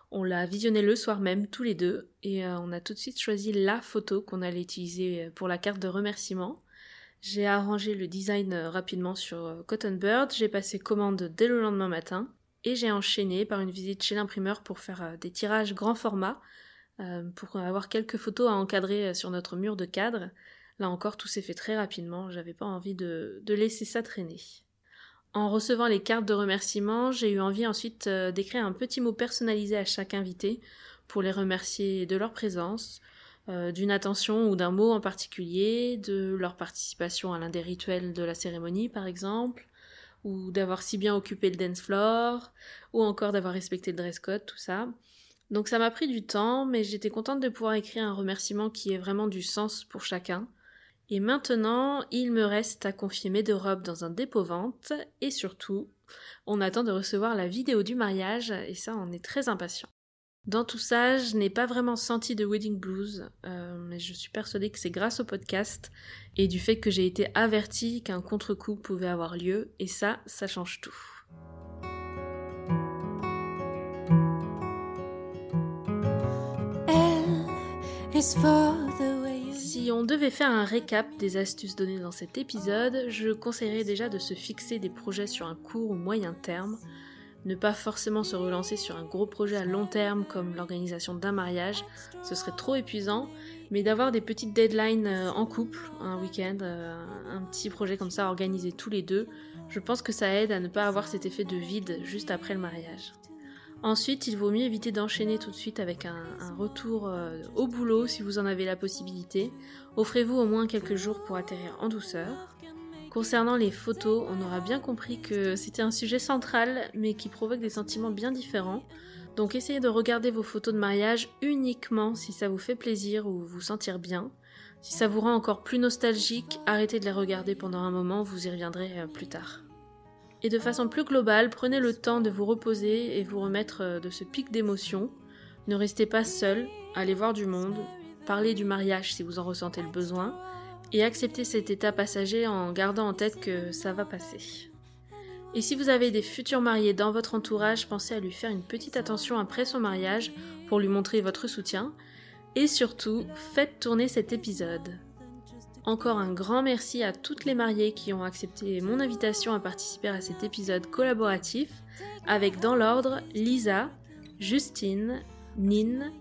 On l'a visionnée le soir même, tous les deux, et euh, on a tout de suite choisi la photo qu'on allait utiliser pour la carte de remerciement. J'ai arrangé le design rapidement sur Cotton Bird, j'ai passé commande dès le lendemain matin, et j'ai enchaîné par une visite chez l'imprimeur pour faire des tirages grand format euh, pour avoir quelques photos à encadrer euh, sur notre mur de cadre. Là encore, tout s'est fait très rapidement, j'avais pas envie de, laisser ça traîner. En recevant les cartes de remerciement, j'ai eu envie ensuite euh, d'écrire un petit mot personnalisé à chaque invité pour les remercier de leur présence, d'une attention ou d'un mot en particulier, de leur participation à l'un des rituels de la cérémonie par exemple, ou d'avoir si bien occupé le dance floor, ou encore d'avoir respecté le dress code, tout ça. Donc ça m'a pris du temps, mais j'étais contente de pouvoir écrire un remerciement qui ait vraiment du sens pour chacun. Et maintenant, il me reste à confier mes deux robes dans un dépôt-vente, et surtout, on attend de recevoir la vidéo du mariage, et ça, on est très impatient. Dans tout ça, je n'ai pas vraiment senti de wedding blues, euh, mais je suis persuadée que c'est grâce au podcast et du fait que j'ai été avertie qu'un contre-coup pouvait avoir lieu, et ça, ça change tout. Si on devait faire un récap des astuces données dans cet épisode, je conseillerais déjà de se fixer des projets sur un court ou moyen terme, ne pas forcément se relancer sur un gros projet à long terme comme l'organisation d'un mariage, ce serait trop épuisant, mais d'avoir des petites deadlines euh, en couple, un week-end, euh, un petit projet comme ça organisé tous les deux, je pense que ça aide à ne pas avoir cet effet de vide juste après le mariage. Ensuite, il vaut mieux éviter d'enchaîner tout de suite avec un, retour euh, au boulot si vous en avez la possibilité. Offrez-vous au moins quelques jours pour atterrir en douceur. Concernant les photos, on aura bien compris que c'était un sujet central mais qui provoque des sentiments bien différents. Donc essayez de regarder vos photos de mariage uniquement si ça vous fait plaisir ou vous sentir bien. Si ça vous rend encore plus nostalgique, arrêtez de les regarder pendant un moment, vous y reviendrez euh, plus tard. Et de façon plus globale, prenez le temps de vous reposer et vous remettre euh, de ce pic d'émotion. Ne restez pas seul, allez voir du monde, parlez du mariage si vous en ressentez le besoin, et acceptez cet état passager en gardant en tête que ça va passer. Et si vous avez des futurs mariés dans votre entourage, pensez à lui faire une petite attention après son mariage pour lui montrer votre soutien. Et surtout, faites tourner cet épisode. Encore un grand merci à toutes les mariées qui ont accepté mon invitation à participer à cet épisode collaboratif avec dans l'ordre Lisa, Justine, Nine,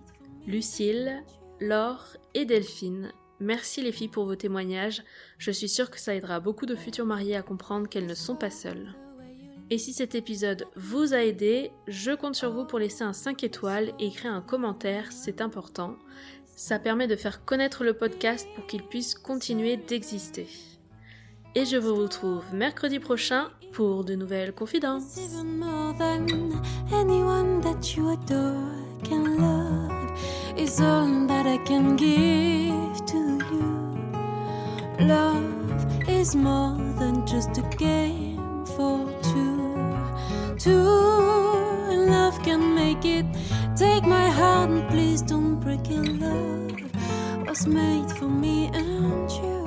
Lucille, Laure et Delphine. Merci les filles pour vos témoignages, je suis sûre que ça aidera beaucoup de futurs mariés à comprendre qu'elles ne sont pas seules. Et si cet épisode vous a aidé, je compte sur vous pour laisser un 5 étoiles et écrire un commentaire, c'est important. Ça permet de faire connaître le podcast pour qu'il puisse continuer d'exister. Et je vous retrouve mercredi prochain pour de nouvelles confidences. Love is more than just a game for two. Two love can make it. Take my heart and please don't break it. Love was made for me and you.